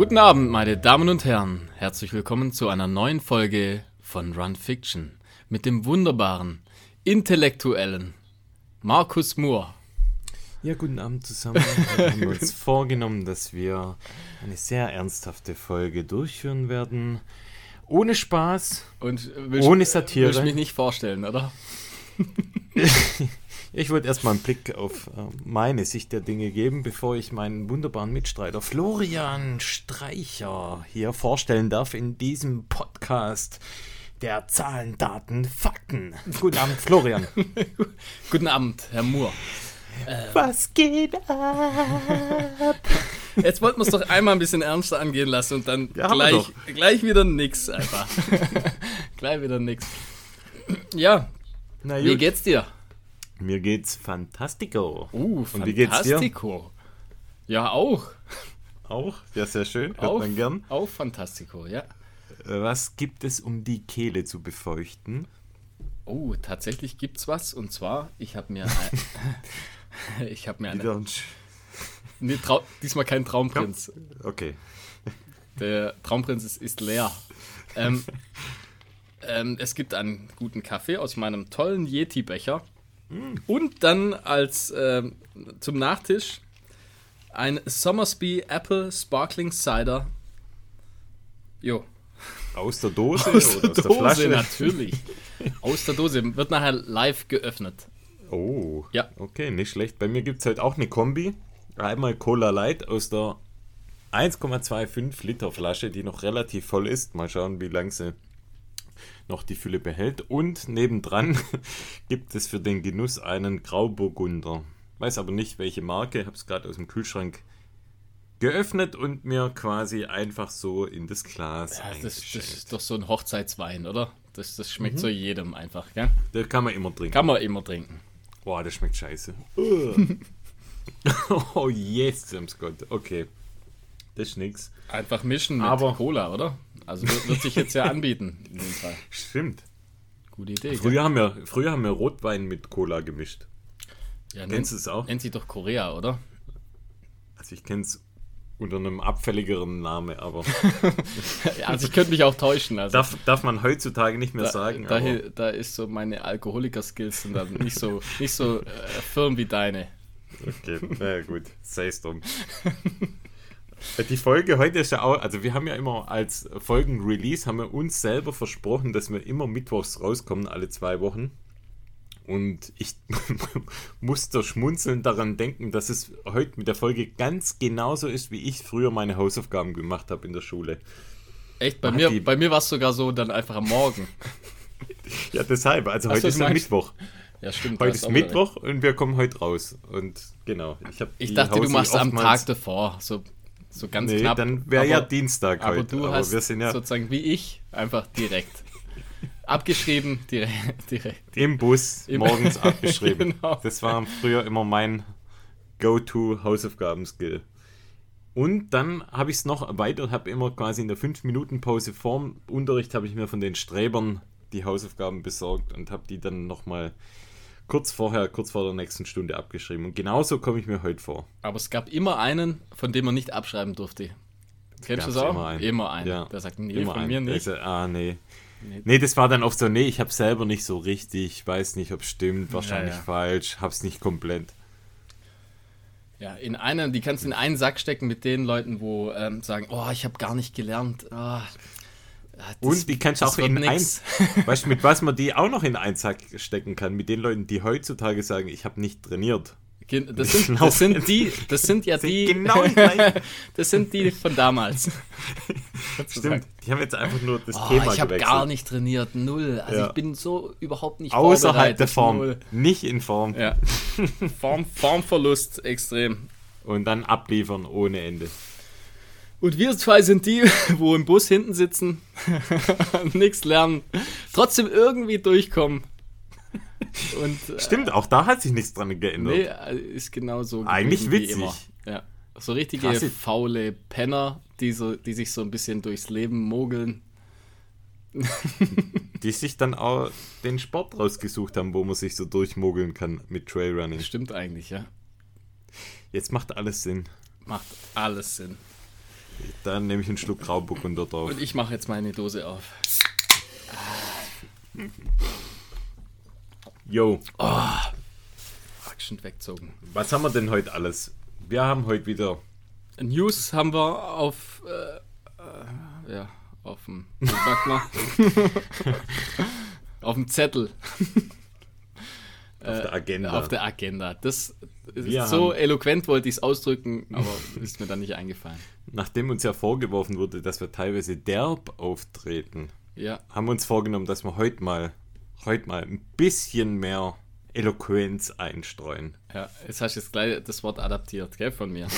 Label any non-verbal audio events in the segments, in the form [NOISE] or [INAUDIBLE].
Guten Abend, meine Damen und Herren. Herzlich willkommen zu einer neuen Folge von Run Fiction mit dem wunderbaren, intellektuellen Markus Moore. Ja, guten Abend zusammen. Wir haben [LAUGHS] uns vorgenommen, dass wir eine sehr ernsthafte Folge durchführen werden. Ohne Spaß, Und ohne Satire. Willst mich nicht vorstellen, oder? [LAUGHS] Ich wollte erstmal einen Blick auf äh, meine Sicht der Dinge geben, bevor ich meinen wunderbaren Mitstreiter Florian Streicher hier vorstellen darf in diesem Podcast der Zahlen, Daten, Fakten. Guten Abend, Florian. [LAUGHS] Guten Abend, Herr Moore. Was geht ab? Jetzt wollten wir es doch einmal ein bisschen ernster angehen lassen und dann Ja, gleich, gleich wieder nix einfach. [LAUGHS] gleich wieder nix. Ja, wie geht's dir? Mir geht's fantastico. Uh, Und wie geht's dir? Fantastico. Ja, auch. Auch? Ja, sehr schön. Hört Auch, man gern. auch Fantastico, ja. Äh, Was gibt es, um die Kehle zu befeuchten? Oh, tatsächlich gibt's was. Und zwar, ich habe mir ein, ich habe mir eine, [LAUGHS] [LAUGHS] nee, Trau, diesmal kein Traumprinz. Okay. Der Traumprinz ist, ist leer. Ähm, [LAUGHS] ähm, es gibt einen guten Kaffee aus meinem tollen Yeti-Becher. Und dann als ähm, zum Nachtisch ein Somersby Apple Sparkling Cider. Jo, Aus der Dose aus oder der aus der Dose Flasche? natürlich. Aus der Dose. Wird nachher live geöffnet. Oh. Ja. Okay, nicht schlecht. Bei mir gibt es halt auch eine Kombi. Einmal Cola Light aus der 1,25 Liter Flasche, die noch relativ voll ist. Mal schauen, wie lang sie noch die Fülle behält. Und nebendran [LAUGHS] gibt es für den Genuss einen Grauburgunder. Weiß aber nicht, welche Marke. Habe es gerade aus dem Kühlschrank geöffnet und mir quasi einfach so in das Glas Ja, das, das ist doch so ein Hochzeitswein, oder? Das, das schmeckt Mhm. so jedem einfach, gell? Das kann man immer trinken. Kann man immer trinken. Boah, das schmeckt scheiße. [LAUGHS] oh, yes, Sam Scott. Okay. Das ist nix. Einfach mischen mit Aber- Cola, oder? Also wird, wird sich jetzt ja anbieten, in dem Fall. Stimmt. Gute Idee. gell? Früher haben, wir, früher haben wir Rotwein mit Cola gemischt. Ja, Kennst du nennt, es auch? nennt sie doch Korea, oder? Also ich kenne es unter einem abfälligeren Namen, aber Ja, [LAUGHS] also ich könnte mich auch täuschen. Also darf, darf man heutzutage nicht mehr da, sagen. da, da ist so meine Alkoholiker-Skills sind dann nicht so, nicht so äh, firm wie deine. okay, na gut, sei es drum. [LAUGHS] Die Folge heute ist ja auch, also wir haben ja immer als Folgen-Release, haben wir uns selber versprochen, dass wir immer mittwochs rauskommen, alle zwei Wochen. Und ich [LAUGHS] musste schmunzeln daran denken, dass es heute mit der Folge ganz genauso ist, wie ich früher meine Hausaufgaben gemacht habe in der Schule. Echt, bei Man mir, die- bei mir war es sogar so dann einfach am Morgen. [LAUGHS] Ja, deshalb, also Ach heute ist ja Mittwoch. Ja, stimmt. Heute ist Mittwoch und wir kommen heute raus. Und genau, ich recht. Ich dachte, du machst am Tag davor, so, so ganz Nee, knapp. dann wäre ja Dienstag Aber heute. du aber hast wir sind ja sozusagen wie ich einfach direkt [LAUGHS] abgeschrieben, direkt. direkt. im Bus Im- morgens [LAUGHS] abgeschrieben. Genau. Das war früher immer mein Go-To-Hausaufgaben-Skill. Und dann habe ich es noch weiter, habe immer quasi in der 5-Minuten-Pause vorm Unterricht habe ich mir von den Strebern die Hausaufgaben besorgt und habe die dann nochmal kurz vorher, kurz vor der nächsten Stunde abgeschrieben. Und genauso komme ich mir heute vor. Aber es gab immer einen, von dem man nicht abschreiben durfte. Kennst du das auch? immer einen. Immer einen. Ja. Der sagt, nee, Immer von ein. mir nicht. Also, ah, nee. Nee. Nee, das war dann oft so, nee, ich habe selber nicht so richtig, weiß nicht, ob es stimmt, wahrscheinlich ja. falsch, hab's nicht komplett. Ja, in einen, die kannst du in einen Sack stecken mit den Leuten, wo ähm, sagen, oh, ich habe gar nicht gelernt. Ah, das- Und die kannst du auch in nix. ein, [LAUGHS] weißt du, mit was man die auch noch in einen Sack stecken kann, mit den Leuten, die heutzutage sagen, ich habe nicht trainiert. Das [LAUGHS] sind, das sind die, das sind ja [LAUGHS] sind die, genau die das sind die von damals. Stimmt, die haben jetzt einfach nur das Oh, Thema ich habe gar nicht trainiert, null. Also Ja. ich bin so überhaupt nicht Außerhalb der Form, null. nicht in Form. Ja. Form, Formverlust extrem. Und dann abliefern ohne Ende. Und wir zwei sind die, [LAUGHS] wo im Bus hinten sitzen, [LAUGHS] nichts lernen, trotzdem irgendwie durchkommen. Und äh, Stimmt, auch da hat sich nichts dran geändert. nee, äh, ist genau so. Eigentlich witzig. immer. Ja. So richtige Krasse- faule Penner, die, so, die sich so ein bisschen durchs Leben mogeln. [LAUGHS] Die sich dann auch den Sport rausgesucht haben, wo man sich so durchmogeln kann mit Trailrunning. Stimmt eigentlich, ja. Jetzt macht alles Sinn. Macht alles Sinn. Dann nehme ich einen Schluck Grauburgunder drauf. Und ich mache jetzt meine Dose auf. Yo, Action wegzogen. was haben wir denn heute alles? Wir haben heute wieder News haben wir auf. Äh, äh, ja, auf dem. wie sagt man? [LAUGHS] auf dem Zettel. auf der Agenda. Auf der Agenda. Das so eloquent wollte ich es ausdrücken, aber [LAUGHS] ist mir dann nicht eingefallen. Nachdem uns ja vorgeworfen wurde, dass wir teilweise derb auftreten, Ja, haben wir uns vorgenommen, dass wir heute mal, heute mal ein bisschen mehr Eloquenz einstreuen. ja, jetzt hast du jetzt gleich das Wort adaptiert, gell, von mir.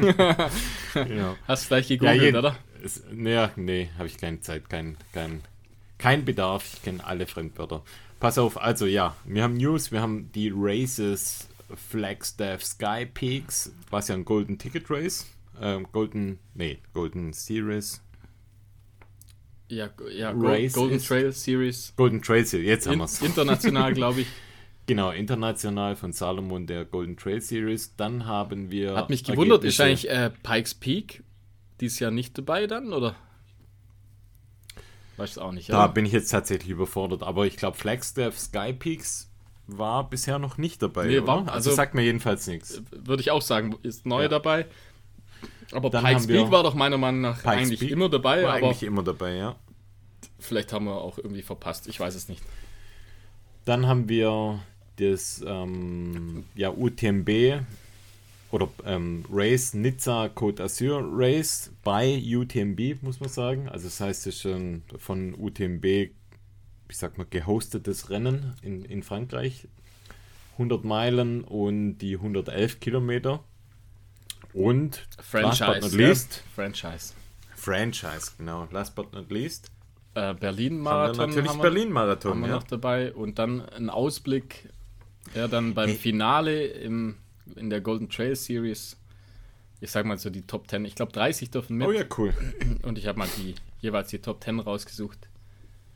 Ja. [LAUGHS] [LAUGHS] Hast gleich gegoogelt, oder? Es, naja, nee, habe ich keine Zeit, kein, kein, kein Bedarf. Ich kenne alle Fremdwörter. Pass auf, also ja, wir haben News, wir haben die Races Flagstaff Sky Peaks, was ja ein Golden Ticket Race, ähm, Golden, nee, Golden Series, Ja, ja Race Golden ist- Trail Series. Golden Trail Series, jetzt haben wir es. international, [LAUGHS] glaube ich. Genau, international von Salomon der Golden Trail Series. Dann haben wir. Hat mich gewundert, ist eigentlich äh, Pikes Peak dieses Jahr nicht dabei dann, oder? Weißt du auch nicht, Da oder? bin ich jetzt tatsächlich überfordert, aber ich glaube, Flagstaff Sky Peaks war bisher noch nicht dabei. Nee, war- also, also- sagt mir jedenfalls nichts. Würde ich auch sagen, ist neu Ja. dabei. Aber Dann Pikes Peak war doch meiner Meinung nach Pikes eigentlich Peak immer dabei, War aber eigentlich immer dabei, ja. vielleicht haben wir auch irgendwie verpasst. Ich weiß es nicht. Dann haben wir das ähm, ja, UTMB oder ähm, Race Nizza Côte d'Azur Race bei UTMB, muss man sagen. Also das heißt, es ist schon von UTMB, ich sag mal, gehostetes Rennen in, in Frankreich. 100 Meilen und die 111 Kilometer. Und last but Franchise. not ja? least, Franchise. Franchise, genau. Last but not least. Äh, Berlin-Marathon natürlich Berlin-Marathon. haben wir Ja. noch dabei und dann ein Ausblick, ja dann beim Finale im, in der Golden Trail Series. Ich sag mal so die Top 10. Ich glaube 30 dürfen mit Oh ja, cool. und ich habe mal die jeweils die Top 10 rausgesucht.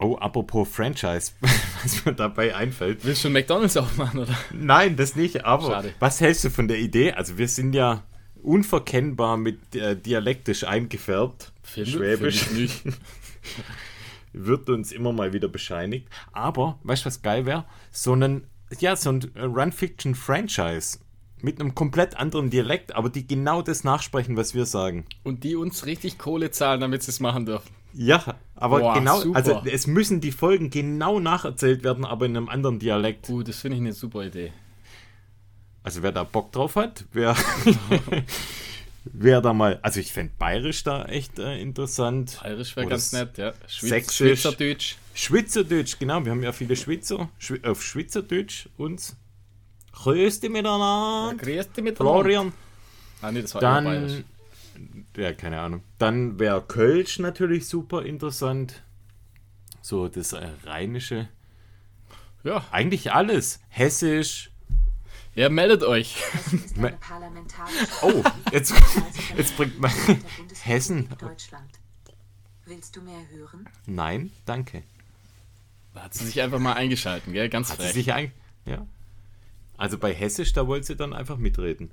Oh, apropos Franchise, [LAUGHS] was mir dabei einfällt. Willst du McDonalds aufmachen oder? Nein, das nicht, aber Schade. was hältst du von der Idee? Also wir sind ja unverkennbar mit äh, dialektisch eingefärbt. Finde- Schwäbisch. nicht. [LAUGHS] Wird uns immer mal wieder bescheinigt. Aber, weißt du, was geil wäre? So einen, ja, so ein Run-Fiction-Franchise mit einem komplett anderen Dialekt, aber die genau das nachsprechen, was wir sagen. Und die uns richtig Kohle zahlen, damit sie es machen dürfen. Ja, aber Boah, genau, super. also es müssen die Folgen genau nacherzählt werden, aber in einem anderen Dialekt. Uh, das finde ich eine super Idee. Also wer da Bock drauf hat, wer, [LAUGHS] wer da mal, also ich fände Bayerisch da echt äh, interessant. Bayerisch wäre ganz nett, ja. Schweiz, Sächsisch. Schweizerdeutsch. Schweizerdeutsch, genau, wir haben ja viele Schweizer, Schwe auf Schweizerdeutsch uns. Grüß dich miteinander. Grüß dich mit Florian. Ah, nee, das war eher bayerisch. Ja, keine Ahnung. Dann wäre Kölsch natürlich super interessant. So das äh, Rheinische. Ja. Eigentlich alles. Hessisch. ja, meldet euch. Oh, jetzt, Also [LAUGHS] jetzt bringt man Hessen. Deutschland. Willst du mehr hören? Nein, danke. Da hat sie sich einfach mal eingeschalten, gell? Ganz Hat sie frech. sich ein... Ja. Also bei Hessisch, da wollte sie dann einfach mitreden.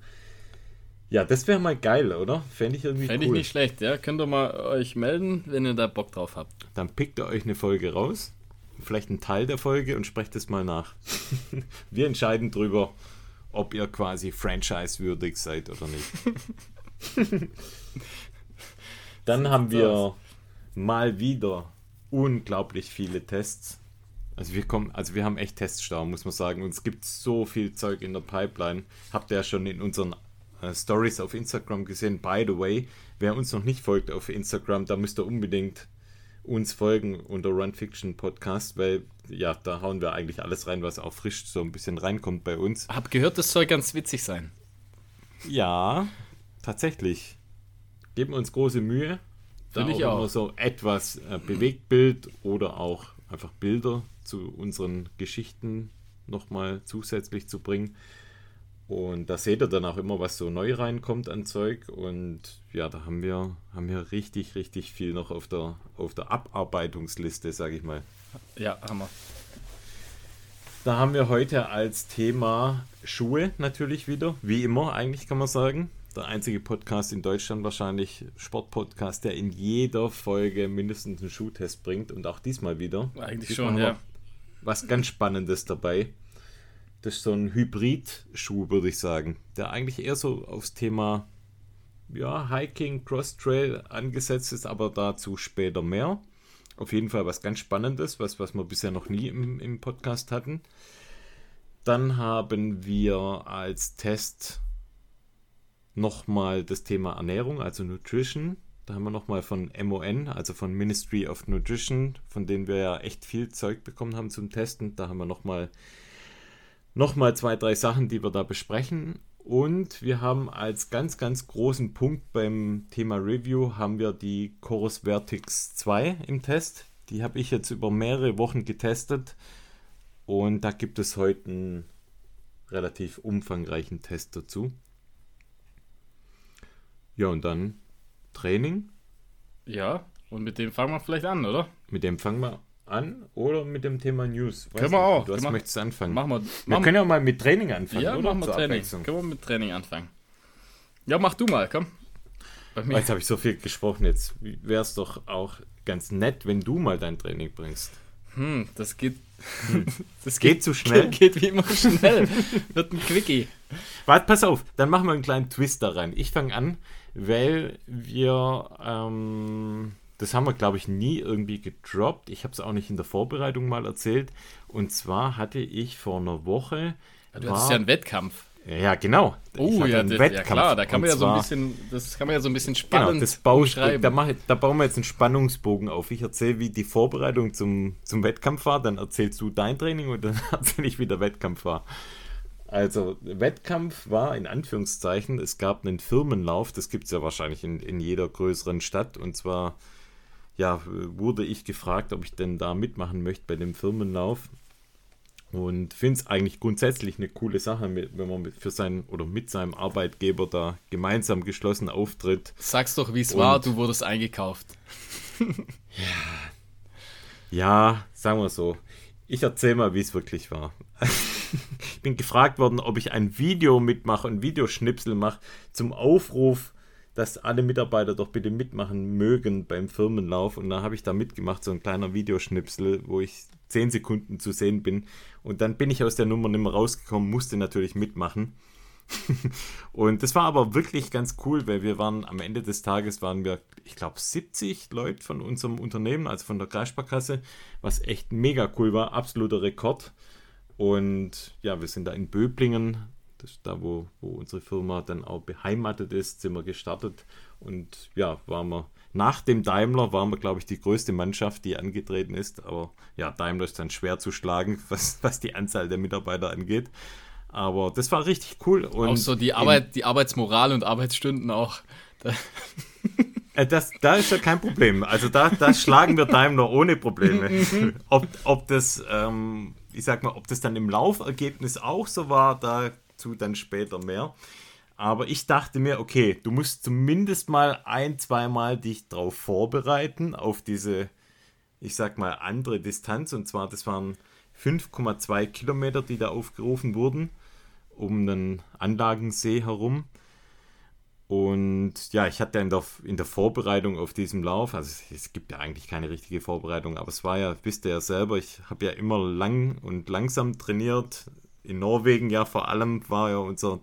Ja, das wäre mal geil, oder? Fände ich irgendwie Fände cool. ich nicht schlecht, ja? Könnt ihr mal euch melden, wenn ihr da Bock drauf habt. Dann pickt ihr euch eine Folge raus, vielleicht einen Teil der Folge und sprecht es mal nach. [LAUGHS] Wir entscheiden drüber, ob ihr quasi franchise-würdig seid oder nicht. [LAUGHS] Dann haben wir mal wieder unglaublich viele Tests. Also wir kommen, also wir haben echt Teststau, muss man sagen. Und es gibt so viel Zeug in der Pipeline. Habt ihr ja schon in unseren äh, Stories auf Instagram gesehen. By the way, wer uns noch nicht folgt auf Instagram, da müsst ihr unbedingt uns folgen unter Run Fiction Podcast, weil ja, da hauen wir eigentlich alles rein, was auch frisch so ein bisschen reinkommt bei uns. Hab gehört, das soll ganz witzig sein. Ja, tatsächlich. Geben uns große Mühe. Da Finde ich auch auch. immer so etwas äh, Bewegtbild oder auch einfach Bilder zu unseren Geschichten nochmal zusätzlich zu bringen. Und da seht ihr dann auch immer, was so neu reinkommt an Zeug. Und ja, da haben wir, haben wir richtig, richtig viel noch auf der, auf der Abarbeitungsliste, sage ich mal. Ja, Hammer. Da haben wir heute als Thema Schuhe natürlich wieder, wie immer eigentlich kann man sagen. der einzige Podcast in Deutschland wahrscheinlich, Sportpodcast, der in jeder Folge mindestens einen Schuhtest bringt und auch diesmal wieder. Eigentlich Diesmal schon, ja. Was ganz Spannendes dabei. Das ist so ein Hybrid-Schuh, würde ich sagen, der eigentlich eher so aufs Thema ja, Hiking, Cross-Trail angesetzt ist, aber dazu später mehr. Auf jeden Fall was ganz Spannendes, was, was wir bisher noch nie im, im Podcast hatten. Dann haben wir als Test nochmal das Thema Ernährung, also Nutrition. Da haben wir nochmal von MON, also von Ministry of Nutrition, von denen wir ja echt viel Zeug bekommen haben zum Testen. Da haben wir nochmal noch mal zwei, drei Sachen, die wir da besprechen. Und wir haben als ganz, ganz großen Punkt beim Thema Review haben wir die Chorus Vertix 2 im Test. Die habe ich jetzt über mehrere Wochen getestet. Und da gibt es heute einen relativ umfangreichen Test dazu. Ja, und dann Training. Ja, und mit dem fangen wir vielleicht an, oder? Mit dem fangen wir an oder mit dem Thema News. Weiß Können wir auch. Du hast, möchtest anfangen. Machen wir. wir machen- können ja mal mit Training anfangen, ja, oder? machen wir Zur Training. Können wir mit Training anfangen. Ja, mach du mal, komm. Jetzt habe ich so viel gesprochen. Jetzt wäre es doch auch ganz nett, wenn du mal dein Training bringst. Hm, das geht. [LAUGHS] Das Geht zu schnell? [LAUGHS] Geht wie immer schnell. Wird ein Quickie. Warte, pass auf, dann machen wir einen kleinen Twist da rein. Ich fange an, weil wir, ähm, das haben wir, glaube ich, nie irgendwie gedroppt. Ich habe es auch nicht in der Vorbereitung mal erzählt. Und zwar hatte ich vor einer Woche. Du hattest ja einen Wettkampf. ja, genau. Oh ja, einen das, ja Wettkampf. klar, da kann man ja so ein zwar- bisschen, das kann man ja so ein bisschen Genau, spannend das Baust beschreiben. da, mach, ich- da bauen wir jetzt einen Spannungsbogen auf. Ich erzähle, wie die Vorbereitung zum, zum Wettkampf war, dann erzählst du dein Training und dann [LAUGHS] erzähle ich, wie der Wettkampf war. Also, Wettkampf war in Anführungszeichen, es gab einen Firmenlauf, das gibt es ja wahrscheinlich in, in jeder größeren Stadt und zwar ja, wurde ich gefragt, ob ich denn da mitmachen möchte bei dem Firmenlauf. Und finde es eigentlich grundsätzlich eine coole Sache, wenn man mit, für seinen oder mit seinem Arbeitgeber da gemeinsam geschlossen auftritt. Sag's doch, wie es war, du wurdest eingekauft. [LAUGHS] Ja, sagen wir so. Ich erzähle mal, wie es wirklich war. [LAUGHS] ich bin gefragt worden, ob ich ein Video mitmache, ein Videoschnipsel mache zum Aufruf, dass alle Mitarbeiter doch bitte mitmachen mögen beim Firmenlauf. Und da habe ich da mitgemacht, so ein kleiner Videoschnipsel, wo ich 10 Sekunden zu sehen bin. Und dann bin ich aus der Nummer nicht mehr rausgekommen, musste natürlich mitmachen. [LAUGHS] Und das war aber wirklich ganz cool, weil wir waren am Ende des Tages waren wir, ich glaube, 70 Leute von unserem Unternehmen, also von der Kreissparkasse, was echt mega cool war, absoluter Rekord. Und ja, wir sind da in Böblingen, das da, wo, wo unsere Firma dann auch beheimatet ist, sind wir gestartet. Und ja, waren wir nach dem Daimler, waren wir, glaube ich, die größte Mannschaft, die angetreten ist. Aber ja, Daimler ist dann schwer zu schlagen, [LAUGHS] was, was die Anzahl der Mitarbeiter angeht. Aber das war richtig cool. Und auch so die Arbeit, die Arbeitsmoral und Arbeitsstunden auch. Da, [LAUGHS] Äh, Das, da ist ja kein Problem. Also da, da schlagen wir Daimler ohne Probleme. ob, ob das, ähm, ich sag mal, ob das dann im Laufergebnis auch so war, dazu dann später mehr. Aber ich dachte mir, okay, du musst zumindest mal ein, zweimal dich drauf vorbereiten, auf diese, ich sag mal, andere Distanz. Und zwar, das waren 5,2 Kilometer, die da aufgerufen wurden, um den Anlagensee herum. Und ja, ich hatte in der, in der Vorbereitung auf diesem Lauf, also es gibt ja eigentlich keine richtige Vorbereitung, aber es war ja, wisst ihr ja selber, ich habe ja immer lang und langsam trainiert. In Norwegen ja vor allem war ja unser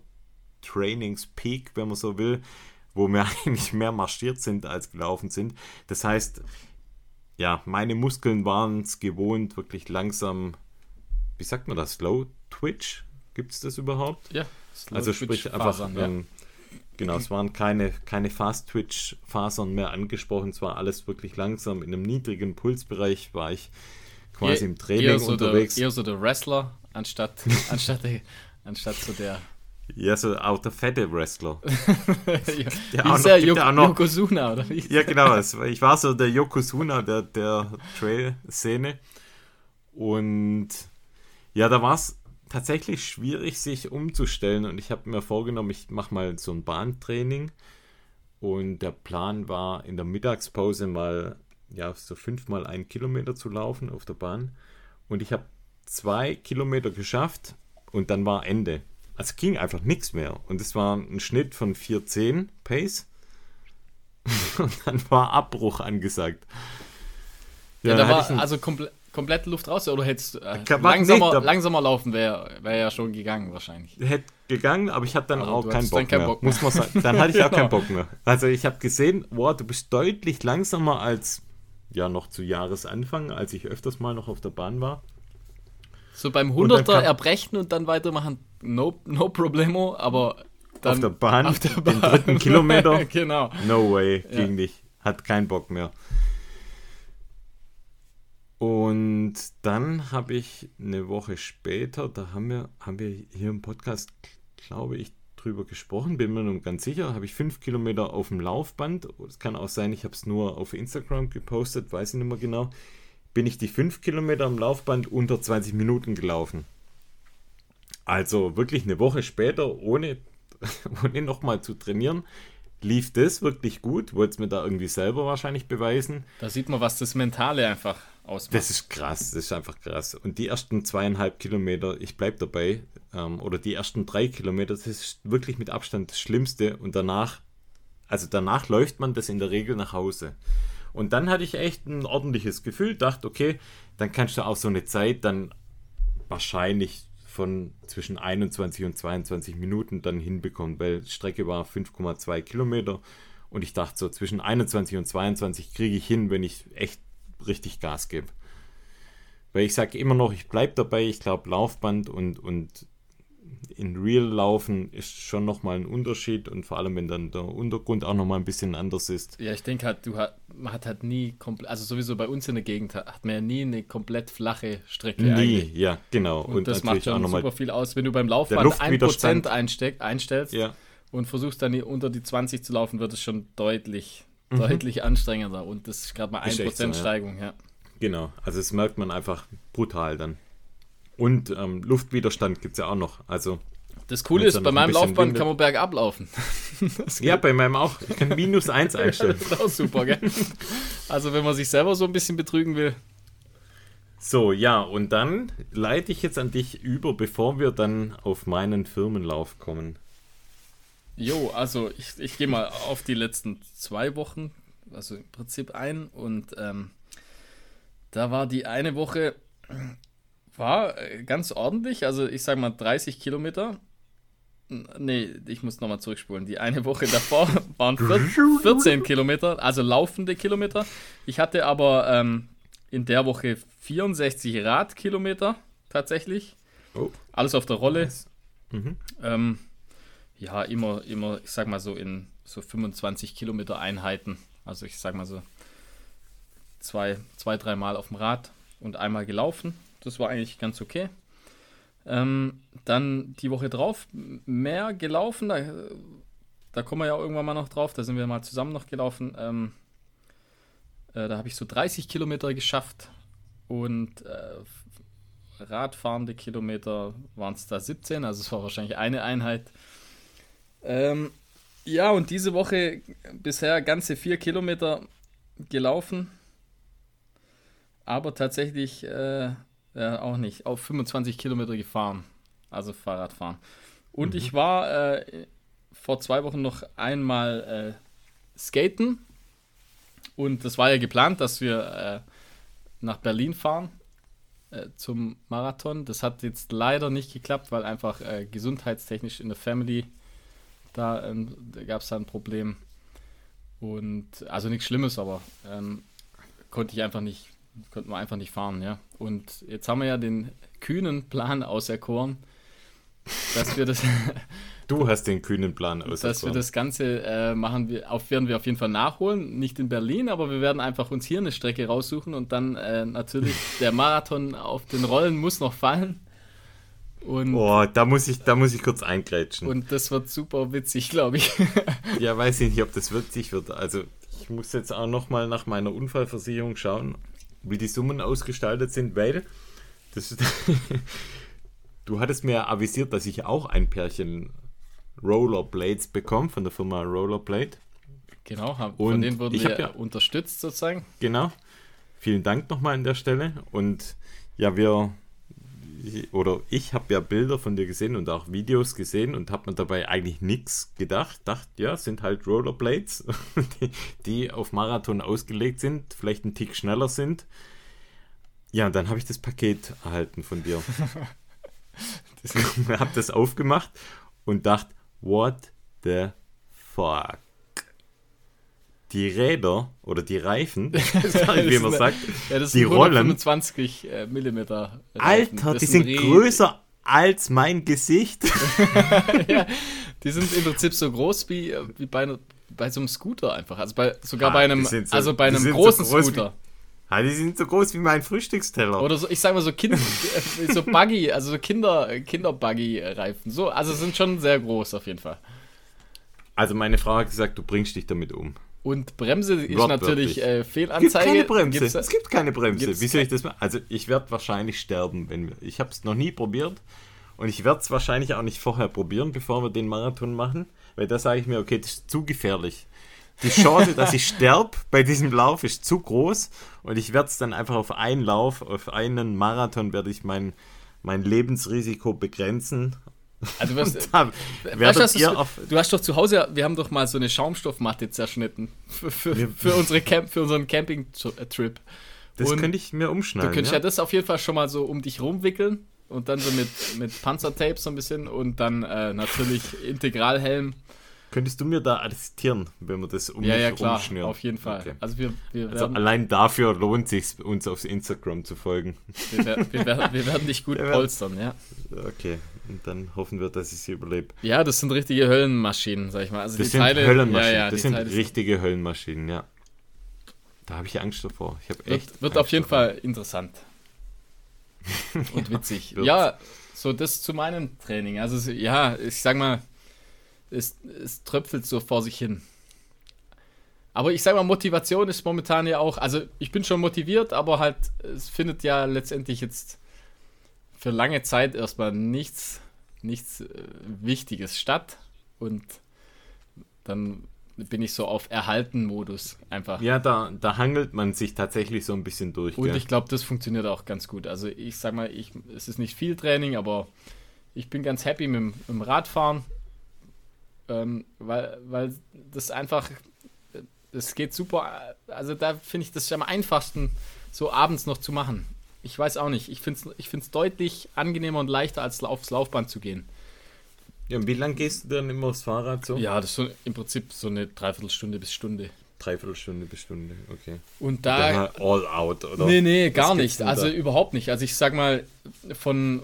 Trainingspeak, wenn man so will, wo wir [LAUGHS] eigentlich mehr marschiert sind als gelaufen sind. Das heißt, ja, meine Muskeln waren es gewohnt, wirklich langsam, wie sagt man das, Slow Twitch? Gibt es das überhaupt? ja, Also sprich einfach, Fasern, ja. ähm, genau, es waren keine, keine Fast-Twitch-Fasern mehr angesprochen, es war alles wirklich langsam. In einem niedrigen Pulsbereich war ich quasi im Training eher so unterwegs. Der, eher so der Wrestler, [LAUGHS] anstatt, anstatt, der, anstatt so der. ja, so auch der fette Wrestler. [LAUGHS] ja, Der ist ja noch- Yokozuna, oder wie? Ja, genau. Ich war so der Yokozuna der, der Trail-Szene. Und ja, da war es tatsächlich schwierig, sich umzustellen. Und ich habe mir vorgenommen, ich mache mal so ein Bahntraining. Und der Plan war, in der Mittagspause mal ja, so fünfmal einen Kilometer zu laufen auf der Bahn. Und ich habe zwei Kilometer geschafft und dann war Ende. also ging einfach nichts mehr. Und es war ein Schnitt von 4,10 Pace. [LAUGHS] Und dann war Abbruch angesagt. Ja, da dann hatte war also komple komplett Luft raus oder hättest du äh, warte, langsamer, da- langsamer laufen wäre wär ja schon gegangen wahrscheinlich. hätte gegangen, aber ich hatte dann Aber auch keinen Bock, dann keinen mehr. Bock mehr. Muss man sagen. Dann hatte ich [LAUGHS] auch Genau. keinen Bock mehr. Also ich habe gesehen, wow, du bist deutlich langsamer als ja noch zu Jahresanfang, als ich öfters mal noch auf der Bahn war. So beim Und dann 100er kam- erbrechen und dann weitermachen, no, no problemo, aber dann auf der Bahn, auf der den Bahn. dritten [LAUGHS] Kilometer, genau. no way, Ja. ging nicht. Hat keinen Bock mehr. Und dann habe ich eine Woche später, da haben wir, haben wir hier im Podcast, glaube ich, drüber gesprochen, bin mir nicht ganz sicher, habe ich fünf Kilometer auf dem Laufband. Es kann auch sein, ich habe es nur auf Instagram gepostet, weiß ich nicht mehr genau. Bin ich die fünf Kilometer am Laufband unter 20 Minuten gelaufen. Also wirklich eine Woche später, ohne, [LAUGHS] ohne nochmal zu trainieren, lief das wirklich gut. Wollte es mir da irgendwie selber wahrscheinlich beweisen. Da sieht man, was das Mentale einfach ausmacht. Das ist krass, das ist einfach krass. Und die ersten zweieinhalb Kilometer, ich bleib dabei, ähm, oder die ersten drei Kilometer, das ist wirklich mit Abstand das Schlimmste. Und danach, also danach läuft man das in der Regel nach Hause. Und dann hatte ich echt ein ordentliches Gefühl, dachte, okay, dann kannst du auch so eine Zeit dann wahrscheinlich von zwischen 21 und 22 Minuten dann hinbekommen, weil die Strecke war 5,2 Kilometer und ich dachte so, zwischen 21 und 22 kriege ich hin, wenn ich echt richtig Gas gebe. Weil ich sage immer noch, ich bleibe dabei, ich glaube Laufband und, und in Real laufen ist schon nochmal ein Unterschied und vor allem, wenn dann der Untergrund auch nochmal ein bisschen anders ist. Ja, ich denke halt, du hat, man hat halt nie komplett, also sowieso bei uns in der Gegend hat, man ja nie eine komplett flache Strecke Nie, eigentlich. ja, genau. Und, das macht schon super viel aus, wenn du beim Laufband Luftwiderstand. 1% einsteck, einstellst Ja, und versuchst dann unter die 20 zu laufen, wird es schon deutlich, Mhm. deutlich anstrengender. Und das ist gerade mal Ist 1% echt so, ja. Steigung, ja. genau. Also das merkt man einfach brutal dann. Und ähm, Luftwiderstand gibt es ja auch noch. Also, Das Coole ist, bei meinem Laufband windet. kann man bergab laufen. [LAUGHS] Das ja, bei meinem auch. Ich kann minus eins [LAUGHS] einstellen. ist auch super, gell? Also wenn man sich selber so ein bisschen betrügen will. So, ja, und dann leite ich jetzt an dich über, bevor wir dann auf meinen Firmenlauf kommen. Jo, also ich, ich gehe mal auf die letzten zwei Wochen, also im Prinzip ein. Und ähm, da war die eine Woche, war äh, ganz ordentlich, also ich sag mal 30 Kilometer. Nee, ich muss nochmal zurückspulen. Die eine Woche davor [LAUGHS] waren vier- 14 Kilometer, also laufende Kilometer. Ich hatte aber ähm, in der Woche 64 Radkilometer tatsächlich. Oh. Alles auf der Rolle. Mhm. Ähm, ja, immer, immer, ich sag mal so in so 25 Kilometer Einheiten. Also ich sag mal so zwei, zwei dreimal auf dem Rad und einmal gelaufen. Das war eigentlich ganz okay. Ähm, dann die Woche drauf mehr gelaufen. Da, da kommen wir ja irgendwann mal noch drauf. Da sind wir mal zusammen noch gelaufen. Ähm, äh, da habe ich so 30 Kilometer geschafft und äh, Radfahrende Kilometer waren es da 17, also es war wahrscheinlich eine Einheit. Ähm, ja, und diese Woche bisher ganze vier Kilometer gelaufen, aber tatsächlich äh, ja, auch nicht, auf 25 Kilometer gefahren, also Fahrradfahren. Und ich war äh, vor zwei Wochen noch einmal äh, skaten und das war ja geplant, dass wir äh, nach Berlin fahren äh, zum Marathon. Das hat jetzt leider nicht geklappt, weil einfach äh, gesundheitstechnisch in der Family da, ähm, da gab es da ein Problem. Und also nichts Schlimmes, aber ähm, konnte ich einfach nicht, konnten wir einfach nicht fahren, ja. Und jetzt haben wir ja den kühnen Plan auserkoren, dass wir das, [LAUGHS] Du hast den kühnen Plan dass wir auserkoren. das Ganze äh, machen wir, auf, werden wir auf jeden Fall nachholen. Nicht in Berlin, aber wir werden einfach uns hier eine Strecke raussuchen und dann äh, natürlich [LAUGHS] der Marathon auf den Rollen muss noch fallen. Und, Oh, da muss ich, da muss ich kurz eingrätschen. und das wird super witzig, glaube ich. [LAUGHS] ja, weiß ich nicht, ob das witzig wird. Also, ich muss jetzt auch nochmal nach meiner Unfallversicherung schauen, wie die Summen ausgestaltet sind, weil das [LAUGHS] du hattest mir avisiert, dass ich auch ein Pärchen Rollerblades bekomme von der Firma Rollerblade. genau, haben, Und von denen wurden ich wir hab ja- unterstützt sozusagen. Genau. Vielen Dank nochmal an der Stelle. Und ja, wir, oder ich habe ja Bilder von dir gesehen und auch Videos gesehen und habe mir dabei eigentlich nichts gedacht. Dachte, ja, sind halt Rollerblades, [LAUGHS] die, die auf Marathon ausgelegt sind, vielleicht einen Tick schneller sind. Ja, und dann habe ich das Paket erhalten von dir. [LAUGHS] [LAUGHS] habe das aufgemacht und dachte, what the fuck? Die Räder oder die Reifen, [LAUGHS] [LAUGHS] wie man sagt, Ja, die Rollen, 125 äh. Reifen. Alter, die sind größer als mein Gesicht. [LAUGHS] ja, die sind im Prinzip so groß wie, äh, wie bei, bei so einem Scooter einfach. Also bei, sogar Ah, bei einem, so- also bei einem sind so großen groß wie- Scooter. Ja, die sind so groß wie mein Frühstücksteller. Oder so, ich sag mal so Kind, äh, so Buggy, also so Kinder, Kinder-Buggy-Reifen. So, also sind schon sehr groß auf jeden Fall. Also meine Frau hat gesagt, du bringst dich damit um. Und Bremse ist natürlich äh, Es gibt Fehlanzeige. keine Bremse. Gibt's es gibt keine Bremse. gibt's Wie soll ich das machen? Also ich werde wahrscheinlich sterben, wenn wir. Ich habe es noch nie probiert und ich werde es wahrscheinlich auch nicht vorher probieren, bevor wir den Marathon machen, weil da sage ich mir, okay, das ist zu gefährlich. Die Chance, dass ich [LAUGHS] sterbe bei diesem Lauf ist zu groß und ich werde es dann einfach auf einen Lauf, auf einen Marathon werde ich mein, mein Lebensrisiko begrenzen. Also, was, [LAUGHS] Da weißt du, ihr auf, du hast doch zu Hause, wir haben doch mal so eine Schaumstoffmatte zerschnitten für, für, für, unsere Camp, für unseren Camping-Trip. das und könnte ich mir Du umschneiden. könntest ja. ja. das auf jeden Fall schon mal so um dich rumwickeln und dann so mit, mit Panzertape so ein bisschen und dann äh, natürlich Integralhelm. Könntest du mir da assistieren, wenn wir das um Ja, ja, klar, rumschnüren? auf jeden Fall. Okay. Also wir, wir, Also allein dafür lohnt sich uns auf Instagram zu folgen. wir, werden, wir, wir werden dich gut polstern, ja. Okay, und dann hoffen wir, dass ich sie überlebe. Ja, das sind richtige Höllenmaschinen, sag ich mal. Also Das die sind Teile, Höllenmaschinen. Ja, ja, das sind Teile richtige Höllenmaschinen, ja. Da habe ich Angst davor. Ich habe echt. Wird, wird auf jeden davor. Fall interessant. [LAUGHS] Und witzig. wird's. ja, so das zu meinem Training. Also ja, ich sag mal, es, es tröpfelt so vor sich hin. Aber ich sag mal, Motivation ist momentan ja auch, also ich bin schon motiviert, aber halt, es findet ja letztendlich jetzt für lange Zeit erstmal nichts, nichts äh, Wichtiges statt. Und dann bin ich so auf Erhalten-Modus einfach. Ja, da, da hangelt man sich tatsächlich so ein bisschen durch. Und gell? ich glaube, das funktioniert auch ganz gut. Also ich sag mal, ich, es ist nicht viel Training, aber ich bin ganz happy mit, dem- mit dem Radfahren, ähm, weil, weil das einfach, das geht super. Also da finde ich das am einfachsten, so abends noch zu machen. Ich weiß auch nicht. Ich finde es ich find's deutlich angenehmer und leichter, als aufs Laufband zu gehen. ja, und wie lange gehst du dann immer aufs Fahrrad so? Ja, das ist so im Prinzip so eine Dreiviertelstunde bis Stunde. Dreiviertelstunde bis Stunde, okay. Und da, Dann all out, oder? Nee, nee, gar nicht. Also überhaupt nicht. Also ich sag mal, von,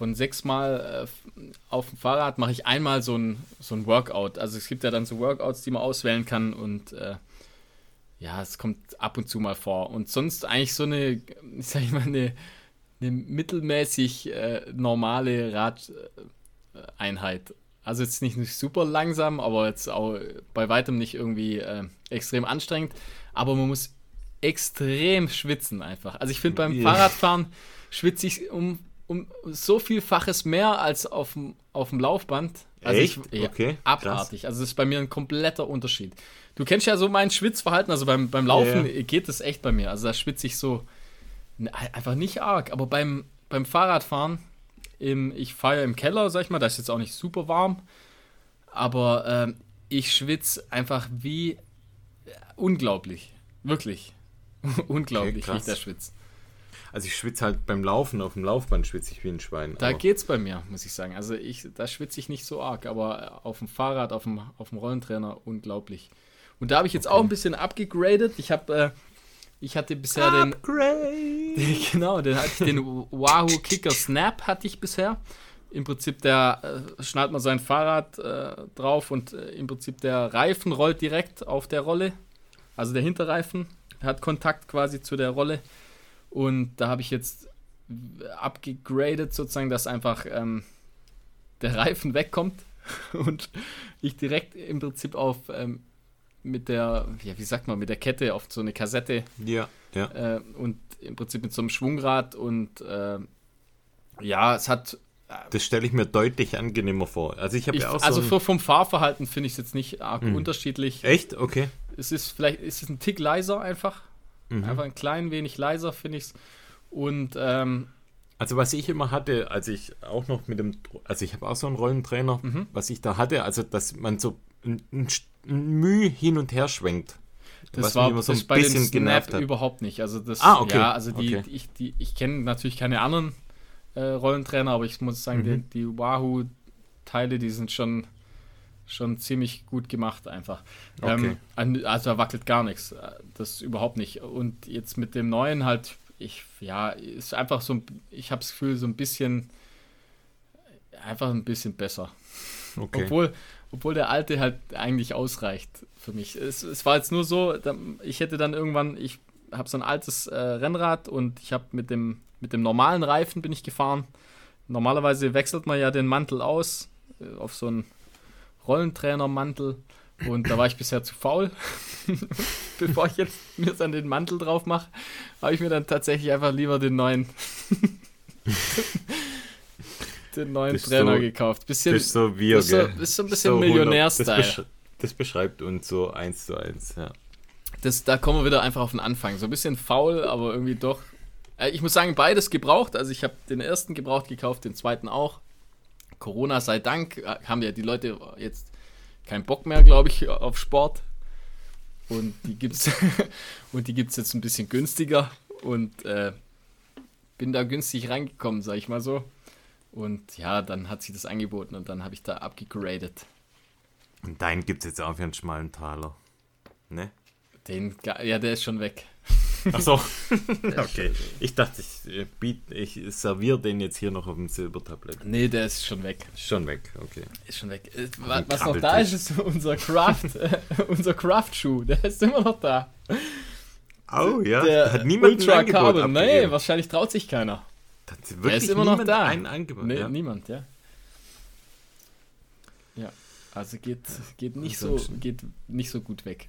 von sechsmal äh, auf dem Fahrrad mache ich einmal so ein, so ein Workout. Also es gibt ja dann so Workouts, die man auswählen kann und äh, ja, es kommt ab und zu mal vor. Und sonst eigentlich so eine, [LAUGHS] ich sag mal, eine, eine mittelmäßig äh, normale Radeinheit. Also jetzt nicht, nicht super langsam, aber jetzt auch bei weitem nicht irgendwie äh, extrem anstrengend. Aber man muss extrem schwitzen einfach. Also ich finde beim Ja. Fahrradfahren schwitze ich um, um so vielfaches mehr als auf dem, auf dem Laufband. Also Echt? Ich, ja, Okay, Abartig. Also das ist bei mir ein kompletter Unterschied. Du kennst ja so mein Schwitzverhalten, also beim, beim Laufen Ja, geht es echt bei mir. Also da schwitze ich so einfach nicht arg. Aber beim, beim Fahrradfahren, im, ich fahre ja im Keller, sag ich mal, da ist jetzt auch nicht super warm. Aber ähm, ich schwitze einfach wie äh, unglaublich. Wirklich. [LAUGHS] unglaublich, wie ich krass. da schwitze. Also ich schwitze halt beim Laufen, auf dem Laufband schwitze ich wie ein Schwein. Da aber- geht's bei mir, muss ich sagen. Also ich, da schwitze ich nicht so arg, aber auf dem Fahrrad, auf dem, auf dem Rollentrainer unglaublich. Und da habe ich jetzt auch ein bisschen abgegradet. Ich habe, äh, ich hatte bisher den, Upgrade! [LAUGHS] genau, den hatte ich den Wahoo Kicker Snap hatte ich bisher. Im Prinzip der äh, schnallt man sein Fahrrad äh, drauf und äh, im Prinzip der Reifen rollt direkt auf der Rolle. Also der Hinterreifen hat Kontakt quasi zu der Rolle. Und da habe ich jetzt abgegradet sozusagen, dass einfach ähm, der Reifen wegkommt [LAUGHS] und ich direkt im Prinzip auf ähm, mit der, ja, wie sagt man, mit der Kette auf so eine Kassette Ja, ja. äh, und im Prinzip mit so einem Schwungrad und äh, ja, es hat Das stelle ich mir deutlich angenehmer vor. Also ich habe ja auch also so. vom Fahrverhalten finde ich es jetzt nicht arg Mhm. unterschiedlich. ein, Echt? Okay. Es ist vielleicht ist es ein Tick leiser einfach. Mhm. Einfach ein klein wenig leiser, finde ich es. Und ähm, Also was ich immer hatte, als ich auch noch mit dem, also ich habe auch so einen Rollentrainer, Mhm. was ich da hatte, also dass man so ein, ein, ein Mühe hin und her schwenkt. Das was war immer so ein bei bisschen Snap genervt hat. überhaupt nicht. Also das, Ah, okay. ja, also die, Okay. die ich, die, ich kenne natürlich keine anderen äh, Rollentrainer, aber ich muss sagen, Mhm. die, die Wahoo-Teile, die sind schon, schon ziemlich gut gemacht einfach. Okay. Ähm, also da wackelt gar nichts. Äh, Das überhaupt nicht. Und jetzt mit dem neuen halt, ich, ja, ist einfach so, ein- ich habe das Gefühl, so ein bisschen, einfach ein bisschen besser. Okay. Obwohl, obwohl der alte halt eigentlich ausreicht für mich. Es, es war jetzt nur so, ich hätte dann irgendwann, ich habe so ein altes äh, Rennrad und ich habe mit dem, mit dem normalen Reifen bin ich gefahren. Normalerweise wechselt man ja den Mantel aus äh, auf so einen Rollentrainermantel und da war ich bisher zu faul. [LAUGHS] Bevor ich jetzt mir dann den Mantel drauf mache, habe ich mir dann tatsächlich einfach lieber den neuen [LAUGHS] den neuen Bist Trainer so- gekauft. Bisschen, Das ist so wir, das ist so- gell? ist so ein bisschen 100 Millionär-Style. Das, besch das beschreibt uns so eins zu eins, ja. Das, da kommen wir wieder einfach auf den Anfang. So ein bisschen faul, aber irgendwie doch. Äh, Ich muss sagen, beides gebraucht. Also ich habe den ersten gebraucht gekauft, den zweiten auch. Corona sei Dank äh, haben ja die Leute jetzt keinen Bock mehr, glaube ich, auf Sport. Und die gibt's [LAUGHS] und die gibt's jetzt ein bisschen günstiger und äh, bin da günstig reingekommen, sag ich mal so. Und ja, dann hat sich das angeboten und dann habe ich da abgegradet. Und deinen gibt es jetzt auch für einen schmalen Taler. Ne? Den, ja, der ist schon weg. Achso. [LAUGHS] [LAUGHS] okay. Ich dachte, ich, äh, biet, ich serviere den jetzt hier noch auf dem Silbertablett. Nee, der ist schon weg. Schon weg, okay. Ist schon weg. Äh, wa- ein Was noch da ist, ist unser Craft, [LAUGHS] äh, unser Craft-Schuh. Der ist immer noch da. Oh, ja. Der hat niemand Ultra Carbon. Nee, wahrscheinlich traut sich keiner. Der ist immer noch da. Ein Angebot. Nee, ja. niemand, ja. Ja, also geht, geht, nicht so, geht nicht so gut weg.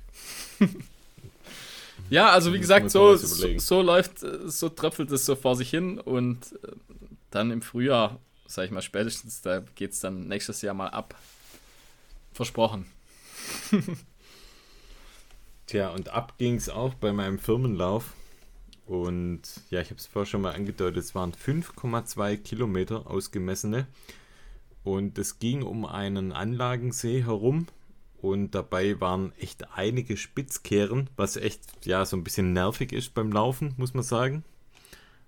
Ja, also wie gesagt, so, so, so läuft, äh, so tröpfelt es so vor sich hin und äh, dann im Frühjahr, sag ich mal spätestens, da geht es dann nächstes Jahr mal ab. Versprochen. [LAUGHS] Tja, und ab ging es auch bei meinem Firmenlauf. Und ja, ich habe es vorher schon mal angedeutet, es waren 5,2 Kilometer ausgemessene. Und es ging um einen Anlagensee herum. Und dabei waren echt einige Spitzkehren, was echt ja so ein bisschen nervig ist beim Laufen, muss man sagen.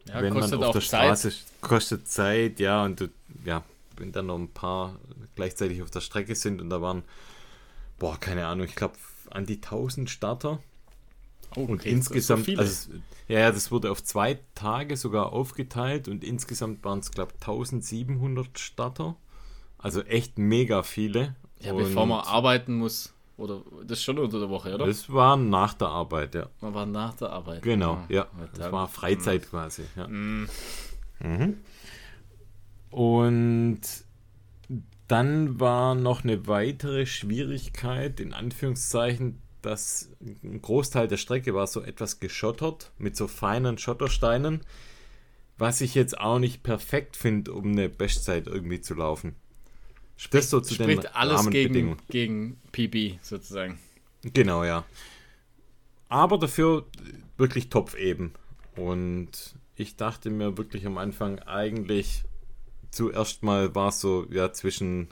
Ja, wenn man kostet auf auch der Zeit. Straße kostet Zeit, ja, und du, ja, wenn dann noch ein paar gleichzeitig auf der Strecke sind und da waren, boah, keine Ahnung, ich glaube an die 1000 Starter. Oh, Und okay, insgesamt, so also, ja, das wurde auf zwei Tage sogar aufgeteilt und insgesamt waren es, glaube ich, 1700 Starter. Also echt mega viele. Ja, und bevor man arbeiten muss. Oder das ist schon unter der Woche, oder? Das war nach der Arbeit, ja. Man war nach der Arbeit. Genau, Ah, ja. da- Das war Freizeit quasi, ja. Mm, Mhm. Und dann war noch eine weitere Schwierigkeit, in Anführungszeichen, dass ein Großteil der Strecke war so etwas geschottert mit so feinen Schottersteinen, was ich jetzt auch nicht perfekt finde, um eine Bestzeit irgendwie zu laufen. Das so zu den Spricht alles gegen, gegen PB sozusagen. Genau, ja. Aber dafür wirklich Topf eben. Und ich dachte mir wirklich am Anfang eigentlich zuerst mal war es so, ja, zwischen,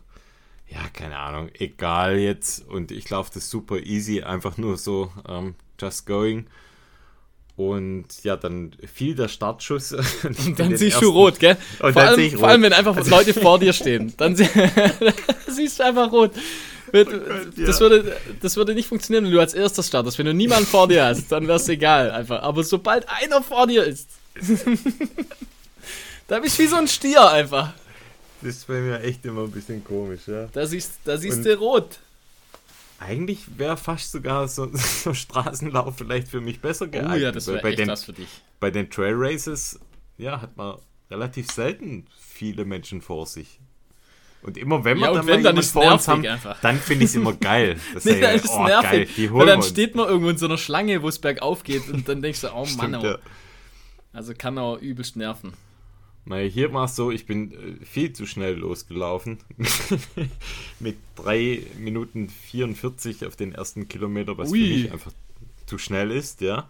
ja, keine Ahnung, egal jetzt. Und ich laufe das super easy, einfach nur so, ähm, just going. Und ja, dann fiel der Startschuss. [LAUGHS] Und dann siehst du rot, gell? Und vor, allem, vor allem, wenn einfach Leute [LAUGHS] vor dir stehen. Dann sie [LAUGHS] siehst du einfach rot. Das, ja. würde, das würde nicht funktionieren, wenn du als erster startest. Wenn du niemanden vor dir hast, dann wär's egal. Einfach. Aber sobald einer vor dir ist, da bist du wie so ein Stier einfach. Das ist bei mir echt immer ein bisschen komisch, ja. Da siehst, da siehst Und- du rot. Eigentlich wäre fast sogar so, [LAUGHS] so Straßenlauf vielleicht für mich besser Oh geeignet. ja, das wäre bei echt den, was für dich. bei den Trail Races, ja, hat man relativ selten viele Menschen vor sich. Und immer wenn wir Ja, dann wenn, mal dann vor uns haben, einfach. dann finde ich es immer geil. [LAUGHS] Das Nee, dann ist oh, nervig. geil, die weil dann uns. steht man irgendwo in so einer Schlange, wo es bergauf geht und dann denkst du, oh Mann, Stimmt, oh. ja. Also kann auch übelst nerven. Naja, hier war es so, ich bin äh, viel zu schnell losgelaufen. [LAUGHS] Mit 3 Minuten 44 auf den ersten Kilometer, was Ui. für mich einfach zu schnell ist, ja.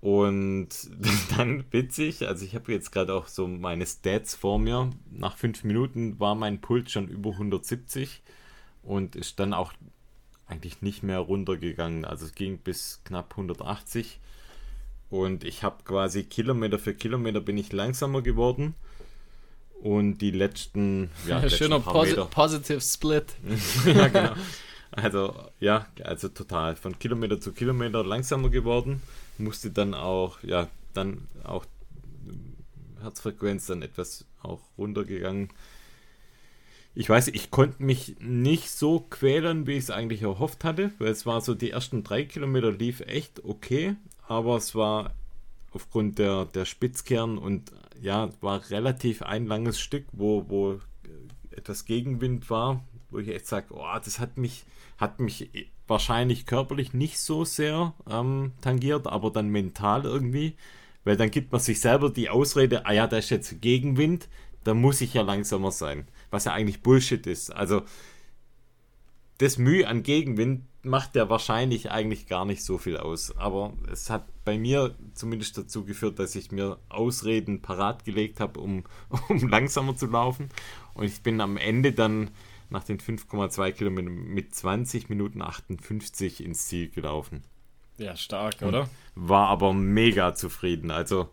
Und [LAUGHS] dann witzig, also ich habe jetzt gerade auch so meine Stats vor mir. Nach fünf Minuten war mein Puls schon über 170 und ist dann auch eigentlich nicht mehr runtergegangen. Also es ging bis knapp 180. Und ich habe quasi Kilometer für Kilometer bin ich langsamer geworden. Und die letzten, ja, [LAUGHS] letzten Schöner Posi Meter- Positive Split. [LAUGHS] ja, genau. Also, ja, also total. Von Kilometer zu Kilometer langsamer geworden. Musste dann auch, ja, dann auch Herzfrequenz dann etwas auch runtergegangen. Ich weiß, ich konnte mich nicht so quälen, wie ich es eigentlich erhofft hatte, weil es war so, die ersten drei Kilometer lief echt okay, aber es war aufgrund der, der Spitzkehren und ja, war relativ ein langes Stück, wo, wo etwas Gegenwind war, wo ich echt sage, oh, das hat mich, hat mich wahrscheinlich körperlich nicht so sehr ähm, tangiert, aber dann mental irgendwie, weil dann gibt man sich selber die Ausrede, ah ja, da ist jetzt Gegenwind, da muss ich ja langsamer sein, was ja eigentlich Bullshit ist. Also das Mühe an Gegenwind macht ja wahrscheinlich eigentlich gar nicht so viel aus. Aber es hat bei mir zumindest dazu geführt, dass ich mir Ausreden parat gelegt habe, um, [LAUGHS] um langsamer zu laufen. Und ich bin am Ende dann nach den 5,2 Kilometern mit 20 Minuten 58 ins Ziel gelaufen. Ja, stark, oder? War aber mega zufrieden. Also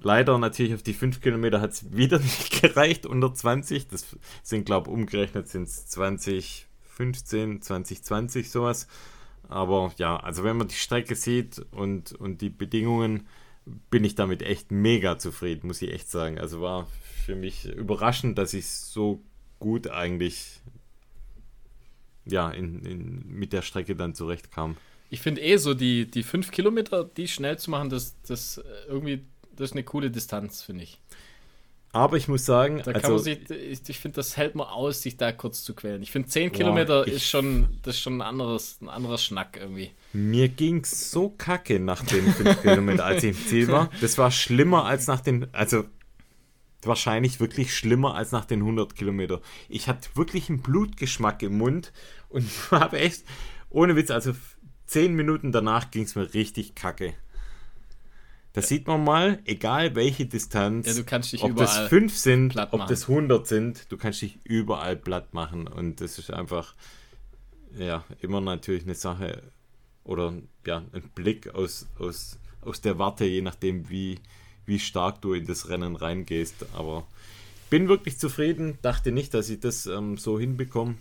leider natürlich auf die 5 Kilometer hat es [LAUGHS] wieder nicht gereicht, unter 20. Das sind, glaube ich, umgerechnet sind es 2015, 2020 sowas. Aber ja, also wenn man die Strecke sieht und, und die Bedingungen, bin ich damit echt mega zufrieden, muss ich echt sagen. Also war für mich überraschend, dass ich so gut eigentlich ja, in, in, mit der Strecke dann zurechtkam. Ich finde eh so, die, die fünf Kilometer, die schnell zu machen, das, das äh, irgendwie, das ist eine coole Distanz, finde ich. Aber ich muss sagen, Da kann also, man sich, ich, ich finde, das hält man aus, sich da kurz zu quälen. Ich finde, 10 Kilometer ich- ist schon, das ist schon ein anderes, ein anderer Schnack irgendwie. Mir ging so kacke nach den 5 [LAUGHS] Kilometern, als ich im Ziel war. Das war schlimmer als nach den, also wahrscheinlich wirklich schlimmer als nach den 100 Kilometer. Ich hatte wirklich einen Blutgeschmack im Mund und [LAUGHS] habe echt, ohne Witz, also 10 Minuten danach ging es mir richtig kacke. Da sieht man mal, egal welche Distanz, Ja, ob das überall 5 sind, ob machen. das 100 sind, du kannst dich überall platt machen und das ist einfach, ja, immer natürlich eine Sache oder ja, ein Blick aus, aus, aus der Warte, je nachdem, wie, wie stark du in das Rennen reingehst. Aber bin wirklich zufrieden, dachte nicht, dass ich das ähm, so hinbekomme.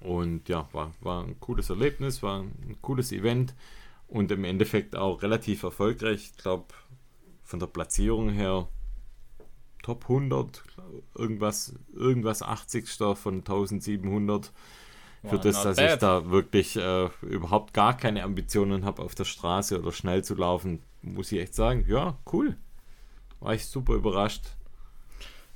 Und ja, war, war ein cooles Erlebnis, war ein cooles Event und im Endeffekt auch relativ erfolgreich. Ich glaube, von der Platzierung her Top 100, irgendwas, irgendwas 80. von 1700 für Wow, das, dass bad. ich da wirklich äh, überhaupt gar keine Ambitionen habe, auf der Straße oder schnell zu laufen, muss ich echt sagen, ja, cool. War ich super überrascht.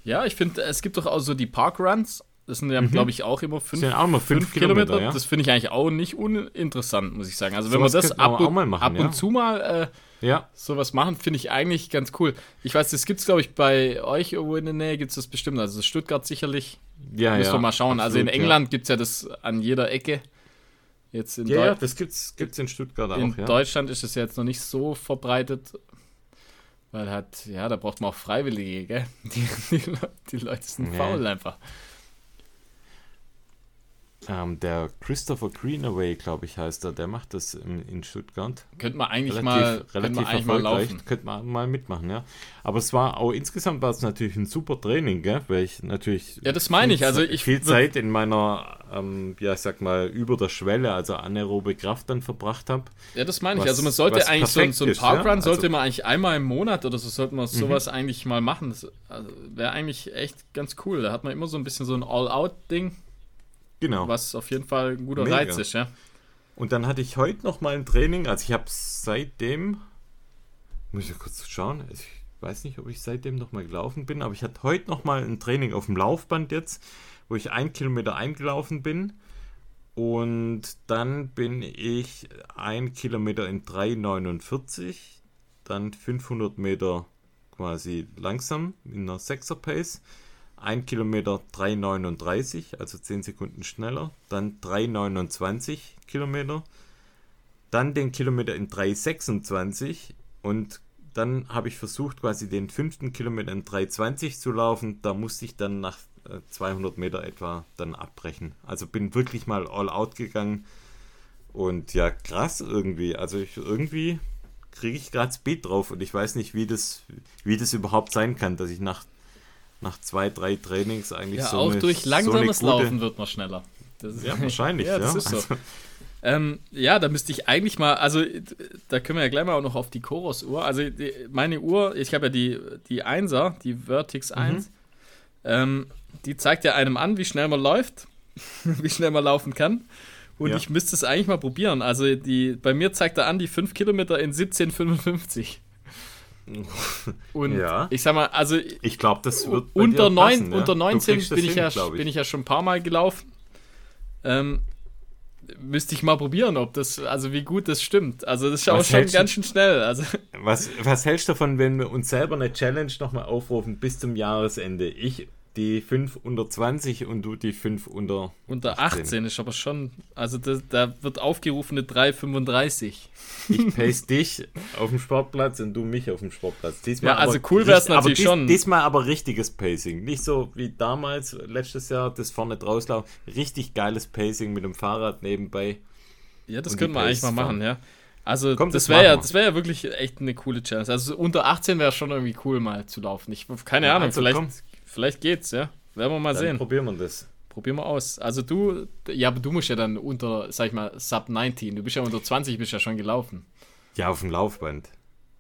Ja, ich finde, es gibt doch auch so die Parkruns. Das sind ja, glaube ich, auch immer fünf, Mhm. Sind auch immer fünf Kilometer, ja. Das finde ich eigentlich auch nicht uninteressant, muss ich sagen. Also wenn man das ab, und, machen, ab und ja. zu mal äh, Ja, sowas machen, finde ich eigentlich ganz cool. Ich weiß, das gibt es, glaube ich, bei euch irgendwo in der Nähe gibt es das bestimmt. Also Stuttgart sicherlich. ja, Müssen ja. wir mal schauen. also in absolut, England gibt es ja das an jeder Ecke. Jetzt in, Ja, ja, ja das gibt's, gibt's in Stuttgart in auch, ja. Deutschland ist es ja jetzt noch nicht so verbreitet. Weil halt, ja, da braucht man auch Freiwillige, gell? Die, [LAUGHS] die, die Leute sind Ja. faul einfach. Ähm, der Christopher Greenaway, glaube ich, heißt er, der macht das in, in Stuttgart. Könnte man eigentlich relativ, mal, relativ eigentlich mal laufen. Könnte man mal mitmachen, ja. Aber es war auch insgesamt war es natürlich ein super Training, gell? Weil ich natürlich Ja, das meine ich. viel Also ich viel Zeit in meiner, ähm, ja, ich sag mal, über der Schwelle, also anaerobe Kraft dann verbracht habe. Ja, das meine ich. Also man sollte eigentlich so, ein- so ein ja. Parkrun sollte Also- Mhm. man eigentlich einmal im Monat oder so sollte man sowas eigentlich mal machen. Das also, wäre eigentlich echt ganz cool. Da hat man immer so ein bisschen so ein All-Out-Ding, Genau. was auf jeden Fall ein guter Mega. Reiz ist, ja. Und dann hatte ich heute noch mal ein Training, also ich habe seitdem, muss ich ja kurz schauen, ich weiß nicht, ob ich seitdem noch mal gelaufen bin, aber ich hatte heute noch mal ein Training auf dem Laufband jetzt, wo ich ein Kilometer eingelaufen bin und dann bin ich ein Kilometer in 3,49, dann 500 Meter quasi langsam in einer 6er Pace. 1 Kilometer 3,39, also 10 Sekunden schneller. Dann 3,29 Kilometer. Dann den Kilometer in 3,26 Und dann habe ich versucht, quasi den fünften Kilometer in 3,20 zu laufen. Da musste ich dann nach äh, 200 Meter etwa dann abbrechen. Also bin wirklich mal all out gegangen. Und ja, krass irgendwie. Also ich, irgendwie kriege ich gerade Speed drauf und ich weiß nicht, wie das, wie das überhaupt sein kann, dass ich nach, nach zwei, drei Trainings eigentlich Ja, so auch eine, durch so langsames gute- Laufen wird man schneller. Das ist, Ja, [LAUGHS] wahrscheinlich, ja, das ja. ist so. Also- Ähm, ja, da müsste ich eigentlich mal, also da können wir ja gleich mal auch noch auf die Chorus-Uhr. Also die, meine Uhr, ich habe ja die, die 1er, die Vertix 1, ähm, die zeigt ja einem an, wie schnell man läuft, [LAUGHS] wie schnell man laufen kann. Und Ja. ich müsste es eigentlich mal probieren. Also die, bei mir zeigt er an die 5 Kilometer in 17,55. Und Ja. ich sag mal, also Ich glaube, das wird unter, passen, ja. unter Du 19 kriegst das bin ich, hin, ja, glaub bin ich ja schon ein paar Mal gelaufen. Ähm, müsste ich mal probieren, ob das, also wie gut das stimmt. Also das ist auch Was schon hältst du- ganz schön schnell. Also Was, was hältst du davon, wenn wir uns selber eine Challenge nochmal aufrufen bis zum Jahresende? Ich die 5 unter 20 und du die 5 unter. unter 18. 18 ist aber schon, also da, da wird aufgerufen eine 3,35. Ich pace dich auf dem Sportplatz und du mich auf dem Sportplatz. Diesmal Ja, also aber cool richt- aber natürlich schon. Diesmal aber richtiges Pacing. Nicht so wie damals, letztes Jahr, das vorne drauslaufen. Richtig geiles Pacing mit dem Fahrrad nebenbei. Ja, das die man eigentlich mal Pace machen, fahren. ja. Also Komm, das das wäre ja, machen wir. das wäre ja wirklich echt eine coole Challenge. Also unter 18 wäre schon irgendwie cool mal zu laufen. Ich keine Ja, Ahnung, also vielleicht, komm. Vielleicht geht's, ja. Werden wir mal Dann sehen. probieren wir das. Probier mal aus. Also du, ja, aber du musst ja dann unter, sag ich mal, Sub 19. Du bist ja unter 20, bist ja schon gelaufen. Ja, auf dem Laufband.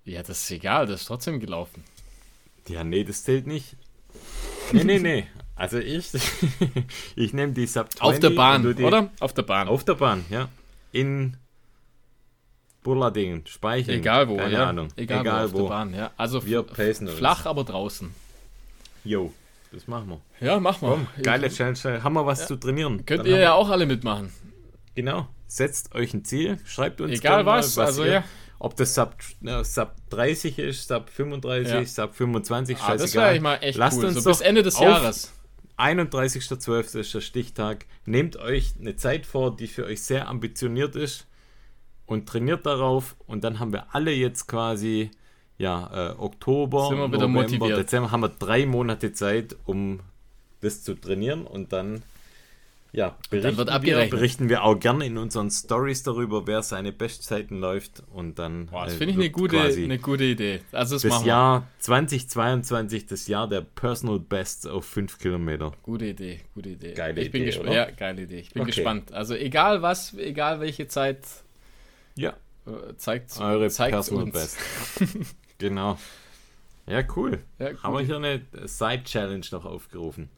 Ja, das ist egal, das ist trotzdem gelaufen. Ja, nee, das zählt nicht. Nee, nee, nee. [LAUGHS] Also ich, [LAUGHS] ich nehme die Sub 20 Auf der Bahn, die, oder? Auf der Bahn. Auf der Bahn, ja. In Bulladingen, Speichern. egal wo, keine ja. Ahnung. Egal, wo, auf der Bahn, ja. Also Wir flach, aber draußen. Jo, das machen wir. Ja, mach mal. Komm, geile Challenge. Haben wir was zu trainieren? Könnt Dann ihr ja wir- auch alle mitmachen. Genau. Setzt euch ein Ziel, schreibt uns Egal gerne mal, was, also ihr, ja. ob das Sub, äh, Sub 30 ist, Sub 35, Ja. Sub 25, Ah, das scheißegal. wäre eigentlich mal echt Lasst cool. uns So bis Ende des Jahres. 31.12. ist der Stichtag. Nehmt euch eine Zeit vor, die für euch sehr ambitioniert ist und trainiert darauf. Und dann haben wir alle jetzt quasi, ja, äh, Oktober, November, motiviert. Dezember, haben wir drei Monate Zeit, um das zu trainieren. Und dann, ja, berichten, wird wir, berichten wir auch gerne in unseren Stories darüber, wer seine Bestzeiten läuft. Und dann Boah, das äh, finde ich eine gute, eine gute Idee. Also das, das. Jahr 2022, das Jahr der Personal Bests auf 5 Kilometer. Gute Idee, gute Idee. Geile ich bin Idee, gespannt. oder? Ja, geile Idee. Ich bin Okay. gespannt. Also egal was, egal welche Zeit Ja, äh, zeigt Eure zeigt Personal uns. Best. [LAUGHS] genau. Ja, cool. Ja, Haben wir hier eine Side-Challenge noch aufgerufen.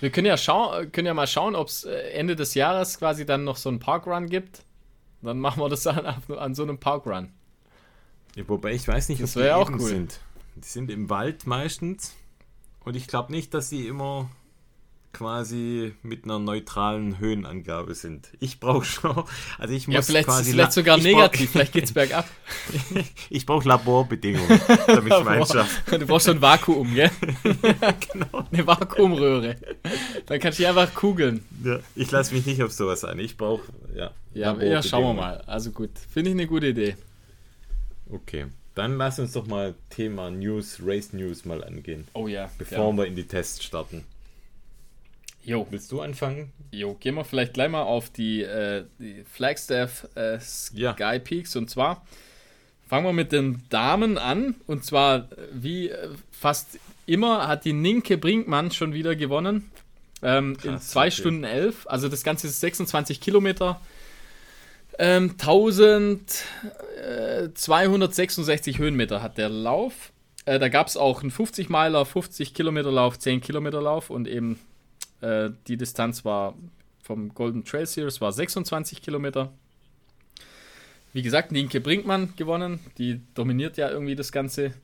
Wir können ja, schau können ja mal schauen, ob es Ende des Jahres quasi dann noch so einen Parkrun gibt. Dann machen wir das an, [LAUGHS] an so einem Parkrun. Ja, wobei ich weiß nicht, Das ob die auch cool. sind. Die sind im Wald meistens. Und ich glaube nicht, dass sie immer quasi mit einer neutralen Höhenangabe sind. Ich brauche schon, also ich muss Ja, vielleicht, quasi vielleicht sogar negativ, vielleicht geht's bergab. [LAUGHS] Brauch, ich brauche Laborbedingungen, damit ich [LAUGHS] meinen schaffe. Du brauchst schon ein Vakuum, gell? [LAUGHS] Genau. Eine Vakuumröhre. Dann kannst du einfach kugeln. Ja, ich lasse mich nicht auf sowas ein. Ich brauche, ja. Ja, ja, schauen wir mal. Also gut, finde ich eine gute Idee. Okay, dann lass uns doch mal Thema News, Race News mal angehen, Oh ja. bevor ja. wir in die Tests starten. Jo, Willst du anfangen? jo, gehen wir vielleicht gleich mal auf die, äh, die Flagstaff äh, Sky Ja. Peaks. Und zwar fangen wir mit den Damen an. Und zwar, äh, wie äh, fast immer, hat die Ninke Brinkmann schon wieder gewonnen. Ähm, in Krass, 2 okay. Stunden 11. Also das Ganze ist 26 Kilometer. Ähm, 1266 Höhenmeter hat der Lauf. Äh, da gab es auch einen 50-Meiler, 50 Kilometer Lauf, 10 Kilometer Lauf und eben äh, die Distanz war vom Golden Trail Series war 26 Kilometer. Wie gesagt, Nienke Brinkmann gewonnen. Die dominiert ja irgendwie das Ganze.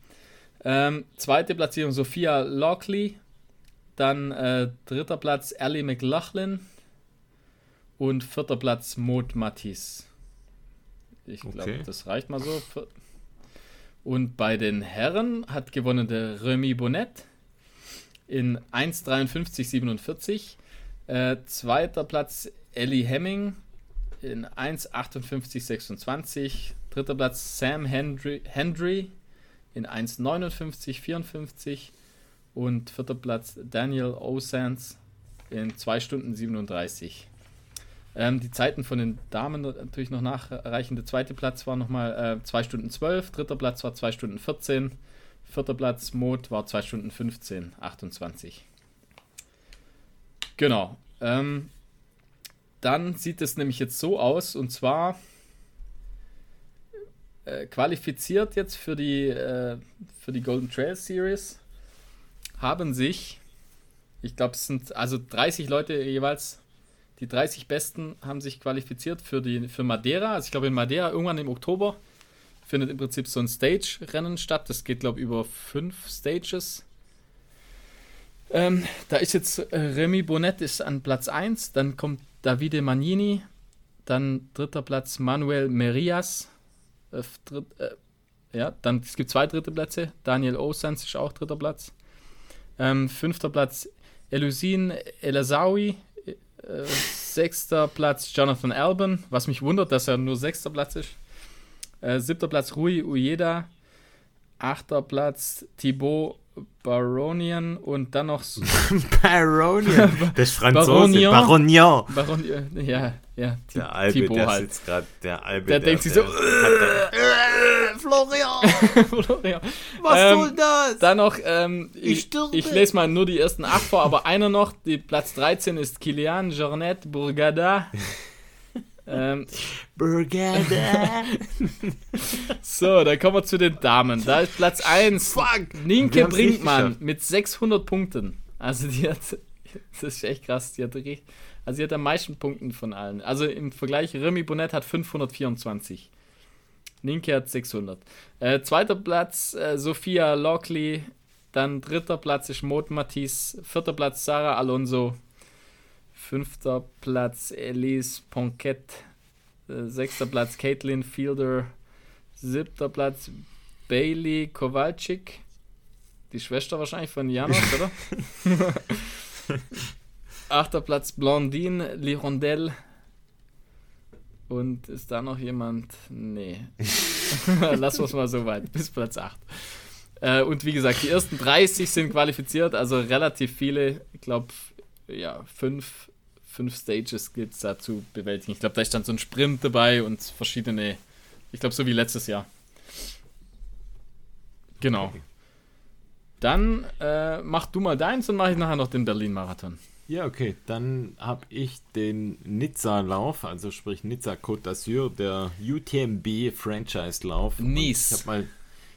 Ähm, zweite Platzierung Sophia Lockley. Dann äh, dritter Platz Ellie McLaughlin. Und vierter Platz Maud Matisse. Ich glaube, Okay. das reicht mal so. Und bei den Herren hat gewonnen der Remy Bonnet in 1,53,47. Äh, zweiter Platz Ellie Hemming in 1,58,26. Dritter Platz Sam Hendry, Hendry in 1,59,54. Und vierter Platz Daniel Osans in 2 Stunden 37. Ähm, die Zeiten von den Damen natürlich noch nachreichen. Der zweite Platz war nochmal äh, 2 Stunden 12, dritter Platz war 2 Stunden 14, vierter Platz Mod war 2 Stunden 15, 28. Genau. Ähm, dann sieht es nämlich jetzt so aus, und zwar äh, qualifiziert jetzt für die, äh, für die Golden Trail Series haben sich, ich glaube, es sind also 30 Leute jeweils, die 30 Besten haben sich qualifiziert für, die, für Madeira. Also ich glaube, in Madeira irgendwann im Oktober findet im Prinzip so ein Stage-Rennen statt. Das geht, glaube ich, über fünf Stages. Ähm, da ist jetzt äh, Remy Bonnet ist an Platz 1, dann kommt Davide Magnini, dann dritter Platz Manuel Merias, äh, dritt, äh, ja, dann es gibt zwei dritte Plätze, Daniel Osans ist auch dritter Platz, ähm, fünfter Platz Elusine Elazawi, äh, sechster Platz Jonathan Alban, was mich wundert, dass er nur sechster Platz ist, äh, siebter Platz Rui Ueda, achter Platz Thibaut Baronian und dann noch. [LAUGHS] Baronian. Das ist Franzose. Baronian. Baronian. Baronian. Ja, ja. Der Albe, Thibaut der halt. sitzt gerade. Der Albe. Der denkt sich so, Äh, Florian, [LAUGHS] Florian. was Ähm, soll das? Dann noch, ähm, Ich ich, ich lese mal nur die ersten acht vor, aber einer noch, die Platz 13 ist Kilian Jornet Bourgada. [LAUGHS] ähm, [LAUGHS] so, dann kommen wir zu den Damen. Da ist Platz 1 Fuck. Nicht Brinkmann mit 600 Punkten. Also die hat, das ist echt krass, die hat, richtig- also die hat am meisten Punkten von allen. Also im Vergleich, Remy Bonnet hat 524. Nienke hat 600. Äh, zweiter Platz äh, Sophia Lockley. Dann dritter Platz ist Maud Matisse. Vierter Platz Sarah Alonso. Fünfter Platz Elise Ponquette. Äh, sechster Platz Caitlin Fielder. Siebter Platz Bailey Kowalczyk. Die Schwester wahrscheinlich von Janos, [LAUGHS] oder? Achter Platz Blondine Lirondelle. Und ist da noch jemand? Nee. [LAUGHS] Lassen wir es mal so weit. Bis Platz 8. Äh, und wie gesagt, die ersten 30 sind qualifiziert, also relativ viele. Ich glaube, ja, fünf, fünf Stages gilt es da zu bewältigen. Ich glaube, da ist dann so ein Sprint dabei und verschiedene. Ich glaube, so wie letztes Jahr. Genau. Dann äh, mach du mal deins und mache ich nachher noch den Berlin-Marathon. Ja, okay. Dann habe ich den Nizza-Lauf, also sprich Nizza Côte d'Azur, der UTMB Franchise-Lauf. Und Nice. Ich habe mal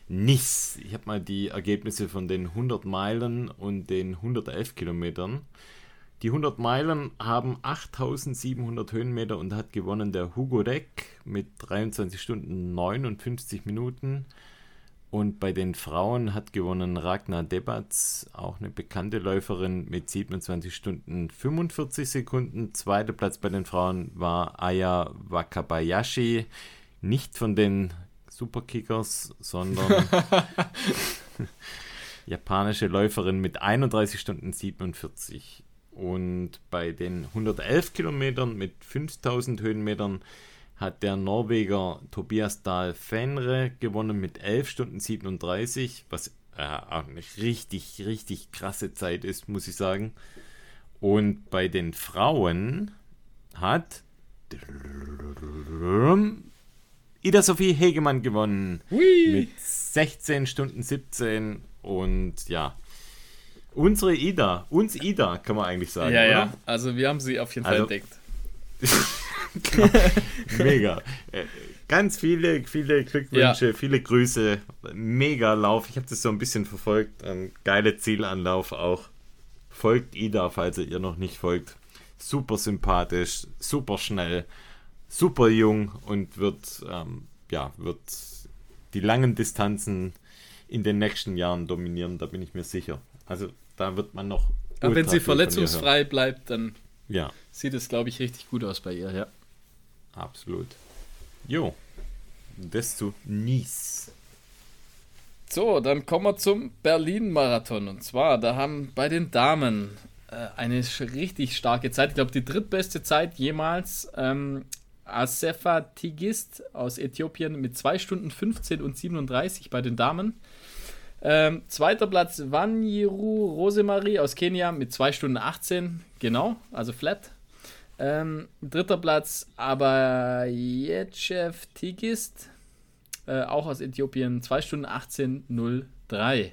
Nice. Ich habe mal die Ergebnisse von den 100 Meilen und den 111 Kilometern. Die 100 Meilen haben 8700 Höhenmeter und hat gewonnen der Hugo Deck mit 23 Stunden 59 Minuten. Und bei den Frauen hat gewonnen Ragnar Debatz, auch eine bekannte Läuferin mit 27 Stunden 45 Sekunden. Zweiter Platz bei den Frauen war Aya Wakabayashi, nicht von den Superkickers, sondern [LAUGHS] japanische Läuferin mit 31 Stunden 47. Und bei den 111 Kilometern mit 5000 Höhenmetern hat der Norweger Tobias Dahl Fenre gewonnen mit 11 Stunden 37, was äh, eine richtig, richtig krasse Zeit ist, muss ich sagen. Und bei den Frauen hat Ida Sophie Hegemann gewonnen mit 16 Stunden 17 und ja, unsere Ida, uns Ida kann man eigentlich sagen, Ja, oder? ja. Also wir haben sie auf jeden Fall Also- entdeckt. [LAUGHS] Mega. Äh, Ganz viele, viele Glückwünsche, viele Grüße. Mega Lauf. Ich habe das so ein bisschen verfolgt. Ein geiler Zielanlauf auch. Folgt Ida, falls ihr ihr noch nicht folgt. Super sympathisch, super schnell, super jung und wird, ähm, ja, wird die langen Distanzen in den nächsten Jahren dominieren, da bin ich mir sicher. Also da wird man noch. Aber wenn sie verletzungsfrei bleibt, dann Ja, sieht es, glaube ich, richtig gut aus bei ihr, ja. absolut. Jo, das zu Nice. So, dann kommen wir zum Berlin-Marathon. Und zwar, da haben bei den Damen äh, eine richtig starke Zeit. Ich glaube, die drittbeste Zeit jemals. Ähm, Asefa Tigist aus Äthiopien mit 2 Stunden 15 und 37 bei den Damen. Ähm, zweiter Platz Wanjiru Rosemarie aus Kenia mit 2 Stunden 18, genau, also flat. Ähm, dritter Platz Abayechev Tigist, äh, auch aus Äthiopien, 2 Stunden 18,03.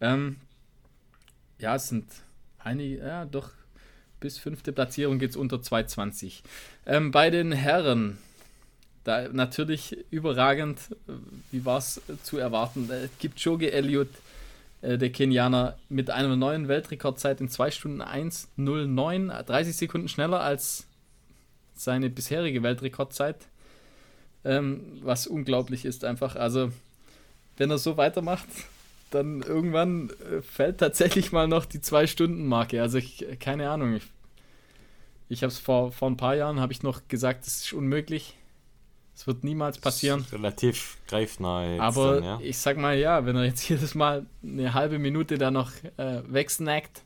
Ähm, ja, es sind einige, ja, doch bis fünfte Platzierung geht es unter 2,20. Ähm, bei den Herren, da natürlich überragend, äh, wie war es zu erwarten, äh, Kipchoge Elliott, äh, der Kenianer, mit einer neuen Weltrekordzeit in 2 Stunden 1,09, 30 Sekunden schneller als seine bisherige Weltrekordzeit. Ähm, was unglaublich ist einfach. Also, wenn er so weitermacht, dann irgendwann äh, fällt tatsächlich mal noch die 2-Stunden-Marke. Also, ich, keine Ahnung. Ich, ich habe es vor, vor ein paar Jahren, habe ich noch gesagt, das ist unmöglich. Es wird niemals passieren. Relativ greifnah Aber dann, ja. ich sag mal, ja, wenn er jetzt [LAUGHS] jedes Mal eine halbe Minute da noch äh, wegsnackt,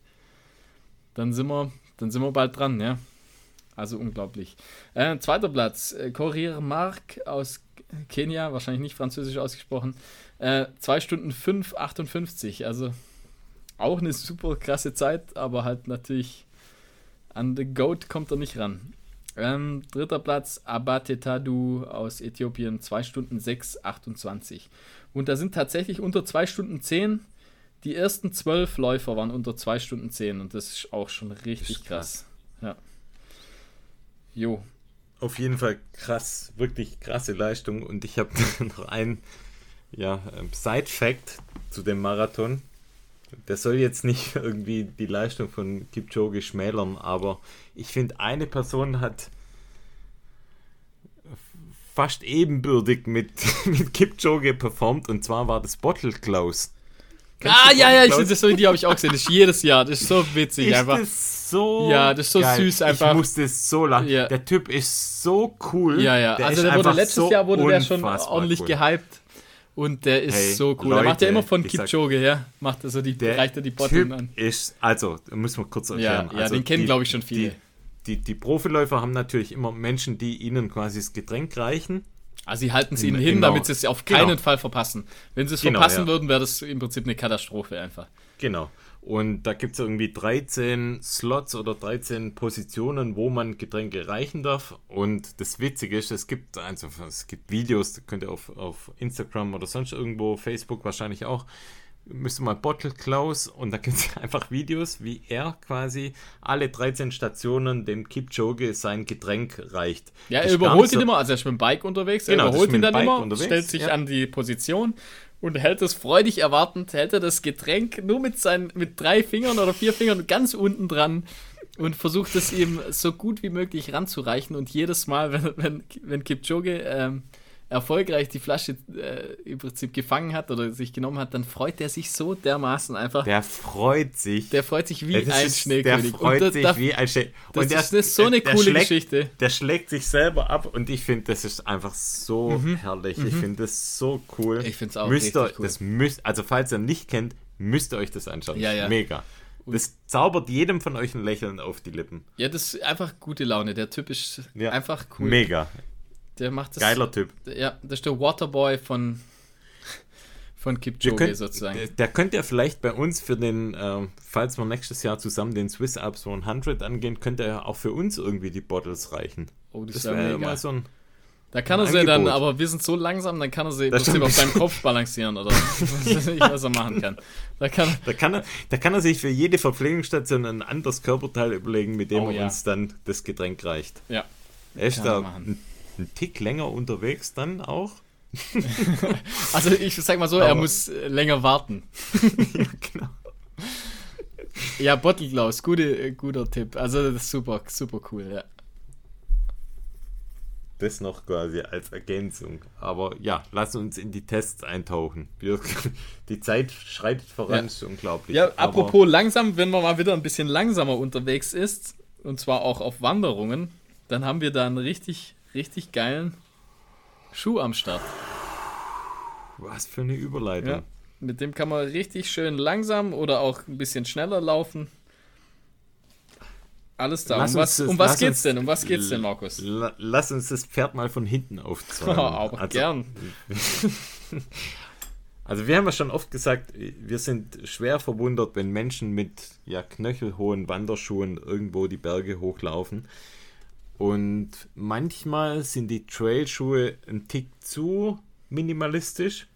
dann sind wir, dann sind wir bald dran, ja. Also unglaublich. Äh, zweiter Platz, äh, Courier Mark aus Kenia, wahrscheinlich nicht französisch ausgesprochen. Äh, 2 Stunden 5, 58. Also auch eine super krasse Zeit, aber halt natürlich an The Goat kommt er nicht ran. Ähm, dritter Platz, Abate Tadu aus Äthiopien, 2 Stunden 6, 28. Und da sind tatsächlich unter 2 Stunden 10, die ersten 12 Läufer waren unter 2 Stunden 10 und das ist auch schon richtig Ist krass. Ja. Jo. Auf jeden Fall krass, wirklich krasse Leistung. Und ich habe [LAUGHS] noch einen ja, ähm, Side-Fact zu dem Marathon. Der soll jetzt nicht [LAUGHS] irgendwie die Leistung von Kipchoge schmälern, aber ich finde, eine Person hat fast ebenbürtig mit, [LAUGHS] mit Kipchoge performt und zwar war das Bottle Klaus. Kennst Ah, ja, ja, ich, das, die habe ich auch gesehen. Das ist jedes Jahr. Das ist so witzig Ist einfach. das so Ja, das ist so geil. süß einfach. Ich musste so lachen. Ja. Der Typ ist so cool. Ja, ja. Der also der wurde letztes so Jahr wurde der schon ordentlich cool. gehypt. Und der ist Hey, so cool. der macht ja Leute, immer von ich sag- Kipchoge, ja. Macht also die, Der reicht er die typ an. ist, also, da müssen wir kurz erklären. ja, also den kennen, die- glaub ich, schon viele. Die, die, die Profiläufer haben natürlich immer Menschen, die ihnen quasi das Getränk reichen. Also sie halten es ihnen hin, Genau. damit sie es auf keinen Genau. Fall verpassen. Wenn sie es Genau, verpassen ja. würden, wäre das im Prinzip eine Katastrophe einfach. Genau. Und da gibt es irgendwie 13 Slots oder 13 Positionen, wo man Getränke reichen darf. Und das Witzige ist, es gibt, also, es gibt Videos, da könnt ihr auf, auf Instagram oder sonst irgendwo, Facebook wahrscheinlich auch, müsst ihr mal Bottle Klaus und da gibt es [LAUGHS] einfach Videos, wie er quasi alle 13 Stationen dem Kipchoge sein Getränk reicht. Ja, er überholt ihn so- immer, also er ist mit dem Bike unterwegs, er Genau, überholt ihn dann Bike immer, unterwegs, stellt sich ja. an die Position und hält es freudig erwartend, hält er das Getränk nur mit seinen, mit drei Fingern oder vier Fingern ganz unten dran und versucht es ihm so gut wie möglich ranzureichen. Und jedes Mal, wenn, wenn, wenn Kipchoge ähm, erfolgreich die Flasche äh, im Prinzip gefangen hat oder sich genommen hat, dann freut er sich so dermaßen einfach. Der, Der freut sich. freut sich wie das ein ist- Schneekönig. Der freut und sich da- wie ein Schneekönig. das Und der- ist so eine der coole schlägt, Geschichte. Der schlägt sich selber ab und ich finde, das ist einfach so herrlich. Ich finde das so cool. Mhm. Ich find's auch müsst ihr, cool. Das müsst, also falls ihr nicht kennt, müsst ihr euch das anschauen. Ja, ja. Mega. Das zaubert jedem von euch ein Lächeln auf die Lippen. Ja, das ist einfach gute Laune. Der Typ ist Ja. einfach cool. Mega. Der macht das. Geiler Typ. Ja, das ist der Waterboy von, von Kipchoge könnt, sozusagen. der, der könnt ja vielleicht bei uns für den, ähm, falls wir nächstes Jahr zusammen den Swiss Alps 100 angehen, könnte er ja auch für uns irgendwie die Bottles reichen. oh, das, Das wäre mega. mal so ein. da kann er sie dann, Angebot. aber wir sind so langsam, dann kann er sie Das auf seinem Kopf balancieren oder was [LAUGHS] [LAUGHS] weiß ich, was er machen kann. Da kann Da kann, er, da kann er sich für jede Verpflegungsstation ein anderes Körperteil überlegen, mit dem Oh, er ja. uns dann das Getränk reicht. ja. Er ist Kann da ein, ein Tick länger unterwegs dann auch. [LAUGHS] Also ich sag mal so, er Aber- muss äh, länger warten. [LAUGHS] ja, genau. Ja, Bottleglaus, gute, äh, guter Tipp. Also das ist super, super cool, ja. Das noch quasi als Ergänzung. Aber ja, lass uns in die Tests eintauchen. [LAUGHS] Die Zeit schreitet voran, Ja. ist unglaublich. Ja, Aber apropos langsam, wenn man mal wieder ein bisschen langsamer unterwegs ist, und zwar auch auf Wanderungen, dann haben wir da einen richtig, richtig geilen Schuh am Start. Was für eine Überleitung. Ja. Mit dem kann man richtig schön langsam oder auch ein bisschen schneller laufen. Alles da. Lass Um was, das- um was geht's uns- denn? Um was geht's denn, Markus? La- Lass uns das Pferd mal von hinten aufzäumen. [LAUGHS] Aber also, gern. [LAUGHS] Also wir haben ja schon oft gesagt, wir sind schwer verwundert, wenn Menschen mit ja, knöchelhohen Wanderschuhen irgendwo die Berge hochlaufen. Und manchmal sind die Trailschuhe ein Tick zu minimalistisch.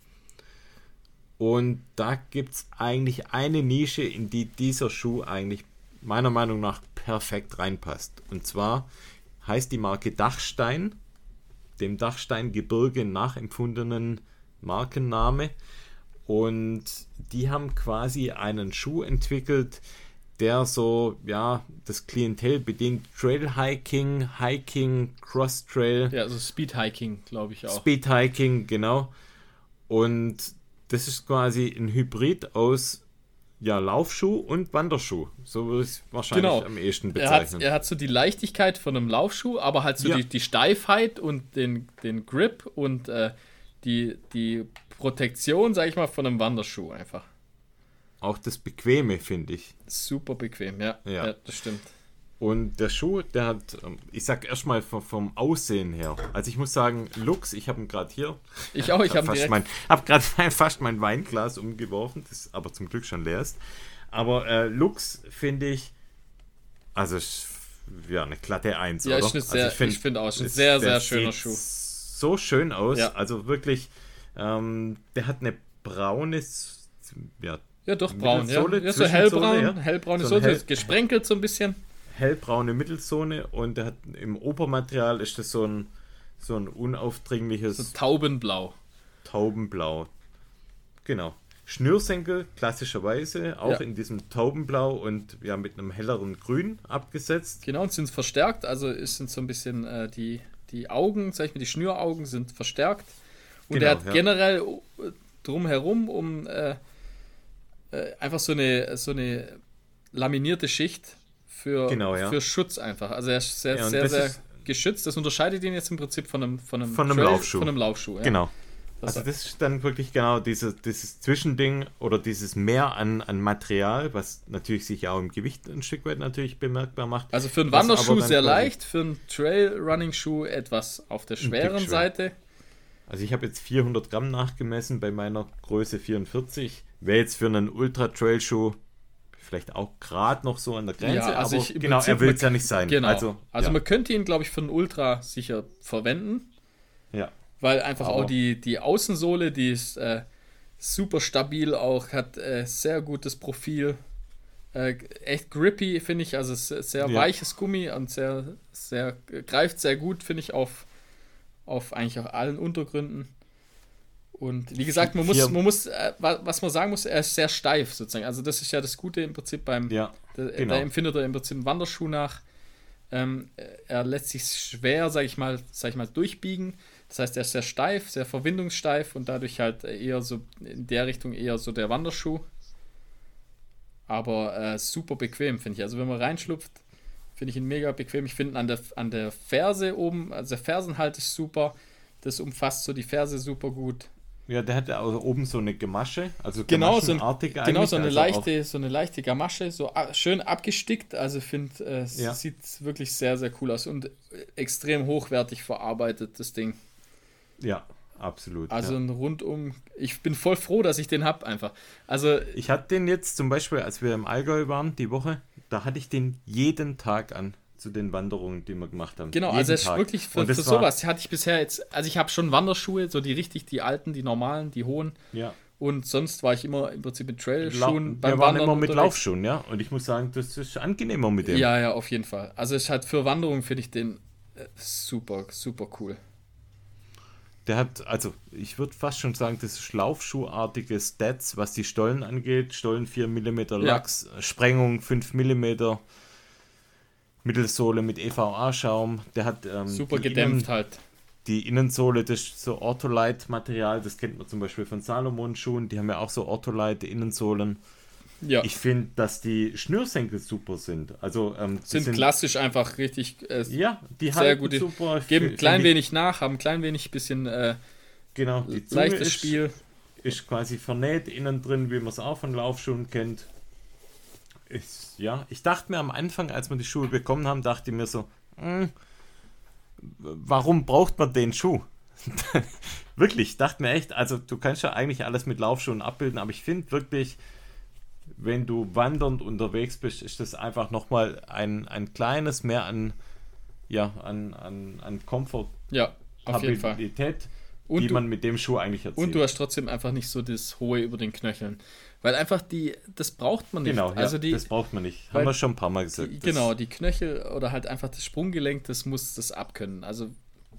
Und da gibt es eigentlich eine Nische, in die dieser Schuh eigentlich meiner Meinung nach perfekt reinpasst. Und zwar heißt die Marke Dachstein, dem Dachsteingebirge nachempfundenen Markenname. Und die haben quasi einen Schuh entwickelt, der so, ja, das Klientel bedient. Trail Hiking, Hiking, Cross Trail, Ja, also Speedhiking, glaube ich auch. Speed Hiking, genau. Und das ist quasi ein Hybrid aus ja, Laufschuh und Wanderschuh. So würde ich es wahrscheinlich Genau. am ehesten er, hat, bezeichnen. er hat so die Leichtigkeit von einem Laufschuh, aber halt so Ja. die, die Steifheit und den, den Grip und äh, die, die Protektion, sag ich mal, von einem Wanderschuh einfach. Auch das Bequeme, finde ich. Super bequem, ja. Ja. Ja, das stimmt. Und der Schuh, der hat, ähm, ich sag erstmal vom, vom Aussehen her. Also ich muss sagen, Lux, ich habe ihn gerade hier. Ich auch, ich habe fast direkt. mein, hab gerade [LAUGHS] fast mein Weinglas umgeworfen, das aber zum Glück schon leer ist. Aber äh, Lux finde ich, also ja, eine glatte Eins, Ja, oder? ist eine sehr- also ich finde auch, ist ein sehr, sehr schöner sieht Schuh. So schön aus, Ja. also wirklich, ähm, der hat eine braune, ja, Ja, doch braun, ja. Ja so hellbraun, ja. hellbraune So Sohle, hell- gesprenkelt so ein bisschen. hellbraune Mittelzone und der hat im Obermaterial ist das so ein so ein unaufdringliches So Taubenblau. Taubenblau. Genau. Schnürsenkel klassischerweise auch Ja. in diesem Taubenblau und ja mit einem helleren Grün abgesetzt. Genau, und sind verstärkt, also es sind so ein bisschen äh, die, die Augen, sag ich mal, die Schnüraugen sind verstärkt. Und Genau, er hat ja. generell äh, drumherum um äh, äh, einfach so eine, so eine laminierte Schicht für, Genau, ja. für Schutz einfach. Also er ist sehr, Ja, sehr, sehr ist- geschützt. Das unterscheidet ihn jetzt im Prinzip von einem, von einem, Von einem Trail- Laufschuh. Von einem Laufschuh, ja. Genau. Das- Also das ist dann wirklich genau dieses, dieses Zwischending oder dieses Mehr an, an Material, was natürlich sich auch im Gewicht ein Stück weit natürlich bemerkbar macht. Also für einen Wanderschuh sehr leicht, für einen Trail-Running-Schuh etwas auf der schweren schwer. Seite. Also ich habe jetzt 400 Gramm nachgemessen bei meiner Größe 44. Wäre jetzt für einen Ultra-Trail-Schuh vielleicht auch gerade noch so an der Grenze, Ja, also aber ich- genau, Prinzip er will es ja nicht sein. Genau. Also, Also, ja, man könnte ihn, glaube ich, für einen Ultra sicher verwenden, ja. weil einfach Aber- auch die, die Außensohle, die ist äh, super stabil, auch hat äh, sehr gutes Profil. Äh, echt grippy, finde ich, also sehr, sehr Ja. weiches Gummi und sehr, sehr, greift sehr gut, finde ich, auf, auf eigentlich auch allen Untergründen. Und wie gesagt, man muss, man muss, äh, wa- was man sagen muss, er ist sehr steif sozusagen. Also das ist ja das Gute im Prinzip beim, Ja, da, genau. da empfindet er im Prinzip einen Wanderschuh nach. Ähm, er lässt sich schwer, sag ich mal, sag ich mal, durchbiegen. Das heißt, er ist sehr steif, sehr verwindungssteif und dadurch halt eher so in der Richtung eher so der Wanderschuh. Aber äh, super bequem, finde ich. Also wenn man reinschlupft, finde ich ihn mega bequem. Ich finde ihn an der, an der Ferse oben, also der Fersenhalt ist super. Das umfasst so die Ferse super gut. Ja, der hat ja auch oben so eine Gemasche, also Genau, so, ein, genau so, eine also leichte, so eine leichte Gamasche, so schön abgestickt. Also finde, äh, es Ja. sieht wirklich sehr, sehr cool aus und äh, extrem hochwertig verarbeitet, das Ding. Ja, absolut. Also ja. ein rundum, ich bin voll froh, dass ich den habe einfach. Also Ich hatte den jetzt zum Beispiel, als wir im Allgäu waren, die Woche, da hatte ich den jeden Tag an zu den Wanderungen, die wir gemacht haben. genau, jeden also es ist wirklich für, für sowas hatte ich bisher jetzt, also ich habe schon Wanderschuhe, so die richtig, die alten, die normalen, die hohen Ja, und sonst war ich immer im Prinzip mit Trailschuhen wir waren immer mit unterwegs. Laufschuhen, ja. Und ich muss sagen, das ist angenehmer mit dem. Ja, ja, auf jeden Fall. Also es hat für Wanderungen finde ich den äh, super, super cool. Der hat, also ich würde fast schon sagen, das ist Laufschuhartige Stats, was die Stollen angeht. Stollen 4 mm Lachs, Sprengung 5 mm, Mittelsohle mit EVA-Schaum. Der hat ähm, Super gedämpft Innen, halt. die Innensohle, das ist so Ortholite-Material, das kennt man zum Beispiel von Salomon-Schuhen, die haben ja auch so Ortholite-Innensohlen. Ja. Ich finde, dass die Schnürsenkel super sind. Also ähm, die sind, klassisch einfach richtig äh, Ja, die sehr gute. super. Geben ein klein wenig nach, haben ein klein wenig bisschen äh, Genau, die Zunge leichtes ist, Spiel. ist quasi vernäht innen drin, wie man es auch von Laufschuhen kennt. Ich, ja, ich dachte mir am Anfang, als wir die Schuhe bekommen haben, dachte ich mir so, hm, warum braucht man den Schuh? [LAUGHS] wirklich, ich dachte mir echt, also du kannst ja eigentlich alles mit Laufschuhen abbilden, aber ich finde wirklich, wenn du wandernd unterwegs bist, ist das einfach nochmal ein, ein kleines mehr an, ja, an, an, an Komfort, Ja, auf jeden Fall. Und die du- man mit dem Schuh eigentlich erzielt. Und du hast trotzdem einfach nicht so das Hohe über den Knöcheln. Weil einfach die, das braucht man nicht. genau, also ja, die, das braucht man nicht. Haben wir schon ein paar Mal gesagt. die, genau, die Knöchel oder halt einfach das Sprunggelenk, das muss das abkönnen. Also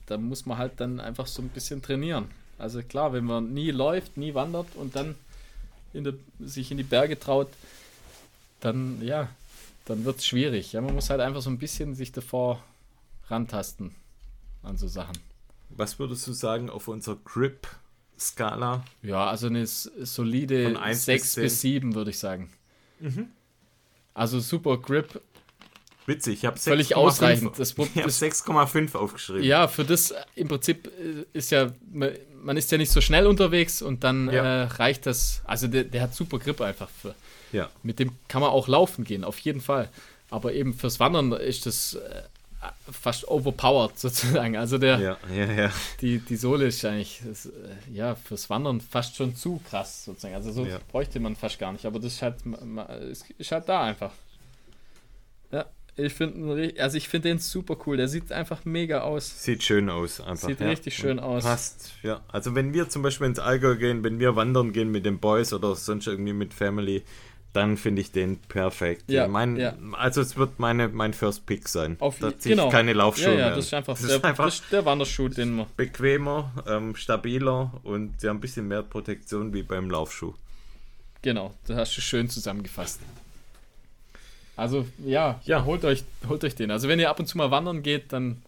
da muss man halt dann einfach so ein bisschen trainieren. Also klar, wenn man nie läuft, nie wandert und dann in der, sich in die Berge traut, dann ja, dann wird es schwierig. Ja, man muss halt einfach so ein bisschen sich davor rantasten an so Sachen. Was würdest du sagen auf unserer Grip-Skala? Ja, also eine solide Von eins 6 bis Mhm. bis 7, würde ich sagen. Also super Grip, Witzig, ich habe völlig ausreichend. Das, [LAUGHS] Ich habe das, 6,5 aufgeschrieben. ja, für das äh, im Prinzip äh, ist ja, man man ist ja nicht so schnell unterwegs und dann Ja. äh, reicht das. Also der, der hat super Grip einfach. Für, ja. mit dem kann man auch laufen gehen, auf jeden Fall. Aber eben fürs Wandern ist das äh, fast overpowered [LAUGHS] sozusagen. Also der, Ja, ja, ja. die, die Sohle ist eigentlich das, äh, ja fürs Wandern fast schon zu krass sozusagen. Also so bräuchte man fast gar nicht, aber das ist halt, ist, ist halt da einfach. Ja, ich finde also ich finde den super cool. Der sieht einfach mega aus. Sieht schön aus. Einfach, Sieht richtig schön aus. Passt, ja. Also wenn wir zum Beispiel ins Allgäu gehen, wenn wir wandern gehen mit den Boys oder sonst irgendwie mit Family, dann finde ich den perfekt. Ja, mein, ja. Also es wird meine, mein First Pick sein. Auf, da ziehe genau. ich keine Laufschuhe Ja, ja, mehr das ist einfach, das der, ist einfach das der Wanderschuh, den man. bequemer, ähm, stabiler und ja ein bisschen mehr Protektion wie beim Laufschuh. Genau, das hast du schön zusammengefasst. Also ja, Ja. holt euch, holt euch den. Also wenn ihr ab und zu mal wandern geht, dann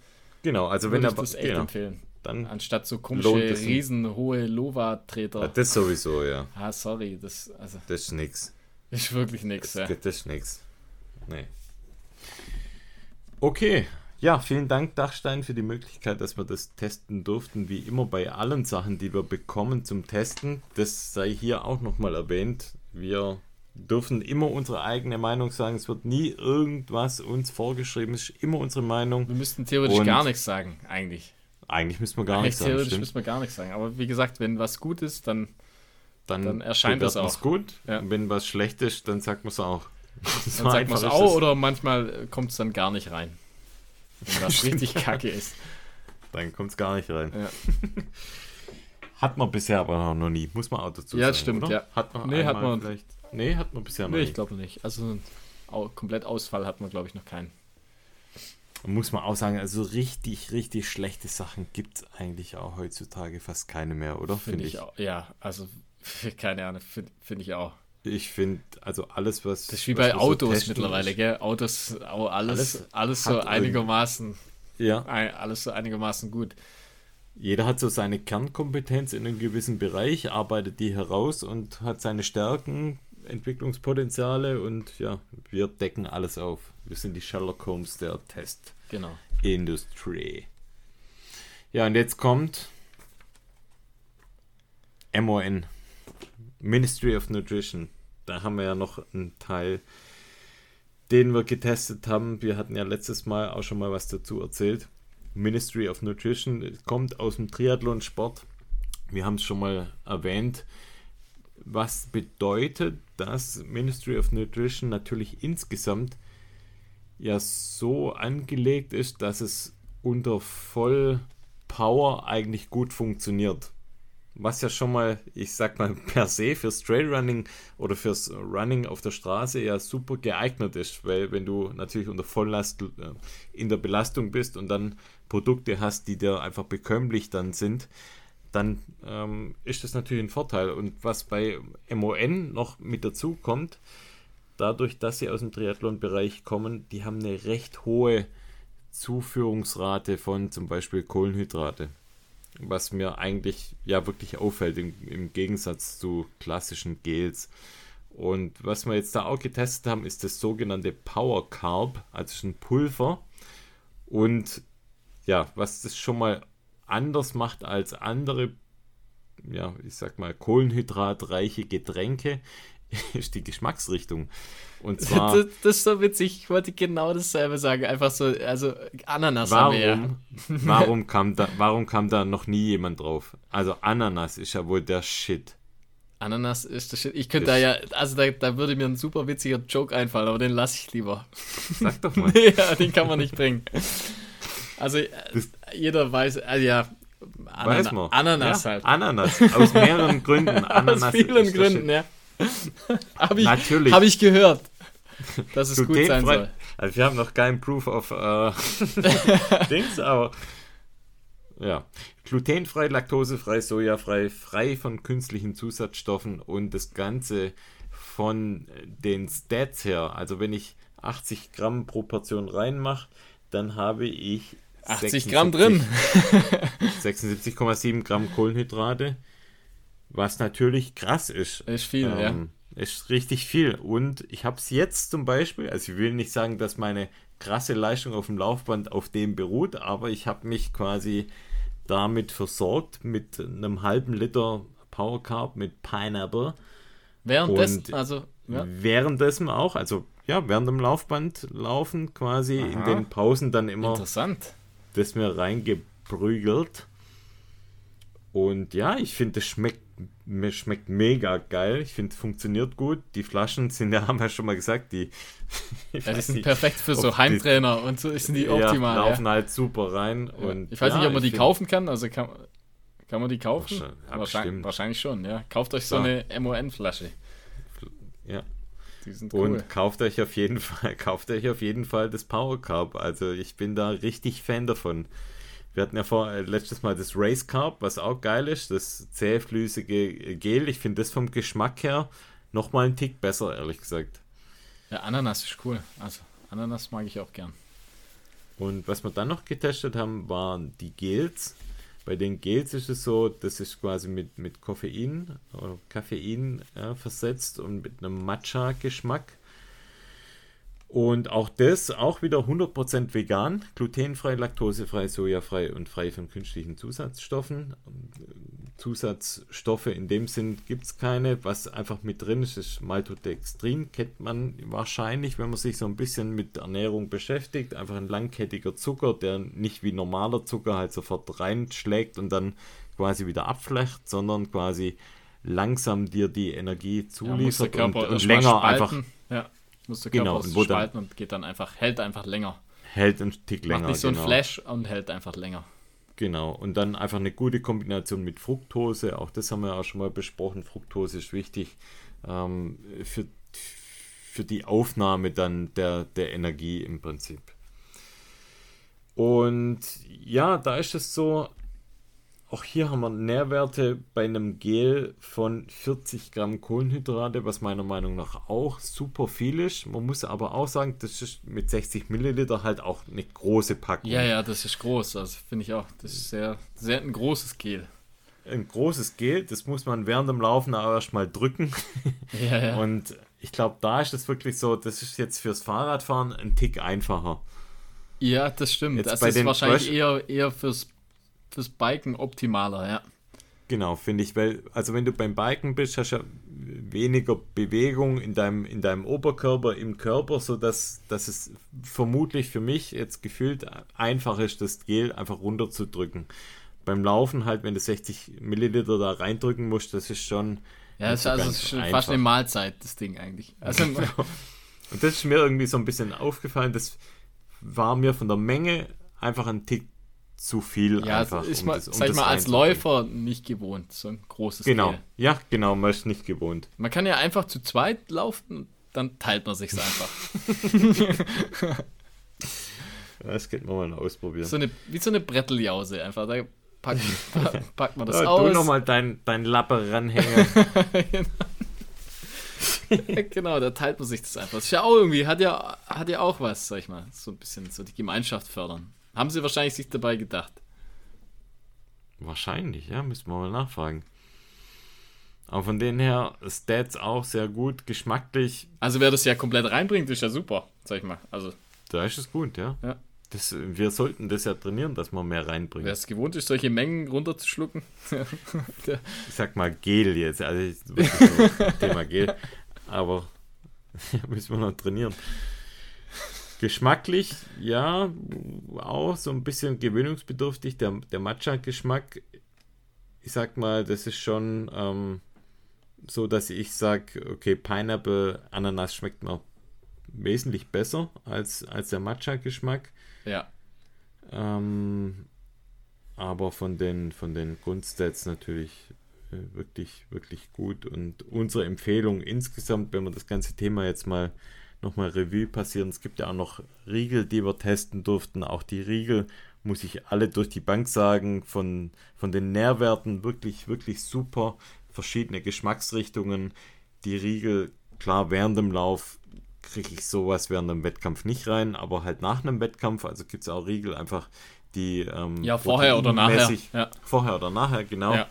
Genau, also wenn würde ich er das echt genau, empfehlen. dann Anstatt so komische, riesenhohe Lova-Treter. ja, das sowieso, ja. Ah, sorry, das also, Das ist nix. Ist wirklich nichts. Das, Ja. das ist nix. Nee. Okay. Ja, vielen Dank, Dachstein, für die Möglichkeit, dass wir das testen durften. Wie immer bei allen Sachen, die wir bekommen zum Testen. Das sei hier auch nochmal erwähnt. Wir dürfen immer unsere eigene Meinung sagen. Es wird nie irgendwas uns vorgeschrieben. Es ist immer unsere Meinung. Wir müssten theoretisch Und- gar nichts sagen, eigentlich. Eigentlich müssen wir gar nichts sagen. theoretisch müssen wir gar nichts sagen. Aber wie gesagt, wenn was gut ist, dann Dann, dann erscheint das auch. gut. Ja. Wenn was schlecht ist, dann sagt man [LAUGHS] es auch. So Dann sagt man es auch oder manchmal kommt es dann gar nicht rein. Wenn was [LAUGHS] richtig kacke ist. Dann kommt es gar nicht rein. Ja. [LAUGHS] Hat man bisher aber noch nie, muss man auch dazu Ja, sagen. stimmt, oder? ja. Hat man Nee, hat man- vielleicht. Nee, hat man bisher noch Nee, nicht. ich glaube nicht. Also komplett Ausfall hat man, glaube ich, noch keinen. Muss man auch sagen, also richtig, richtig schlechte Sachen gibt es eigentlich auch heutzutage fast keine mehr, oder? Finde ich auch. Ja, also [LAUGHS] keine Ahnung, finde find ich auch. Ich finde, also alles, was. Das ist wie bei so Autos testen, mittlerweile, gell? Autos, au- alles, Alles alles, so einigermaßen, Ja, ein- alles so einigermaßen gut. jeder hat so seine Kernkompetenz in einem gewissen Bereich, arbeitet die heraus und hat seine Stärken, Entwicklungspotenziale und ja, wir decken alles auf. Wir sind die Sherlock Holmes der Genau. Testindustrie. Ja, und jetzt kommt MON, Ministry of Nutrition. Da haben wir ja noch einen Teil, den wir getestet haben. Wir hatten ja letztes Mal auch schon mal was dazu erzählt. Ministry of Nutrition kommt aus dem Triathlon-Sport. Wir haben es schon mal erwähnt. Was bedeutet, dass Ministry of Nutrition natürlich insgesamt ja so angelegt ist, dass es unter Vollpower eigentlich gut funktioniert. Was ja schon mal, ich sag mal, per se fürs Trailrunning oder fürs Running auf der Straße ja super geeignet ist, weil wenn du natürlich unter Volllast äh, in der Belastung bist und dann Produkte hast, die dir einfach bekömmlich dann sind, dann ähm, ist das natürlich ein Vorteil. Und was bei MON noch mit dazu kommt, dadurch, dass sie aus dem Triathlon-Bereich kommen, die haben eine recht hohe Zuführungsrate von zum Beispiel Kohlenhydrate. Was mir eigentlich ja wirklich auffällt im, im Gegensatz zu klassischen Gels. Und was wir jetzt da auch getestet haben, ist das sogenannte Power Carb, also ein Pulver. Und ja, was das schon mal anders macht als andere, ja, ich sag mal, kohlenhydratreiche Getränke, [LAUGHS] ist die Geschmacksrichtung. Und [LAUGHS] zwar, Das, das ist so witzig. Ich wollte genau dasselbe sagen. Einfach so, also Ananas haben wir ja. warum, [LAUGHS] warum, [LAUGHS] kam da, warum kam da noch nie jemand drauf? Also Ananas ist ja wohl der Shit. Ananas ist das Shit. Ich könnte da ja, also da, da würde mir ein super witziger Joke einfallen, aber den lasse ich lieber. Sag doch mal. ja, den kann man nicht bringen. Also äh, Das- jeder weiß, also ja, Anana Weiß man. Ananas ja, halt. Ananas. Aus mehreren Gründen. Ananas Aus vielen der Gründen, ja. Habe ich, Natürlich. hab ich gehört, [LAUGHS] dass es gut sein Glutenfrei- soll. Also wir haben noch keinen Proof of äh, [LAUGHS] Dings, aber ja. Glutenfrei, laktosefrei, sojafrei, frei von künstlichen Zusatzstoffen und das Ganze von den Stats her. Also wenn ich 80 Gramm pro Portion reinmache, dann habe ich 80 Gramm drin. [LAUGHS] 76,7 Gramm Kohlenhydrate, was natürlich krass ist. Ist viel, ja. Ist richtig viel. Und ich habe es jetzt zum Beispiel, also ich will nicht sagen, dass meine krasse Leistung auf dem Laufband auf dem beruht, aber ich habe mich quasi damit versorgt mit einem halben Liter Power Carb mit Pineapple. Währenddessen, Und also, ja. Währenddessen auch, also ja, während dem Laufband laufen quasi in Aha. den Pausen dann immer Interessant. das mir reingeprügelt. Und ja, ich finde, es schmeckt, mir schmeckt mega geil. Ich finde, es funktioniert gut. Die Flaschen sind ja, [LAUGHS] haben wir schon mal gesagt, die, [LAUGHS] Ja, die sind nicht, perfekt für so die- Heimtrainer und so sind die ja, optimal. Ja, laufen halt super rein. Und ich weiß ja, nicht, ob man die find- kaufen kann. Also kann, kann man die kaufen? Wahrscheinlich- ja, wahrscheinlich, schon, ja. Kauft euch so Ja. eine MON-Flasche. Ja. Die sind Und cool. kauft euch auf jeden [LAUGHS] Fall, kauft euch auf jeden Fall das Power Carb. Also ich bin da richtig Fan davon. Wir hatten ja vor äh, letztes Mal das Race Carb, was auch geil ist, das zähflüssige Gel. Ich finde das vom Geschmack her nochmal einen Tick besser, ehrlich gesagt. Ja, Ananas ist cool. Also, Ananas mag ich auch gern. Und was wir dann noch getestet haben, waren die Gels. Bei den Gels ist es so, das ist quasi mit, mit Koffein oder Koffein äh, versetzt und mit einem Matcha-Geschmack. Und auch das, auch wieder 100% vegan, glutenfrei, laktosefrei, sojafrei und frei von künstlichen Zusatzstoffen. Zusatzstoffe in dem Sinn gibt es keine. Was einfach mit drin ist, ist Maltodextrin. Kennt man wahrscheinlich, wenn man sich so ein bisschen mit Ernährung beschäftigt. Einfach ein langkettiger Zucker, der nicht wie normaler Zucker halt sofort reinschlägt und dann quasi wieder abflecht, sondern quasi langsam dir die Energie Ja, zuliefert und, Körper und mal länger einfach spalten. Ja, muss der Genau, Körper und und geht dann einfach, hält einfach länger. hält einen Tick länger. Macht nicht so genau. ein Flash und hält einfach länger. Genau, und dann einfach eine gute Kombination mit Fructose, auch das haben wir auch schon mal besprochen. Fructose ist wichtig ähm, für, für die Aufnahme dann der, der Energie im Prinzip. Und ja, da ist es so, auch hier haben wir Nährwerte bei einem Gel von 40 Gramm Kohlenhydrate, was meiner Meinung nach auch super viel ist. Man muss aber auch sagen, das ist mit 60 Milliliter halt auch eine große Packung. Ja, ja, das ist groß. Also finde ich auch. Das ist sehr, sehr ein großes Gel. ein großes Gel, das muss man während dem Laufen auch erstmal drücken. [LAUGHS] Ja, ja. Und ich glaube, da ist es wirklich so, das ist jetzt fürs Fahrradfahren ein Tick einfacher. ja, das stimmt. Jetzt das bei ist wahrscheinlich Fresh- eher, eher fürs, fürs Biken optimaler, ja. Genau, finde ich, weil, also wenn du beim Biken bist, hast du ja weniger Bewegung in deinem, in deinem Oberkörper, im Körper, sodass dass es vermutlich für mich jetzt gefühlt einfach ist, das Gel einfach runterzudrücken. Beim Laufen halt, wenn du 60 Milliliter da reindrücken musst, das ist schon. Ja, das ist so also ist schon fast eine Mahlzeit, das Ding eigentlich. [LAUGHS] Also, Und das ist mir irgendwie so ein bisschen aufgefallen, das war mir von der Menge einfach ein Tick zu viel. ja, einfach, es ist um mal, das- um sag ich das mal, als. Läufer nicht gewohnt, so ein großes Genau, Gel. ja, genau, man ist nicht gewohnt. Man kann ja einfach zu zweit laufen, dann teilt man sich's einfach. [LAUGHS] Das könnte man mal ausprobieren. so eine, wie so eine Bretteljause einfach. Da packt, pa- [LAUGHS] [LAUGHS] packt man das Ja, du aus. nochmal dein, dein Lappe ranhängen. genau, da teilt man sich das einfach. Das ist ja auch irgendwie, hat ja, hat ja auch was, sag ich mal. So ein bisschen so die Gemeinschaft fördern. Haben sie wahrscheinlich sich dabei gedacht. Wahrscheinlich, ja, müssen wir mal nachfragen. Aber von denen her, Stats auch sehr gut, geschmacklich, Also wer das ja komplett reinbringt, ist ja super, sag ich mal. Also da ist es gut, ja. Ja. Das, wir sollten das ja trainieren, dass man mehr reinbringt. wer es gewohnt ist, solche Mengen runterzuschlucken. [LAUGHS] Ich sag mal Gel jetzt, also ich- [LAUGHS] Thema Gel. aber [LAUGHS] müssen wir noch trainieren. Geschmacklich, ja, auch so ein bisschen gewöhnungsbedürftig. Der, der Matcha-Geschmack, ich sag mal, das ist schon ähm, so, dass ich sage, okay, Pineapple, Ananas schmeckt mir wesentlich besser als, als der Matcha-Geschmack. Ja. Ähm, aber von den, von den Grundstats natürlich äh, wirklich, wirklich gut. Und unsere Empfehlung insgesamt, wenn wir das ganze Thema jetzt mal nochmal Revue passieren, es gibt ja auch noch Riegel, die wir testen durften. Auch die Riegel muss ich alle durch die Bank sagen, von, von den Nährwerten wirklich, wirklich super. Verschiedene Geschmacksrichtungen. Die Riegel, klar, während dem Lauf kriege ich sowas während einem Wettkampf nicht rein, aber halt nach einem Wettkampf, also gibt es auch Riegel einfach, die ähm, Ja, vorher oder nachher. Ja. Vorher oder nachher, genau. Ja.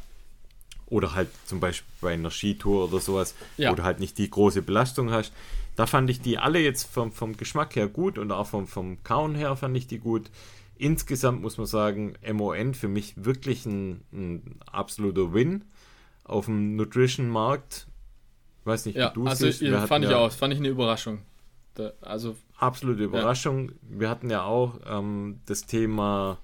Oder halt zum Beispiel bei einer Skitour oder sowas, Ja. wo du halt nicht die große Belastung hast. Da fand ich die alle jetzt vom, vom Geschmack her gut und auch vom, vom Kauen her fand ich die gut. Insgesamt muss man sagen, MON für mich wirklich ein, ein absoluter Win auf dem Nutrition-Markt. Weiß nicht, Ja, wie du also siehst. Wir fand ich ja auch, fand ich eine Überraschung. Da, also, absolute Überraschung. Wir hatten ja auch ähm, das Thema,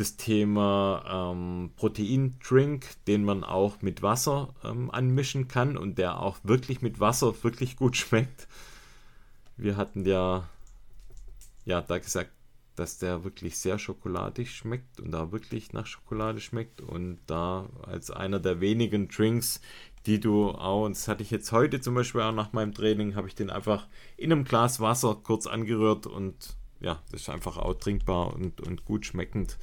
das Thema ähm, Proteindrink, den man auch mit Wasser ähm, anmischen kann und der auch wirklich mit Wasser wirklich gut [LAUGHS] schmeckt. Wir hatten ja, ja da gesagt, dass der wirklich sehr schokoladig schmeckt und da wirklich nach Schokolade schmeckt und da als einer der wenigen Drinks, die du auch, und das hatte ich jetzt heute zum Beispiel auch nach meinem Training, habe ich den einfach in einem Glas Wasser kurz angerührt und ja, das ist einfach auch trinkbar und, und gut schmeckend.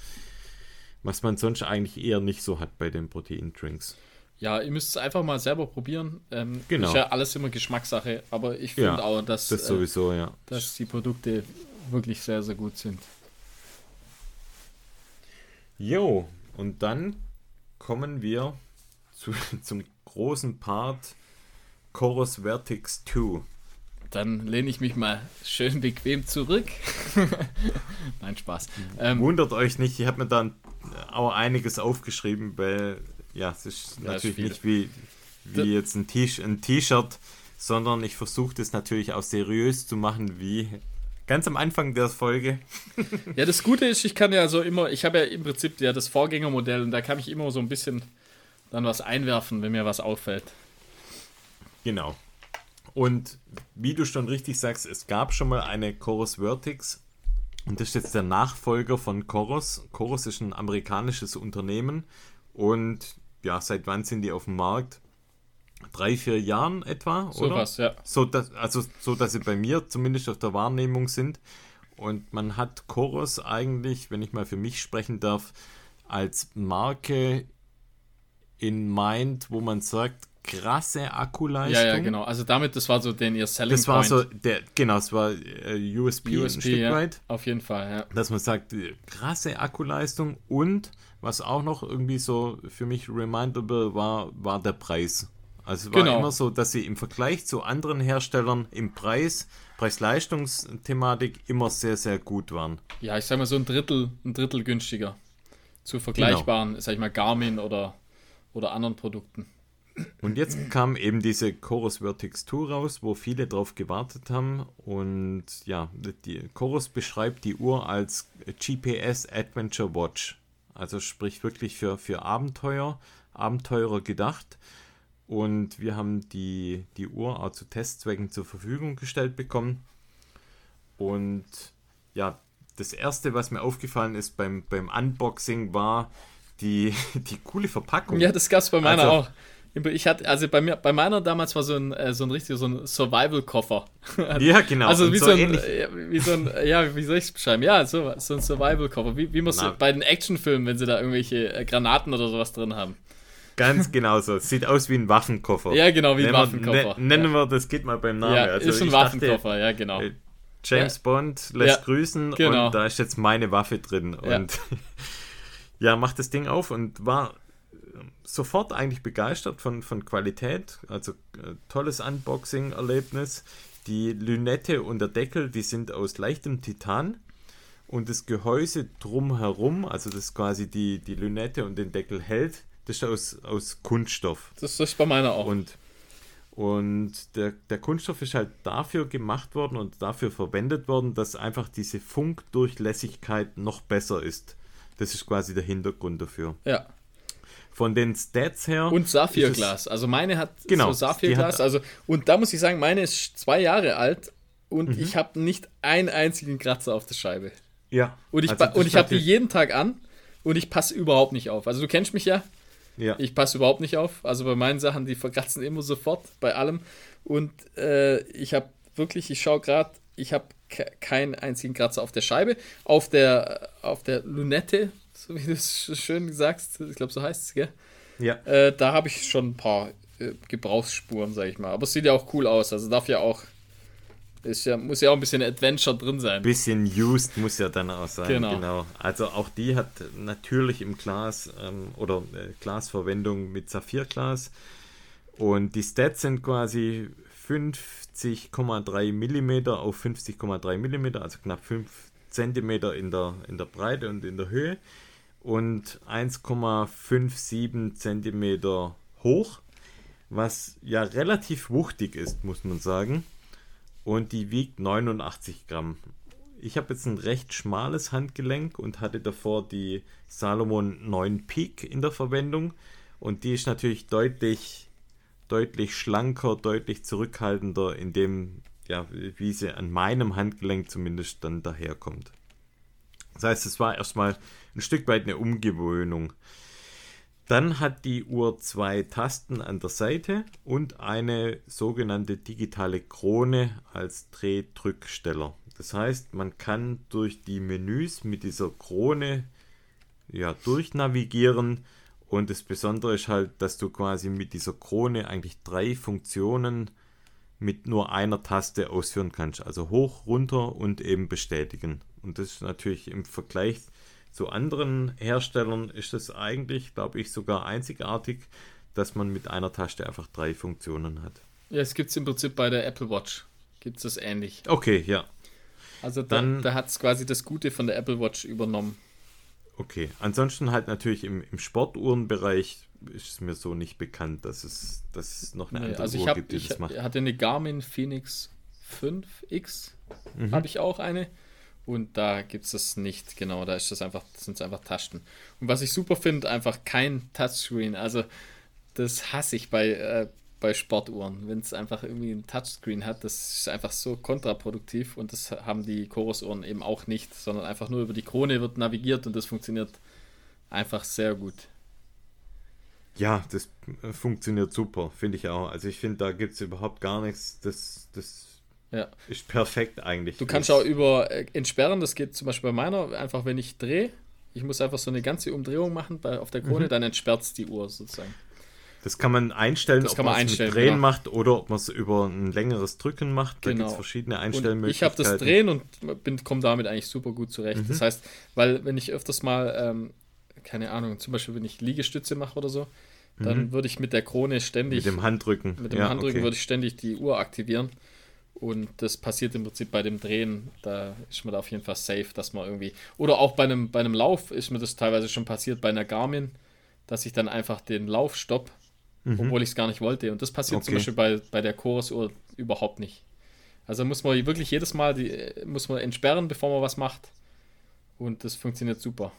Was man sonst eigentlich eher nicht so hat bei den Proteindrinks. ja, ihr müsst es einfach mal selber probieren. Ähm, Genau. Ist ja alles immer Geschmackssache, aber ich finde Ja, auch, dass, Das äh, sowieso, ja. dass die Produkte wirklich sehr, sehr gut sind. Jo, und dann kommen wir zu, [LAUGHS] zum großen Part Chorus Vertix 2. Dann lehne ich mich mal schön bequem zurück. [LAUGHS] Nein, Spaß. Ähm, Wundert euch nicht, ich habe mir dann auch einiges aufgeschrieben, weil ja, es ist Ja, natürlich nicht wie, wie jetzt ein T-Shirt, sondern ich versuche das natürlich auch seriös zu machen, wie ganz am Anfang der Folge. Ja, das Gute ist, ich kann ja so immer, ich habe ja im Prinzip ja das Vorgängermodell und da kann ich immer so ein bisschen dann was einwerfen, wenn mir was auffällt. Genau. Und wie du schon richtig sagst, es gab schon mal eine Chorus Vertix und das ist jetzt der Nachfolger von Chorus. Chorus ist ein amerikanisches Unternehmen und ja, seit wann sind die auf dem Markt? Drei, vier Jahren etwa, So oder? was, ja. So, dass, also so, dass sie bei mir zumindest auf der Wahrnehmung sind. Und man hat Chorus eigentlich, wenn ich mal für mich sprechen darf, als Marke in Mind, wo man sagt, krasse Akkuleistung. Ja, ja, genau. Also damit, das war so den ihr Selling Das war Point. so, der, genau, es war äh, USB, ein USP, Stück ja. weit, Auf jeden Fall, ja. dass man sagt, äh, krasse Akkuleistung und was auch noch irgendwie so für mich remindable war, war der Preis. Also es war Genau. immer so, dass sie im Vergleich zu anderen Herstellern im Preis, Preis-Leistungs-Thematik immer sehr, sehr gut waren. Ja, ich sag mal so ein Drittel, ein Drittel günstiger. Zu vergleichbaren, sag ich mal, Garmin oder, oder anderen Produkten. Und jetzt kam eben diese Chorus Vertix 2 raus, wo viele drauf gewartet haben. Und ja, die Chorus beschreibt die Uhr als GPS Adventure Watch. Also sprich wirklich für, für Abenteuer, Abenteurer gedacht. Und wir haben die, die Uhr auch zu Testzwecken zur Verfügung gestellt bekommen. Und ja, das erste, was mir aufgefallen ist beim, beim Unboxing, war die, [LAUGHS] die coole Verpackung. Ja, das gab's bei meiner Also- auch. Ich hatte, also bei mir, bei meiner damals war so ein, äh, so ein richtiger, so ein Survival-Koffer. [LAUGHS] Ja, genau. Also wie so so, ein, ja, wie so ein, ja, wie soll ich es beschreiben? Ja, so, so ein Survival-Koffer. Wie, wie Na. so bei den Actionfilmen, wenn sie da irgendwelche äh, Granaten oder sowas drin haben. Ganz [LAUGHS] genau so. Sieht aus wie ein Waffenkoffer. Ja, genau, wie ein Nennen wir- Waffenkoffer. Ne, nennen wir das geht mal beim Namen. ja, also ist ein ich dachte, Waffenkoffer, ja, genau. äh, James Bond lässt Ja, grüßen genau. und da ist jetzt meine Waffe drin. Ja. Und [LAUGHS] ja, macht das Ding auf und war sofort eigentlich begeistert von, von Qualität. Also äh, tolles Unboxing-Erlebnis. Die Lünette und der Deckel, die sind aus leichtem Titan. Und das Gehäuse drumherum, also das quasi die, die Lünette und den Deckel hält, das ist aus, aus Kunststoff. Das ist bei meiner auch. Und, Und der, der Kunststoff ist halt dafür gemacht worden und dafür verwendet worden, dass einfach diese Funkdurchlässigkeit noch besser ist. Das ist quasi der Hintergrund dafür. Ja. Von den Stats her. Und Saphirglas. Also meine hat Genau, so Saphirglas. Also, und da muss ich sagen, meine ist zwei Jahre alt und Mhm. ich habe nicht einen einzigen Kratzer auf der Scheibe. Ja. Und ich, Also und ich habe die jeden Tag an und ich passe überhaupt nicht auf. Also du kennst mich ja, Ja. ich passe überhaupt nicht auf. Also bei meinen Sachen, die verkratzen immer sofort, bei allem. Und äh, ich habe wirklich, ich schaue gerade, ich habe ke keinen einzigen Kratzer auf der Scheibe. Auf der, auf der Lunette, [LAUGHS] so wie du es sch- schön sagst, ich glaube so heißt es, gell? ja. Äh, da habe ich schon ein paar äh, Gebrauchsspuren, sage ich mal. Aber es sieht ja auch cool aus. Also darf ja auch, ist ja, muss ja auch ein bisschen Adventure drin sein. bisschen used muss ja dann auch sein. Genau. Also auch die hat natürlich im Glas ähm, oder äh, Glasverwendung mit Saphirglas. Und die Stats sind quasi 50,3 mm auf 50,3 mm, also knapp 5 cm in der, in der Breite und in der Höhe. Und 1,57 cm hoch, was ja relativ wuchtig ist, muss man sagen und die wiegt 89 Gramm. Ich habe jetzt ein recht schmales Handgelenk und hatte davor die Salomon 9 Peak in der Verwendung und die ist natürlich deutlich, deutlich schlanker, deutlich zurückhaltender in dem, ja, wie sie an meinem Handgelenk zumindest dann daherkommt. Das heißt, es war erstmal ein Stück weit eine Umgewöhnung. Dann hat die Uhr zwei Tasten an der Seite und eine sogenannte digitale Krone als Drehdrücksteller. Das heißt, man kann durch die Menüs mit dieser Krone ja, durchnavigieren und das Besondere ist halt, dass du quasi mit dieser Krone eigentlich drei Funktionen mit nur einer Taste ausführen kannst. Also hoch, runter und eben bestätigen. Und das ist natürlich im Vergleich zu anderen Herstellern ist es eigentlich, glaube ich, sogar einzigartig, dass man mit einer Taste einfach drei Funktionen hat. Ja, es gibt es im Prinzip bei der Apple Watch. Gibt es das ähnlich. Okay, ja. Also da, Dann- da hat es quasi das Gute von der Apple Watch übernommen. Okay. Ansonsten halt natürlich im, im Sportuhrenbereich ist es mir so nicht bekannt, dass es, dass es noch eine Nee, andere also ich, Uhr hab, gibt, die ich das macht. hatte eine Garmin Phoenix 5X, Mhm. habe ich auch eine. Und da gibt es das nicht, genau. Da ist das einfach, sind es einfach Tasten. Und was ich super finde, einfach kein Touchscreen. Also das hasse ich bei, äh, bei Sportuhren. Wenn es einfach irgendwie ein Touchscreen hat, das ist einfach so kontraproduktiv und das haben die Chorus-Uhren eben auch nicht, sondern einfach nur über die Krone wird navigiert und das funktioniert einfach sehr gut. Ja, das äh, funktioniert super, finde ich auch. Also ich finde, da gibt es überhaupt gar nichts. Das, das Ja. ist perfekt eigentlich. Du kannst auch über äh, entsperren, das geht zum Beispiel bei meiner, einfach wenn ich drehe, ich muss einfach so eine ganze Umdrehung machen bei, auf der Krone, Mhm. dann entsperrt es die Uhr sozusagen. Das kann man einstellen, Das ob kann man es mit Drehen genau. macht oder ob man es über ein längeres Drücken macht. Da Genau. gibt es verschiedene Und Einstellmöglichkeiten. ich habe das Drehen und bin, komme damit eigentlich super gut zurecht. Mhm. Das heißt, weil wenn ich öfters mal, ähm, keine Ahnung, zum Beispiel wenn ich Liegestütze mache oder so, dann würde ich mit der Krone ständig, Mhm. Mit dem Handrücken. mit dem ja, Handrücken okay. würde ich ständig die Uhr aktivieren. Und das passiert im Prinzip bei dem Drehen. Da ist man da auf jeden Fall safe, dass man irgendwie. Oder auch bei einem, bei einem Lauf ist mir das teilweise schon passiert bei einer Garmin, dass ich dann einfach den Lauf stopp, obwohl ich es gar nicht wollte. Und das passiert zum Mhm. Okay. Beispiel bei, bei der Chorus-Uhr überhaupt nicht. Also muss man wirklich jedes Mal die, muss man entsperren, bevor man was macht. Und das funktioniert super.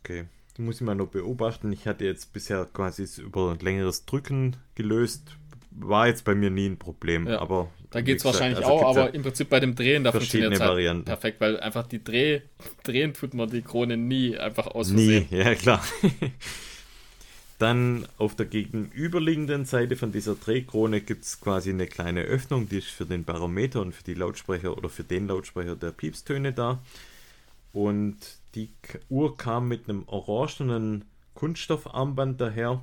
Okay. Das muss ich mal noch beobachten. Ich hatte jetzt bisher quasi über längeres Drücken gelöst. War jetzt bei mir nie ein Problem. Ja. Aber Da geht es wahrscheinlich also auch, aber im Prinzip bei dem Drehen, da verschiedene funktioniert es halt Varianten. perfekt, weil einfach die Dreh, [LAUGHS] Drehen tut man die Krone nie einfach aus Nie, ja klar. [LAUGHS] Dann auf der gegenüberliegenden Seite von dieser Drehkrone gibt es quasi eine kleine Öffnung, die ist für den Barometer und für die Lautsprecher oder für den Lautsprecher der Piepstöne da. Und die Uhr kam mit einem orangenen Kunststoffarmband daher.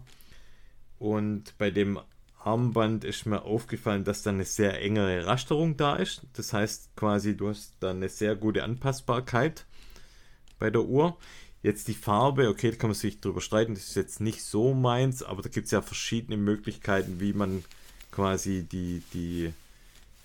Und bei dem Armband ist mir aufgefallen, dass da eine sehr enge Rasterung da ist. Das heißt quasi, du hast da eine sehr gute Anpassbarkeit bei der Uhr. Jetzt die Farbe, okay, da kann man sich drüber streiten, das ist jetzt nicht so meins, aber da gibt es ja verschiedene Möglichkeiten, wie man quasi die, die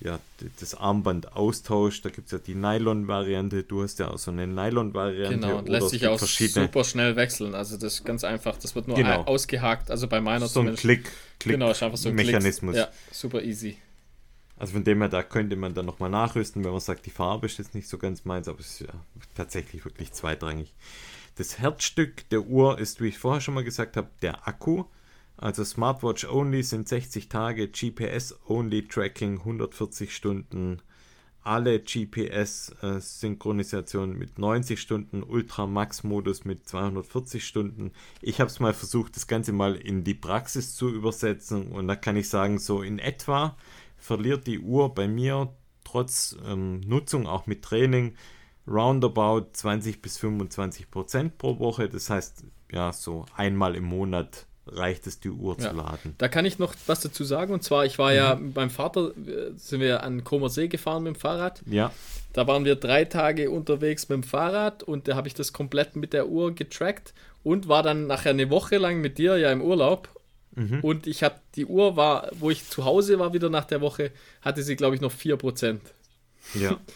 ja, das Armband austauscht. Da gibt es ja die Nylon-Variante. Du hast ja auch so eine Nylon-Variante. Genau, und lässt sich auch super schnell wechseln. Also das ist ganz einfach. Das wird nur Genau. ein- ausgehakt, also bei meiner So ein zumindest. Klick, Klick genau, ist einfach so ein Mechanismus. Klicks. Ja, super easy. Also von dem her, da könnte man dann nochmal nachrüsten, wenn man sagt, die Farbe ist jetzt nicht so ganz meins, aber es ist ja tatsächlich wirklich zweitrangig. Das Herzstück der Uhr ist, wie ich vorher schon mal gesagt habe, der Akku. Also Smartwatch Only sind 60 Tage, GPS Only Tracking 140 Stunden, alle GPS-Synchronisation mit 90 Stunden, Ultra Max Modus mit 240 Stunden. Ich habe es mal versucht, das Ganze mal in die Praxis zu übersetzen und da kann ich sagen, so in etwa verliert die Uhr bei mir trotz ähm, Nutzung auch mit Training roundabout 20 bis 25 Prozent pro Woche. Das heißt, ja, so einmal im Monat reicht es, die Uhr Ja. zu laden. Da kann ich noch was dazu sagen. Und zwar, ich war ja mit meinem Vater, äh, sind wir an Comer See gefahren mit dem Fahrrad. Ja, Da waren wir drei Tage unterwegs mit dem Fahrrad und da habe ich das komplett mit der Uhr getrackt und war dann nachher eine Woche lang mit dir ja im Urlaub. Und ich habe die Uhr war, wo ich zu Hause war wieder nach der Woche, hatte sie glaube ich noch 4%. ja. [LAUGHS]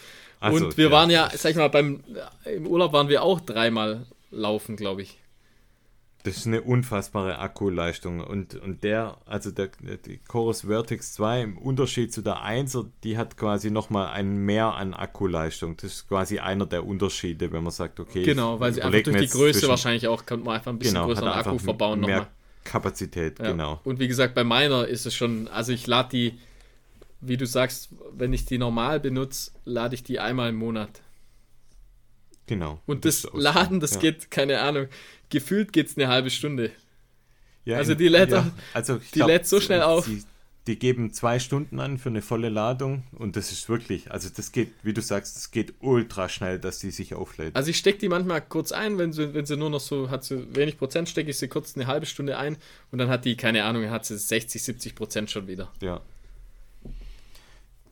Also, und wir ja. waren ja, sag ich mal, beim im Urlaub waren wir auch dreimal laufen, glaube ich. Das ist eine unfassbare Akkuleistung. Und, und der, also der, die Chorus Vertex 2 im Unterschied zu der 1er, die hat quasi nochmal ein Mehr an Akkuleistung. Das ist quasi einer der Unterschiede, wenn man sagt, okay. Genau, weil sie einfach durch die Größe zwischen- wahrscheinlich auch, kann man einfach ein bisschen genau, größeren er Akku verbauen mehr nochmal. Kapazität, Ja. genau. Und wie gesagt, bei meiner ist es schon, also ich lade die, wie du sagst, wenn ich die normal benutze, lade ich die einmal im Monat. Genau. Und das, so. Laden, das ja. geht, keine Ahnung, gefühlt geht es eine halbe Stunde. Ja, also die lädt ja, also die lädt so schnell auf. Die, die geben zwei Stunden an für eine volle Ladung und das ist wirklich, also das geht, wie du sagst, das geht ultra schnell, dass die sich auflädt. Also ich stecke die manchmal kurz ein, wenn sie, wenn sie nur noch so, hat sie wenig Prozent, stecke ich sie kurz eine halbe Stunde ein und dann hat die, keine Ahnung, hat sie 60, 70 Prozent schon wieder. Ja.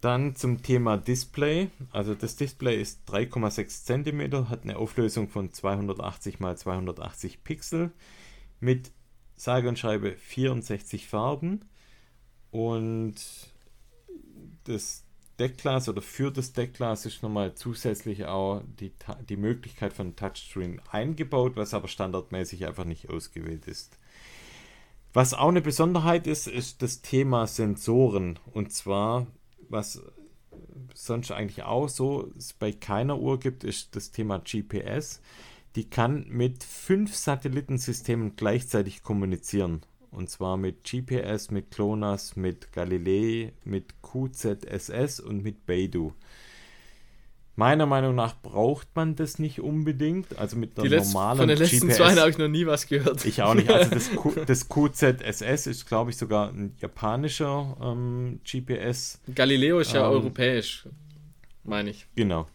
Dann zum Thema Display. Also das Display ist 3,6 cm, hat eine Auflösung von 280 x 280 Pixel mit sage und schreibe 64 Farben und das Deckglas oder für das Deckglas ist nochmal zusätzlich auch die, die Möglichkeit von Touchscreen eingebaut, was aber standardmäßig einfach nicht ausgewählt ist. Was auch eine Besonderheit ist, ist das Thema Sensoren. Und zwar, was sonst eigentlich auch so bei keiner Uhr gibt, ist das Thema GPS. Die kann mit fünf Satellitensystemen gleichzeitig kommunizieren. Und zwar mit GPS, mit GLONASS, mit Galilei, mit QZSS und mit Beidou. Meiner Meinung nach braucht man das nicht unbedingt. Also mit einer letzten, normalen von den letzten GPS. zwei habe ich noch nie was gehört. Ich auch nicht. Also das, [LAUGHS] Q, das QZSS ist, glaube ich, sogar ein japanischer ähm, GPS. Galileo ist ja Ähm, europäisch, meine ich. Genau.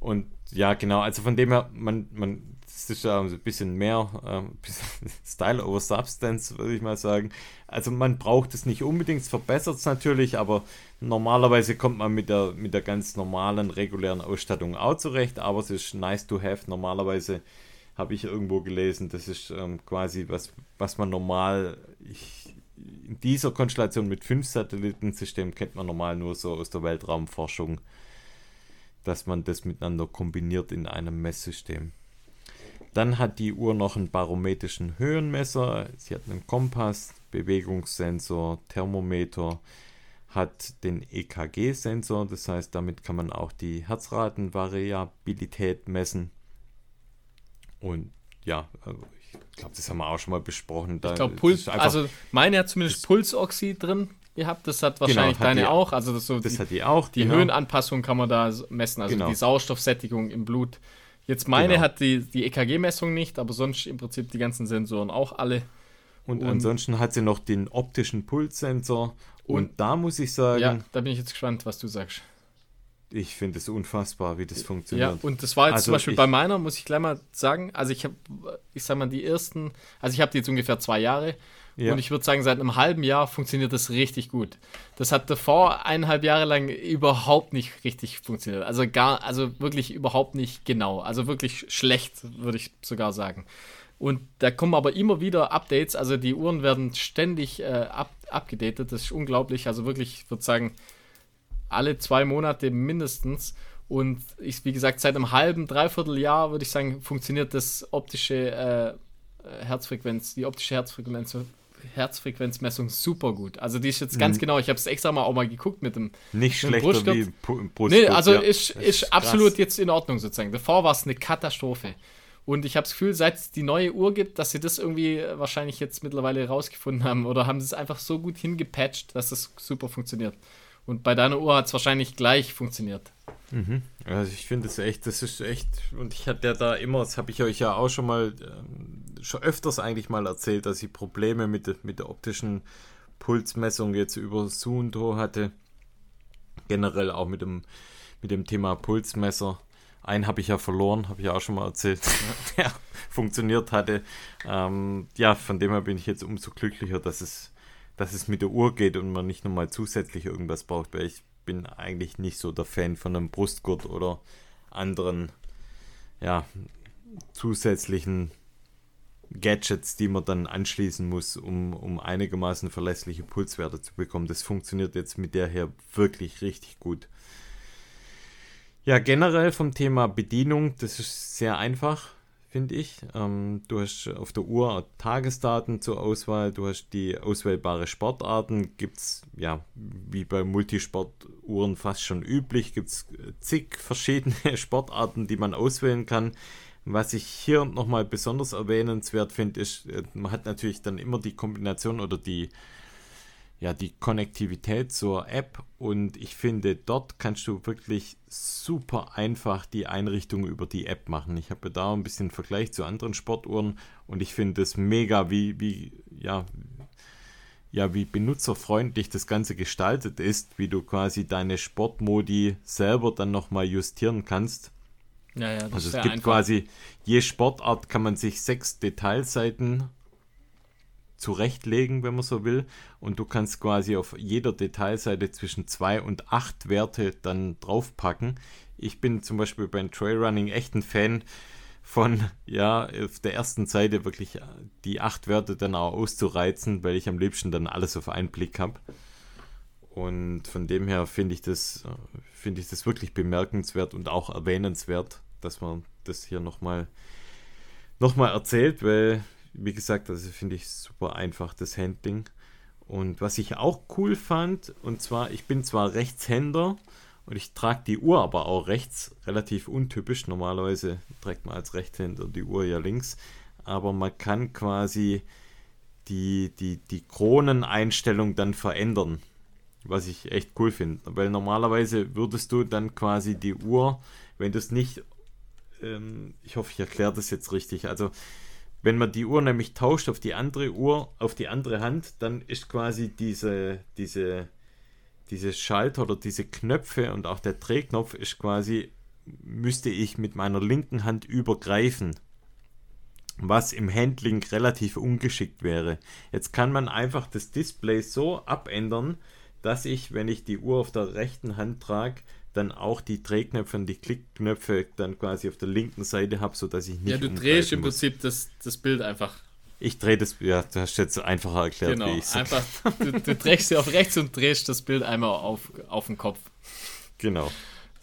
Und ja, genau. Also von dem her, man, man, das ist ja ein bisschen mehr ähm, [LAUGHS] Style over Substance, würde ich mal sagen. Also man braucht es nicht unbedingt, es verbessert es natürlich, aber normalerweise kommt man mit der, mit der ganz normalen, regulären Ausstattung auch zurecht, aber es ist nice to have. Normalerweise habe ich irgendwo gelesen, das ist ähm, quasi was, was man normal, ich, in dieser Konstellation mit fünf Satellitensystemen kennt man normal nur so aus der Weltraumforschung, dass man das miteinander kombiniert in einem Messsystem. Dann hat die Uhr noch einen barometrischen Höhenmesser, sie hat einen Kompass, Bewegungssensor, Thermometer, hat den EKG-Sensor, das heißt, damit kann man auch die Herzratenvariabilität messen. Und ja, also ich glaube, das haben wir auch schon mal besprochen. Da Ich glaube, Puls, einfach- also meine hat zumindest Pulsoxid drin gehabt, das hat wahrscheinlich Genau, hat deine die- auch. Also das, so das die, hat die auch. die genau. Höhenanpassung kann man da messen, also Genau. die Sauerstoffsättigung im Blut. Jetzt meine Genau. hat die, die EKG-Messung nicht, aber sonst im Prinzip die ganzen Sensoren auch alle. Und, Und- ansonsten hat sie noch den optischen Pulssensor. Und, Und- da muss ich sagen, Ja, da bin ich jetzt gespannt, was du sagst. ich finde es unfassbar, wie das Ja, funktioniert. und das war jetzt Also zum Beispiel ich- bei meiner, muss ich gleich mal sagen, also ich habe, ich sag mal, die ersten, also ich habe die jetzt ungefähr zwei Jahre Ja. und ich würde sagen, seit einem halben Jahr funktioniert das richtig gut. Das hat davor eineinhalb Jahre lang überhaupt nicht richtig funktioniert. Also gar, also wirklich überhaupt nicht genau. Also wirklich schlecht, würde ich sogar sagen. Und da kommen aber immer wieder Updates, also die Uhren werden ständig äh, abgedatet, das ist unglaublich. Also wirklich, ich würde sagen, alle zwei Monate mindestens. Und ich, wie gesagt, seit einem halben, dreiviertel Jahr würde ich sagen, funktioniert das optische äh, Herzfrequenz, die optische Herzfrequenz, Herzfrequenzmessung super gut. Also die ist jetzt ganz Mhm. genau, ich habe es extra mal auch mal geguckt mit dem Nicht mit dem schlechter Brustgurt. wie Brustgurt. Nee, also ja. ist, ist krass. absolut jetzt in Ordnung sozusagen. Davor war es eine Katastrophe. Und ich habe das Gefühl, seit es die neue Uhr gibt, dass sie das irgendwie wahrscheinlich jetzt mittlerweile rausgefunden haben oder haben sie es einfach so gut hingepatcht, dass das super funktioniert. Und bei deiner Uhr hat es wahrscheinlich gleich funktioniert. Also ich finde es echt, das ist echt, und ich hatte ja da immer, das habe ich euch ja auch schon mal, ähm, schon öfters eigentlich mal erzählt, dass ich Probleme mit, der- mit der optischen Pulsmessung jetzt über Suunto hatte. Generell auch mit dem, mit dem Thema Pulsmesser. Einen habe ich ja verloren, habe ich auch schon mal erzählt, [LAUGHS] der funktioniert hatte. Ähm, ja, von dem her bin ich jetzt umso glücklicher, dass es, dass es mit der Uhr geht und man nicht nochmal zusätzlich irgendwas braucht, weil ich bin eigentlich nicht so der Fan von einem Brustgurt oder anderen, ja, zusätzlichen Gadgets, die man dann anschließen muss, um, um einigermaßen verlässliche Pulswerte zu bekommen. Das funktioniert jetzt mit der her wirklich richtig gut. Ja, generell vom Thema Bedienung, das ist sehr einfach, finde ich. Ähm, du hast auf der Uhr Tagesdaten zur Auswahl, du hast die auswählbare Sportarten, gibt es, ja, wie bei Multisportuhren fast schon üblich, gibt es zig verschiedene [LAUGHS] Sportarten, die man auswählen kann. Was ich hier nochmal besonders erwähnenswert finde, ist, äh, man hat natürlich dann immer die Kombination oder die, ja, die Konnektivität zur App und ich finde, dort kannst du wirklich super einfach die Einrichtung über die App machen. Ich habe da ein bisschen Vergleich zu anderen Sportuhren und ich finde es mega, wie, wie, ja, ja, wie benutzerfreundlich das Ganze gestaltet ist, wie du quasi deine Sportmodi selber dann nochmal justieren kannst. Ja, ja, das Also es gibt einfach. quasi, je Sportart kann man sich sechs Detailseiten zurechtlegen, wenn man so will. Und du kannst quasi auf jeder Detailseite zwischen zwei und acht Werte dann draufpacken. Ich bin zum Beispiel beim Trailrunning echt ein Fan von, ja, auf der ersten Seite wirklich die acht Werte dann auch auszureizen, weil ich am liebsten dann alles auf einen Blick habe. Und von dem her finde ich das, finde ich das wirklich bemerkenswert und auch erwähnenswert, dass man das hier nochmal noch mal erzählt, weil, wie gesagt, also finde ich super einfach, das Handling. Und was ich auch cool fand, und zwar, ich bin zwar Rechtshänder und ich trage die Uhr aber auch rechts, relativ untypisch. Normalerweise trägt man als Rechtshänder die Uhr ja links, aber man kann quasi die, die, die Kroneneinstellung dann verändern. Was ich echt cool finde. Weil normalerweise würdest du dann quasi die Uhr, wenn du es nicht, ähm, ich hoffe, ich erkläre das jetzt richtig. Also, wenn man die Uhr nämlich tauscht auf die andere Uhr, auf die andere Hand, dann ist quasi diese, diese, diese Schalter oder diese Knöpfe und auch der Drehknopf ist quasi, müsste ich mit meiner linken Hand übergreifen was im Handling relativ ungeschickt wäre. Jetzt kann man einfach das Display so abändern, dass ich, wenn ich die Uhr auf der rechten Hand trage, dann auch die Drehknöpfe und die Klickknöpfe dann quasi auf der linken Seite habe, sodass ich nicht Ja, du drehst im muss. Prinzip das, das Bild einfach. Ich drehe das, ja, du hast jetzt einfacher erklärt, Genau. wie ich Einfach, du, du drehst sie auf rechts und drehst das Bild einmal auf, auf den Kopf, Genau.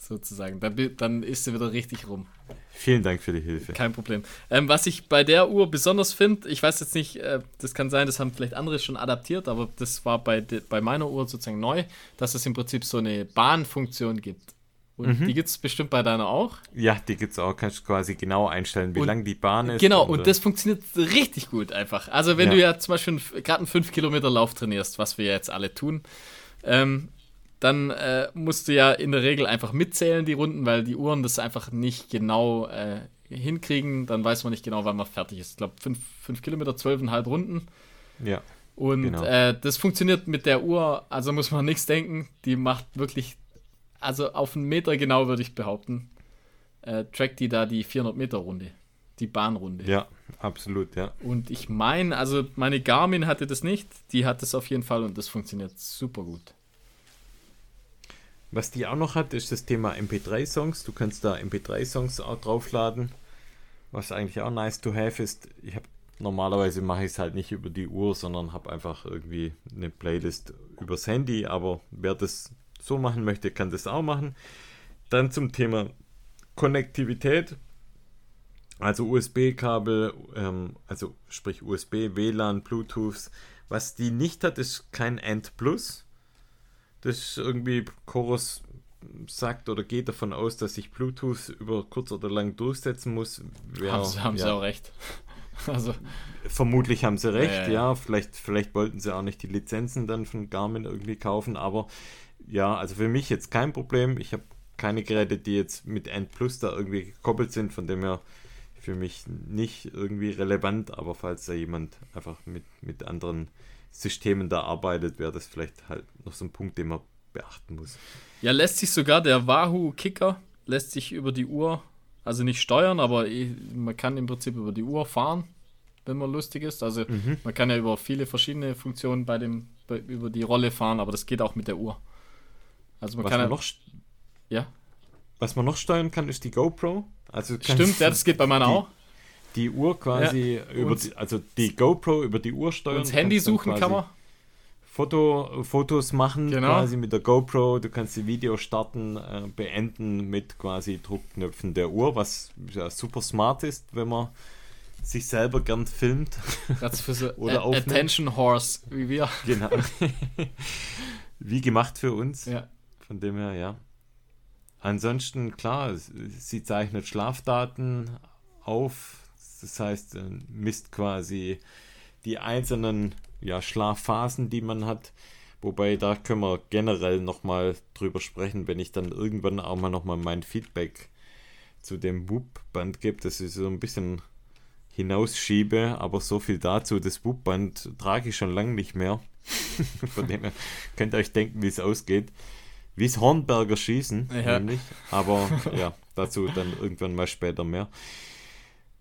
Sozusagen. Dann, dann ist sie wieder richtig rum. Vielen Dank für die Hilfe. Kein Problem. Ähm, was ich bei der Uhr besonders finde, ich weiß jetzt nicht, äh, das kann sein, das haben vielleicht andere schon adaptiert, aber das war bei, de, bei meiner Uhr sozusagen neu, dass es im Prinzip so eine Bahnfunktion gibt. Und Mhm. die gibt es bestimmt bei deiner auch. Ja, die gibt es auch. Kannst du quasi genau einstellen, wie Und- lang die Bahn ist. Genau, äh, und das funktioniert richtig gut einfach. Also wenn Ja. du ja zum Beispiel gerade einen 5 Kilometer Lauf trainierst, was wir jetzt alle tun, ähm, dann äh, musst du ja in der Regel einfach mitzählen, die Runden, weil die Uhren das einfach nicht genau äh, hinkriegen. Dann weiß man nicht genau, wann man fertig ist. Ich glaube, 5 Kilometer, 12,5 Runden. Ja. Und Genau. äh, das funktioniert mit der Uhr, also muss man nichts denken. Die macht wirklich, also auf einen Meter genau würde ich behaupten, äh, trackt die da die 400 Meter Runde, die Bahnrunde. ja, absolut, ja. Und ich meine, also meine Garmin hatte das nicht, die hat das auf jeden Fall und das funktioniert super gut. Was die auch noch hat, ist das Thema MP3-Songs. Du kannst da MP3-Songs auch draufladen. Was eigentlich auch nice to have ist. Ich habe normalerweise mache ich es halt nicht über die Uhr, sondern habe einfach irgendwie eine Playlist übers Handy. Aber wer das so machen möchte, kann das auch machen. Dann zum Thema Konnektivität. Also USB-Kabel, ähm, also sprich USB, WLAN, Bluetooth. Was die nicht hat, ist kein End Plus. Das irgendwie Chorus sagt oder geht davon aus, dass sich Bluetooth über kurz oder lang durchsetzen muss. Ja, haben sie, haben ja. sie auch recht. [LAUGHS] Also. Vermutlich haben sie recht, ja, ja. ja, Vielleicht, vielleicht wollten sie auch nicht die Lizenzen dann von Garmin irgendwie kaufen, aber ja, also für mich jetzt kein Problem. Ich habe keine Geräte, die jetzt mit End Plus da irgendwie gekoppelt sind, von dem her für mich nicht irgendwie relevant, aber falls da jemand einfach mit, mit anderen Systemen da arbeitet, wäre das vielleicht halt noch so ein Punkt, den man beachten muss. Ja, lässt sich sogar der Wahoo Kicker lässt sich über die Uhr, also nicht steuern, aber man kann im Prinzip über die Uhr fahren, wenn man lustig ist. Also mhm. man kann ja über viele verschiedene Funktionen bei dem bei, über die Rolle fahren, aber das geht auch mit der Uhr. Also man Was kann man ja, noch ja. Was man noch steuern kann, ist die GoPro. Also Stimmt, ja, das geht bei meiner die, auch. Die Uhr quasi ja. über die, also die GoPro über die Uhr steuern. Und das Handy suchen kann man. Foto, Fotos machen genau. quasi mit der GoPro. Du kannst die Video starten, äh, beenden mit quasi Druckknöpfen der Uhr, was ja super smart ist, wenn man sich selber gern filmt. Gerade für so oder aufnimmt. Attention Horse wie wir. Genau. [LAUGHS] wie gemacht für uns. Ja. Von dem her, ja. Ansonsten, klar, sie zeichnet Schlafdaten auf. Das heißt, äh, misst quasi die einzelnen ja, Schlafphasen, die man hat. Wobei da können wir generell nochmal drüber sprechen, wenn ich dann irgendwann auch mal nochmal mein Feedback zu dem Whoop-Band gebe, dass ich so ein bisschen hinausschiebe, aber so viel dazu. Das Whoop-Band trage ich schon lange nicht mehr. [LAUGHS] Von dem her könnt ihr euch denken, wie es ausgeht. Wie es Hornberger schießen, ja. nämlich. Aber ja, dazu dann irgendwann mal später mehr.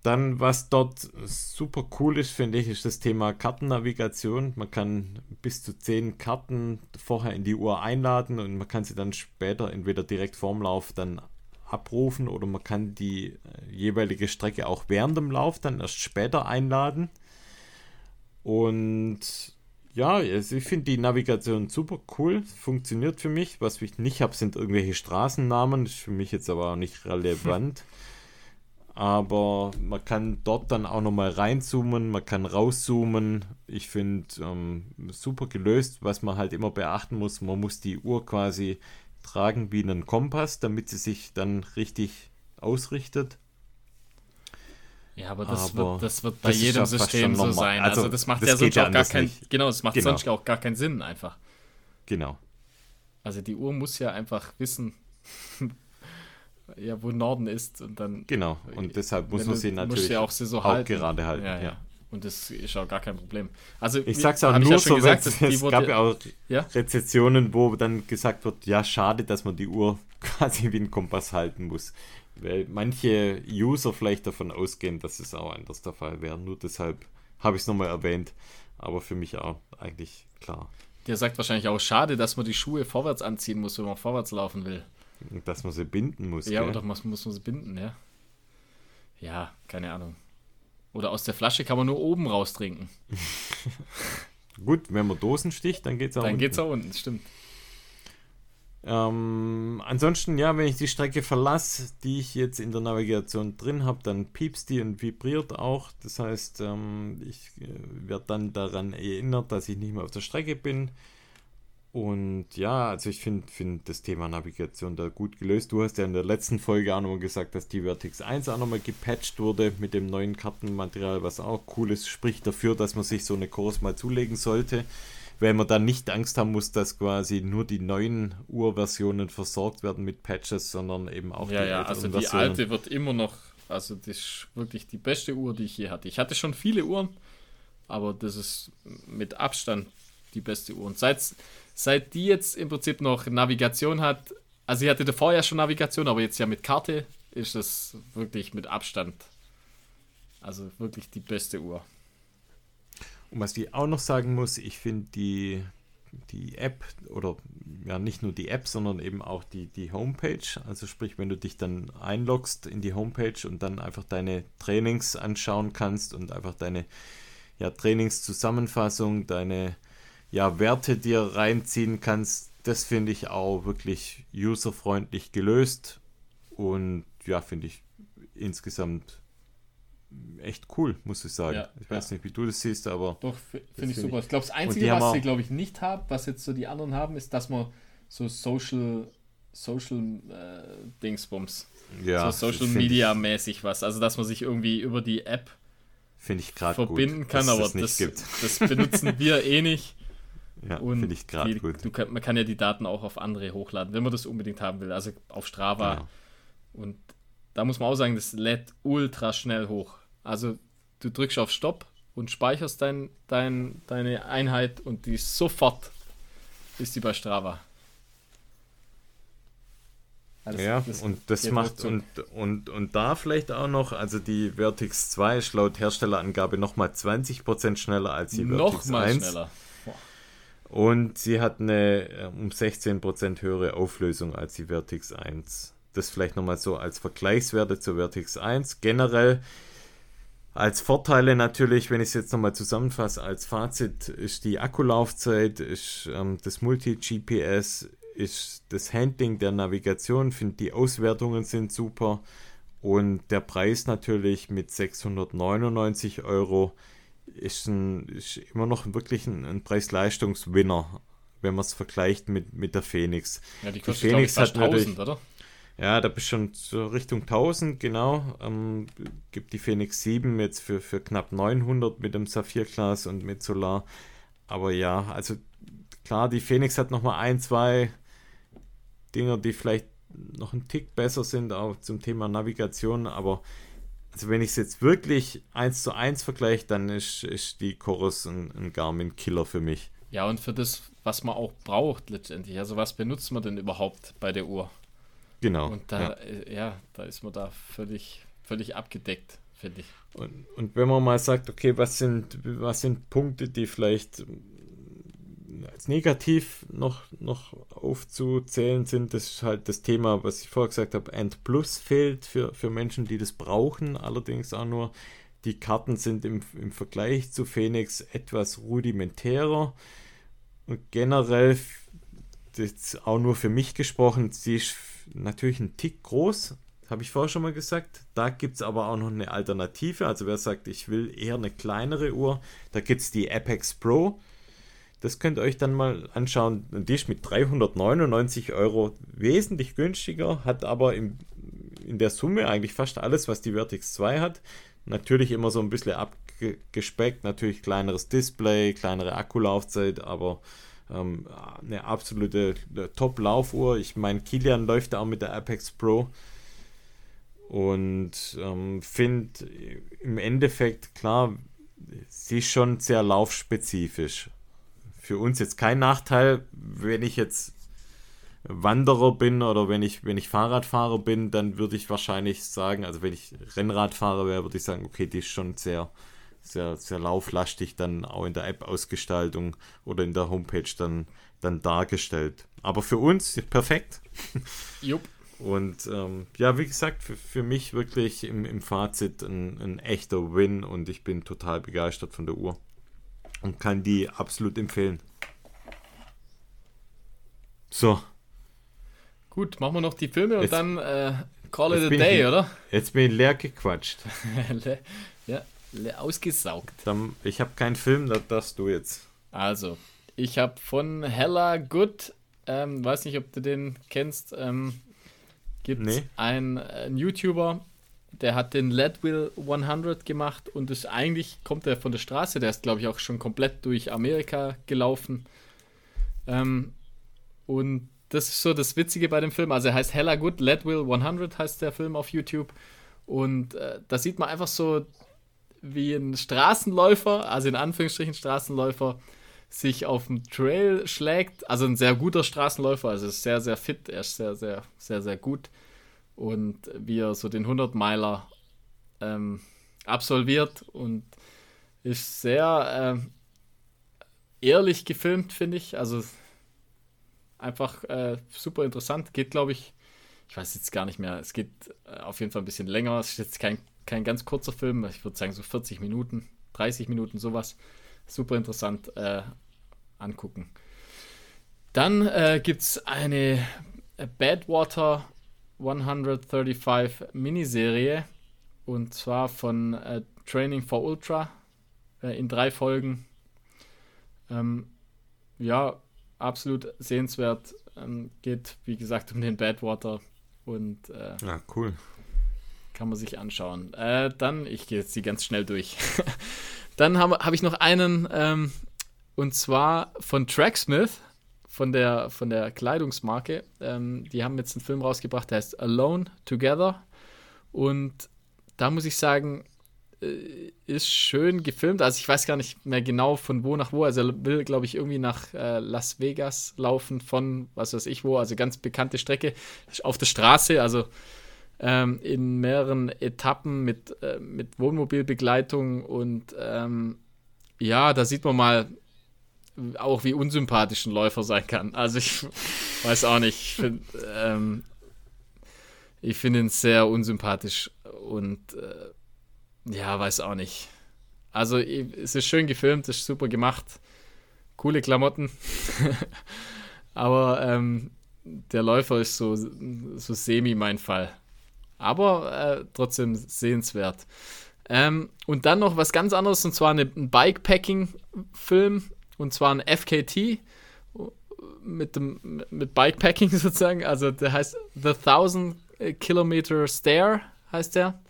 Dann, was dort super cool ist, finde ich, ist das Thema Kartennavigation. Man kann bis zu zehn Karten vorher in die Uhr einladen und man kann sie dann später entweder direkt vorm Lauf dann abrufen oder man kann die äh, jeweilige Strecke auch während dem Lauf dann erst später einladen. Und ja, also ich finde die Navigation super cool, funktioniert für mich. Was ich nicht habe, sind irgendwelche Straßennamen, ist für mich jetzt aber auch nicht relevant. [LAUGHS] aber man kann dort dann auch nochmal reinzoomen, man kann rauszoomen. Ich finde ähm, super gelöst, was man halt immer beachten muss. Man muss die Uhr quasi tragen wie einen Kompass, damit sie sich dann richtig ausrichtet. Ja, aber das, aber wird, das wird bei das jedem System so sein. Also, also, das macht das ja sonst auch gar keinen, genau, das macht genau. sonst auch gar keinen Sinn einfach. Genau. Also die Uhr muss ja einfach wissen, ja, wo Norden ist und dann. Genau, und deshalb muss man sie natürlich ja auch, sie so halten. gerade halten. Ja, ja. Und das ist auch gar kein Problem. Also, ich sag's auch nur so, gesagt, es, es gab ja auch? Rezessionen, wo dann gesagt wird, ja, schade, dass man die Uhr [LAUGHS] quasi wie ein Kompass halten muss. Weil manche User vielleicht davon ausgehen, dass es auch anders der Fall wäre. Nur deshalb habe ich es nochmal erwähnt. Aber für mich auch eigentlich klar. Der sagt wahrscheinlich auch, schade, dass man die Schuhe vorwärts anziehen muss, wenn man vorwärts laufen will. Dass man sie binden muss. Ja, gell? oder muss, muss man sie binden, ja. Ja, keine Ahnung. Oder aus der Flasche kann man nur oben raus trinken. [LAUGHS] Gut, wenn man Dosen sticht, dann geht es auch dann unten. Dann geht es auch unten, stimmt. Ähm, ansonsten, ja, wenn ich die Strecke verlasse, die ich jetzt in der Navigation drin habe, dann piepst die und vibriert auch. Das heißt, ähm, ich äh, werde dann daran erinnert, dass ich nicht mehr auf der Strecke bin. Und ja, also ich finde find das Thema Navigation da gut gelöst. Du hast ja in der letzten Folge auch nochmal gesagt, dass die Vertex 1 auch nochmal gepatcht wurde mit dem neuen Kartenmaterial, was auch cool ist. Spricht dafür, dass man sich so eine Kurs mal zulegen sollte, weil man dann nicht Angst haben muss, dass quasi nur die neuen Urversionen versorgt werden mit Patches, sondern eben auch ja, die ja, also die Versionen. alte wird immer noch, also das ist wirklich die beste Uhr, die ich je hatte. Ich hatte schon viele Uhren, aber das ist mit Abstand die beste Uhr. Und seit seit die jetzt im Prinzip noch Navigation hat, also sie hatte davor ja schon Navigation, aber jetzt ja mit Karte, ist es wirklich mit Abstand. Also wirklich die beste Uhr. Und was ich auch noch sagen muss, ich finde die, die App oder ja nicht nur die App, sondern eben auch die, die Homepage, also sprich, wenn du dich dann einloggst in die Homepage und dann einfach deine Trainings anschauen kannst und einfach deine ja, Trainingszusammenfassung, deine ja, Werte dir reinziehen kannst, das finde ich auch wirklich userfreundlich gelöst und ja, finde ich insgesamt echt cool, muss ich sagen. Ja, ich weiß ja. nicht, wie du das siehst, aber Doch, finde ich find super. ich- Ich glaube, das Einzige, was sie, glaube ich, nicht haben, was jetzt so die anderen haben, ist, dass man so Social, Social äh, Dingsbums, ja, so Social Media mäßig was. Also, dass man sich irgendwie über die App Ich, finde ich gerade verbinden gut, kann, aber das, gibt. das benutzen [LAUGHS] wir eh nicht. Ja, Und finde ich gerade gut. Du man kann ja die Daten auch auf andere hochladen, wenn man das unbedingt haben will. Also auf Strava. Genau. Und da muss man auch sagen, das lädt ultra schnell hoch. Also du drückst auf Stopp und speicherst dein, dein, deine Einheit und die ist sofort ist die bei Strava. Also Ja, das und das macht und, und, und da vielleicht auch noch, also die Vertix 2 ist laut Herstellerangabe nochmal 20% schneller als die Vertix noch mal 1. schneller. Und sie hat eine äh, um 16% höhere Auflösung als die Vertix 1. Das vielleicht nochmal so als Vergleichswerte zur Vertix 1. Generell als Vorteile natürlich, wenn ich es jetzt nochmal zusammenfasse, als Fazit ist die Akkulaufzeit, ist ähm, das Multi-GPS, ist das Handling der Navigation, finde die Auswertungen sind super und der Preis natürlich mit 699 Euro ist, ein, ist immer noch wirklich ein, ein Preis-Leistungs-Winner, wenn man es vergleicht mit, mit der Phoenix. Ja, die Die kostet ich Phoenix fast hat natürlich- 1000, oder? Ja, da bist du schon so Richtung 1000, genau. Ähm, gibt die Phoenix 7 jetzt für, für knapp 900 mit dem Saphirglas und mit Solar. Aber ja, also klar, die Phoenix hat nochmal ein, zwei Dinger, die vielleicht noch ein Tick besser sind, auch zum Thema Navigation. Aber also wenn ich es jetzt wirklich eins zu eins vergleiche, dann ist, ist die Chorus ein, ein Garmin-Killer für mich. Ja, und für das, was man auch braucht letztendlich. Also was benutzt man denn überhaupt bei der Uhr? Genau. Und da, ja. äh, ja, da ist man da völlig, völlig abgedeckt, finde ich. Und, und wenn man mal sagt, okay, was sind, was sind Punkte, die vielleicht als negativ noch, noch aufzuzählen sind, das ist halt das Thema, was ich vorher gesagt habe, End Plus fehlt für, für Menschen, die das brauchen, allerdings auch nur. Die Karten sind im, im Vergleich zu Phoenix etwas rudimentärer und generell, das ist auch nur für mich gesprochen, sie ist natürlich ein Tick groß, habe ich vorher schon mal gesagt. Da gibt es aber auch noch eine Alternative. Also wer sagt, ich will eher eine kleinere Uhr, da gibt es die Apex Pro. Das könnt ihr euch dann mal anschauen. Und Die ist mit 399 Euro wesentlich günstiger, hat aber im, in der Summe eigentlich fast alles, was die Vertix 2 hat. Natürlich immer so ein bisschen abgespeckt, natürlich kleineres Display, kleinere Akkulaufzeit, aber ähm, eine absolute Top-Laufuhr. Ich meine, Kilian läuft auch mit der Apex Pro und ähm, finde im Endeffekt, klar, sie ist schon sehr laufspezifisch. Für uns jetzt kein Nachteil, wenn ich jetzt Wanderer bin oder wenn ich, wenn ich Fahrradfahrer bin, dann würde ich wahrscheinlich sagen, also wenn ich Rennradfahrer wäre, würde ich sagen, okay, die ist schon sehr, sehr, sehr lauflastig dann auch in der App-Ausgestaltung oder in der Homepage dann, dann dargestellt. Aber für uns perfekt. [LAUGHS] Jupp. Und ähm, ja, wie gesagt, für, für mich wirklich im, im Fazit ein, ein echter Win und ich bin total begeistert von der Uhr und kann die absolut empfehlen. So, Gut, machen wir noch die Filme und Jetzt- dann äh, call it a day, ich- oder? jetzt bin ich leer gequatscht. [LAUGHS] Le- ja, le- ausgesaugt. Dann, ich habe keinen Film, das darfst du jetzt. Also, ich habe von Hella Good, ähm, weiß nicht, ob du den kennst, ähm, gibt Nee. einen, einen YouTuber, der hat den Leadville 100 gemacht und ist eigentlich, kommt er von der Straße, der ist, glaube ich, auch schon komplett durch Amerika gelaufen. Ähm, und das ist so das Witzige bei dem Film. Also er heißt Hella Good, Leadville 100 heißt der Film auf YouTube. Und äh, da sieht man einfach so, wie ein Straßenläufer, also in Anführungsstrichen Straßenläufer, sich auf dem Trail schlägt. Also ein sehr guter Straßenläufer, also ist sehr, sehr fit, er ist sehr, sehr, sehr, sehr gut. Und wie er so den 100-Meiler ähm, absolviert und ist sehr ähm, ehrlich gefilmt, finde ich. Also einfach äh, super interessant. Geht, glaube ich, ich weiß jetzt gar nicht mehr, es geht äh, auf jeden Fall ein bisschen länger. Es ist jetzt kein, kein ganz kurzer Film, ich würde sagen so 40 Minuten, 30 Minuten, sowas. Super interessant äh, angucken. Dann äh, gibt es eine Badwater 135 Miniserie und zwar von äh, Training for Ultra äh, in drei Folgen. Ähm, ja, absolut sehenswert. Ähm, geht, wie gesagt, um den Badwater und äh, Ja, cool. kann man sich anschauen. Äh, dann, ich gehe jetzt die ganz schnell durch. [LAUGHS] dann habe hab ich noch einen, ähm, und zwar von Tracksmith, von der, von der Kleidungsmarke. Ähm, die haben jetzt einen Film rausgebracht, der heißt Alone Together. Und da muss ich sagen, äh, ist schön gefilmt. Also ich weiß gar nicht mehr genau von wo nach wo. Also er will, glaube ich, irgendwie nach äh, Las Vegas laufen von was weiß ich wo. Also ganz bekannte Strecke auf der Straße. Also ähm, in mehreren Etappen mit, äh, mit Wohnmobilbegleitung und ähm, ja, da sieht man mal auch, wie unsympathisch ein Läufer sein kann. Also ich weiß auch nicht. Ich finde ähm, find ihn sehr unsympathisch und äh, ja, weiß auch nicht. Also es ist schön gefilmt, ist super gemacht, coole Klamotten, [LAUGHS] aber ähm, der Läufer ist so, so semi mein Fall. Aber äh, trotzdem sehenswert. Ähm, und dann noch was ganz anderes, und zwar eine, ein Bikepacking-Film, und zwar ein FKT mit dem mit Bikepacking [LAUGHS] sozusagen. Also der heißt The Thousand Kilometer Stair, heißt der.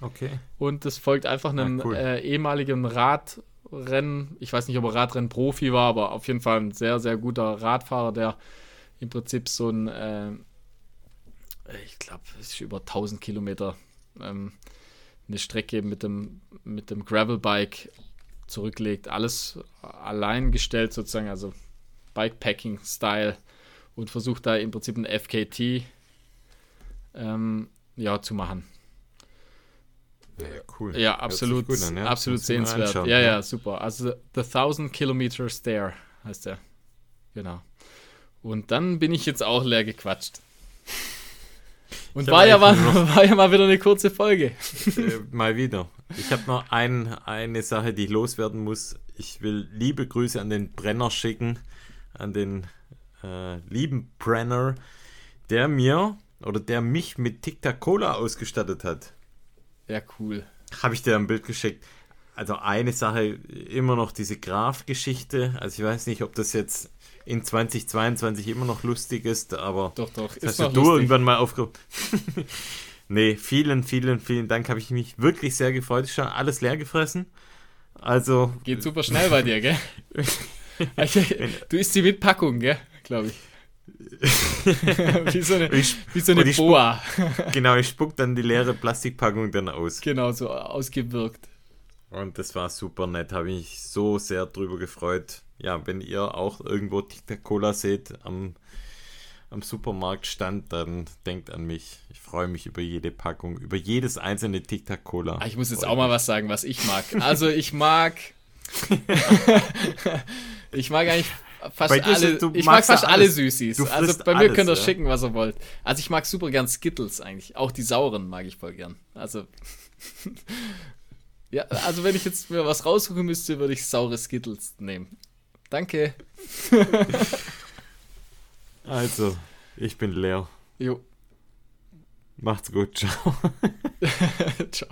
Okay. Und das folgt einfach einem Ah, cool. äh, ehemaligen Radrennen. Ich weiß nicht, ob er Radrennprofi war, aber auf jeden Fall ein sehr, sehr guter Radfahrer, der im Prinzip so ein, äh, ich glaube, es ist über 1000 Kilometer ähm, eine Strecke mit dem, mit dem Gravelbike zurücklegt. Alles allein gestellt sozusagen, also Bikepacking-Style und versucht da im Prinzip ein FKT ähm, ja, zu machen. Ja, cool. Ja, absolut, an, ja. absolut sehenswert. Ja, ja, super. Also The Thousand Kilometer Stair heißt der. Genau. Und dann bin ich jetzt auch leer gequatscht. Und war ja, mal, eigentlich [LAUGHS] war ja mal wieder eine kurze Folge. äh, mal wieder. Ich habe noch ein, eine Sache, die ich loswerden muss. Ich will liebe Grüße an den Brenner schicken, an den äh, lieben Brenner, der mir oder der mich mit Tic Tac Cola ausgestattet hat. Ja, cool. Habe ich dir ein Bild geschickt. Also eine Sache, immer noch diese Graf-Geschichte. Also ich weiß nicht, ob das jetzt in 2022 immer noch lustig ist, aber Doch, doch. das hast du irgendwann mal aufgerufen. [LAUGHS] nee, vielen, vielen, vielen Dank. Habe ich mich wirklich sehr gefreut. Ist schon alles leer gefressen. Also, Geht super schnell bei dir, gell? [LAUGHS] [LAUGHS] du isst die mit Packung, gell? Glaube ich. [LAUGHS] wie so eine, ich, wie so eine ich spuck- Boa. genau, ich spuck dann die leere Plastikpackung dann aus. genau, so ausgewirkt. Und das war super nett. Habe mich so sehr drüber gefreut. Ja, wenn ihr auch irgendwo Tic Tac Cola seht am, am Supermarktstand, dann denkt an mich. Ich freue mich über jede Packung, über jedes einzelne Tic Tac Cola. Ah, ich muss jetzt auch mal was sagen, was ich mag. Also ich mag. [LAUGHS] ich mag eigentlich fast alle. du Ich mag fast alle alles. Süßis. Du Also bei mir alles, könnt ihr ja. schicken, was ihr wollt. Also ich mag super gern Skittles eigentlich. Auch die sauren mag ich voll gern. Also. [LAUGHS] ja, also wenn ich jetzt mir was raussuchen müsste, würde ich saure Skittles nehmen. Danke. [LAUGHS] Also, ich bin leer. Jo. Macht's gut. Ciao. [LAUGHS] Ciao.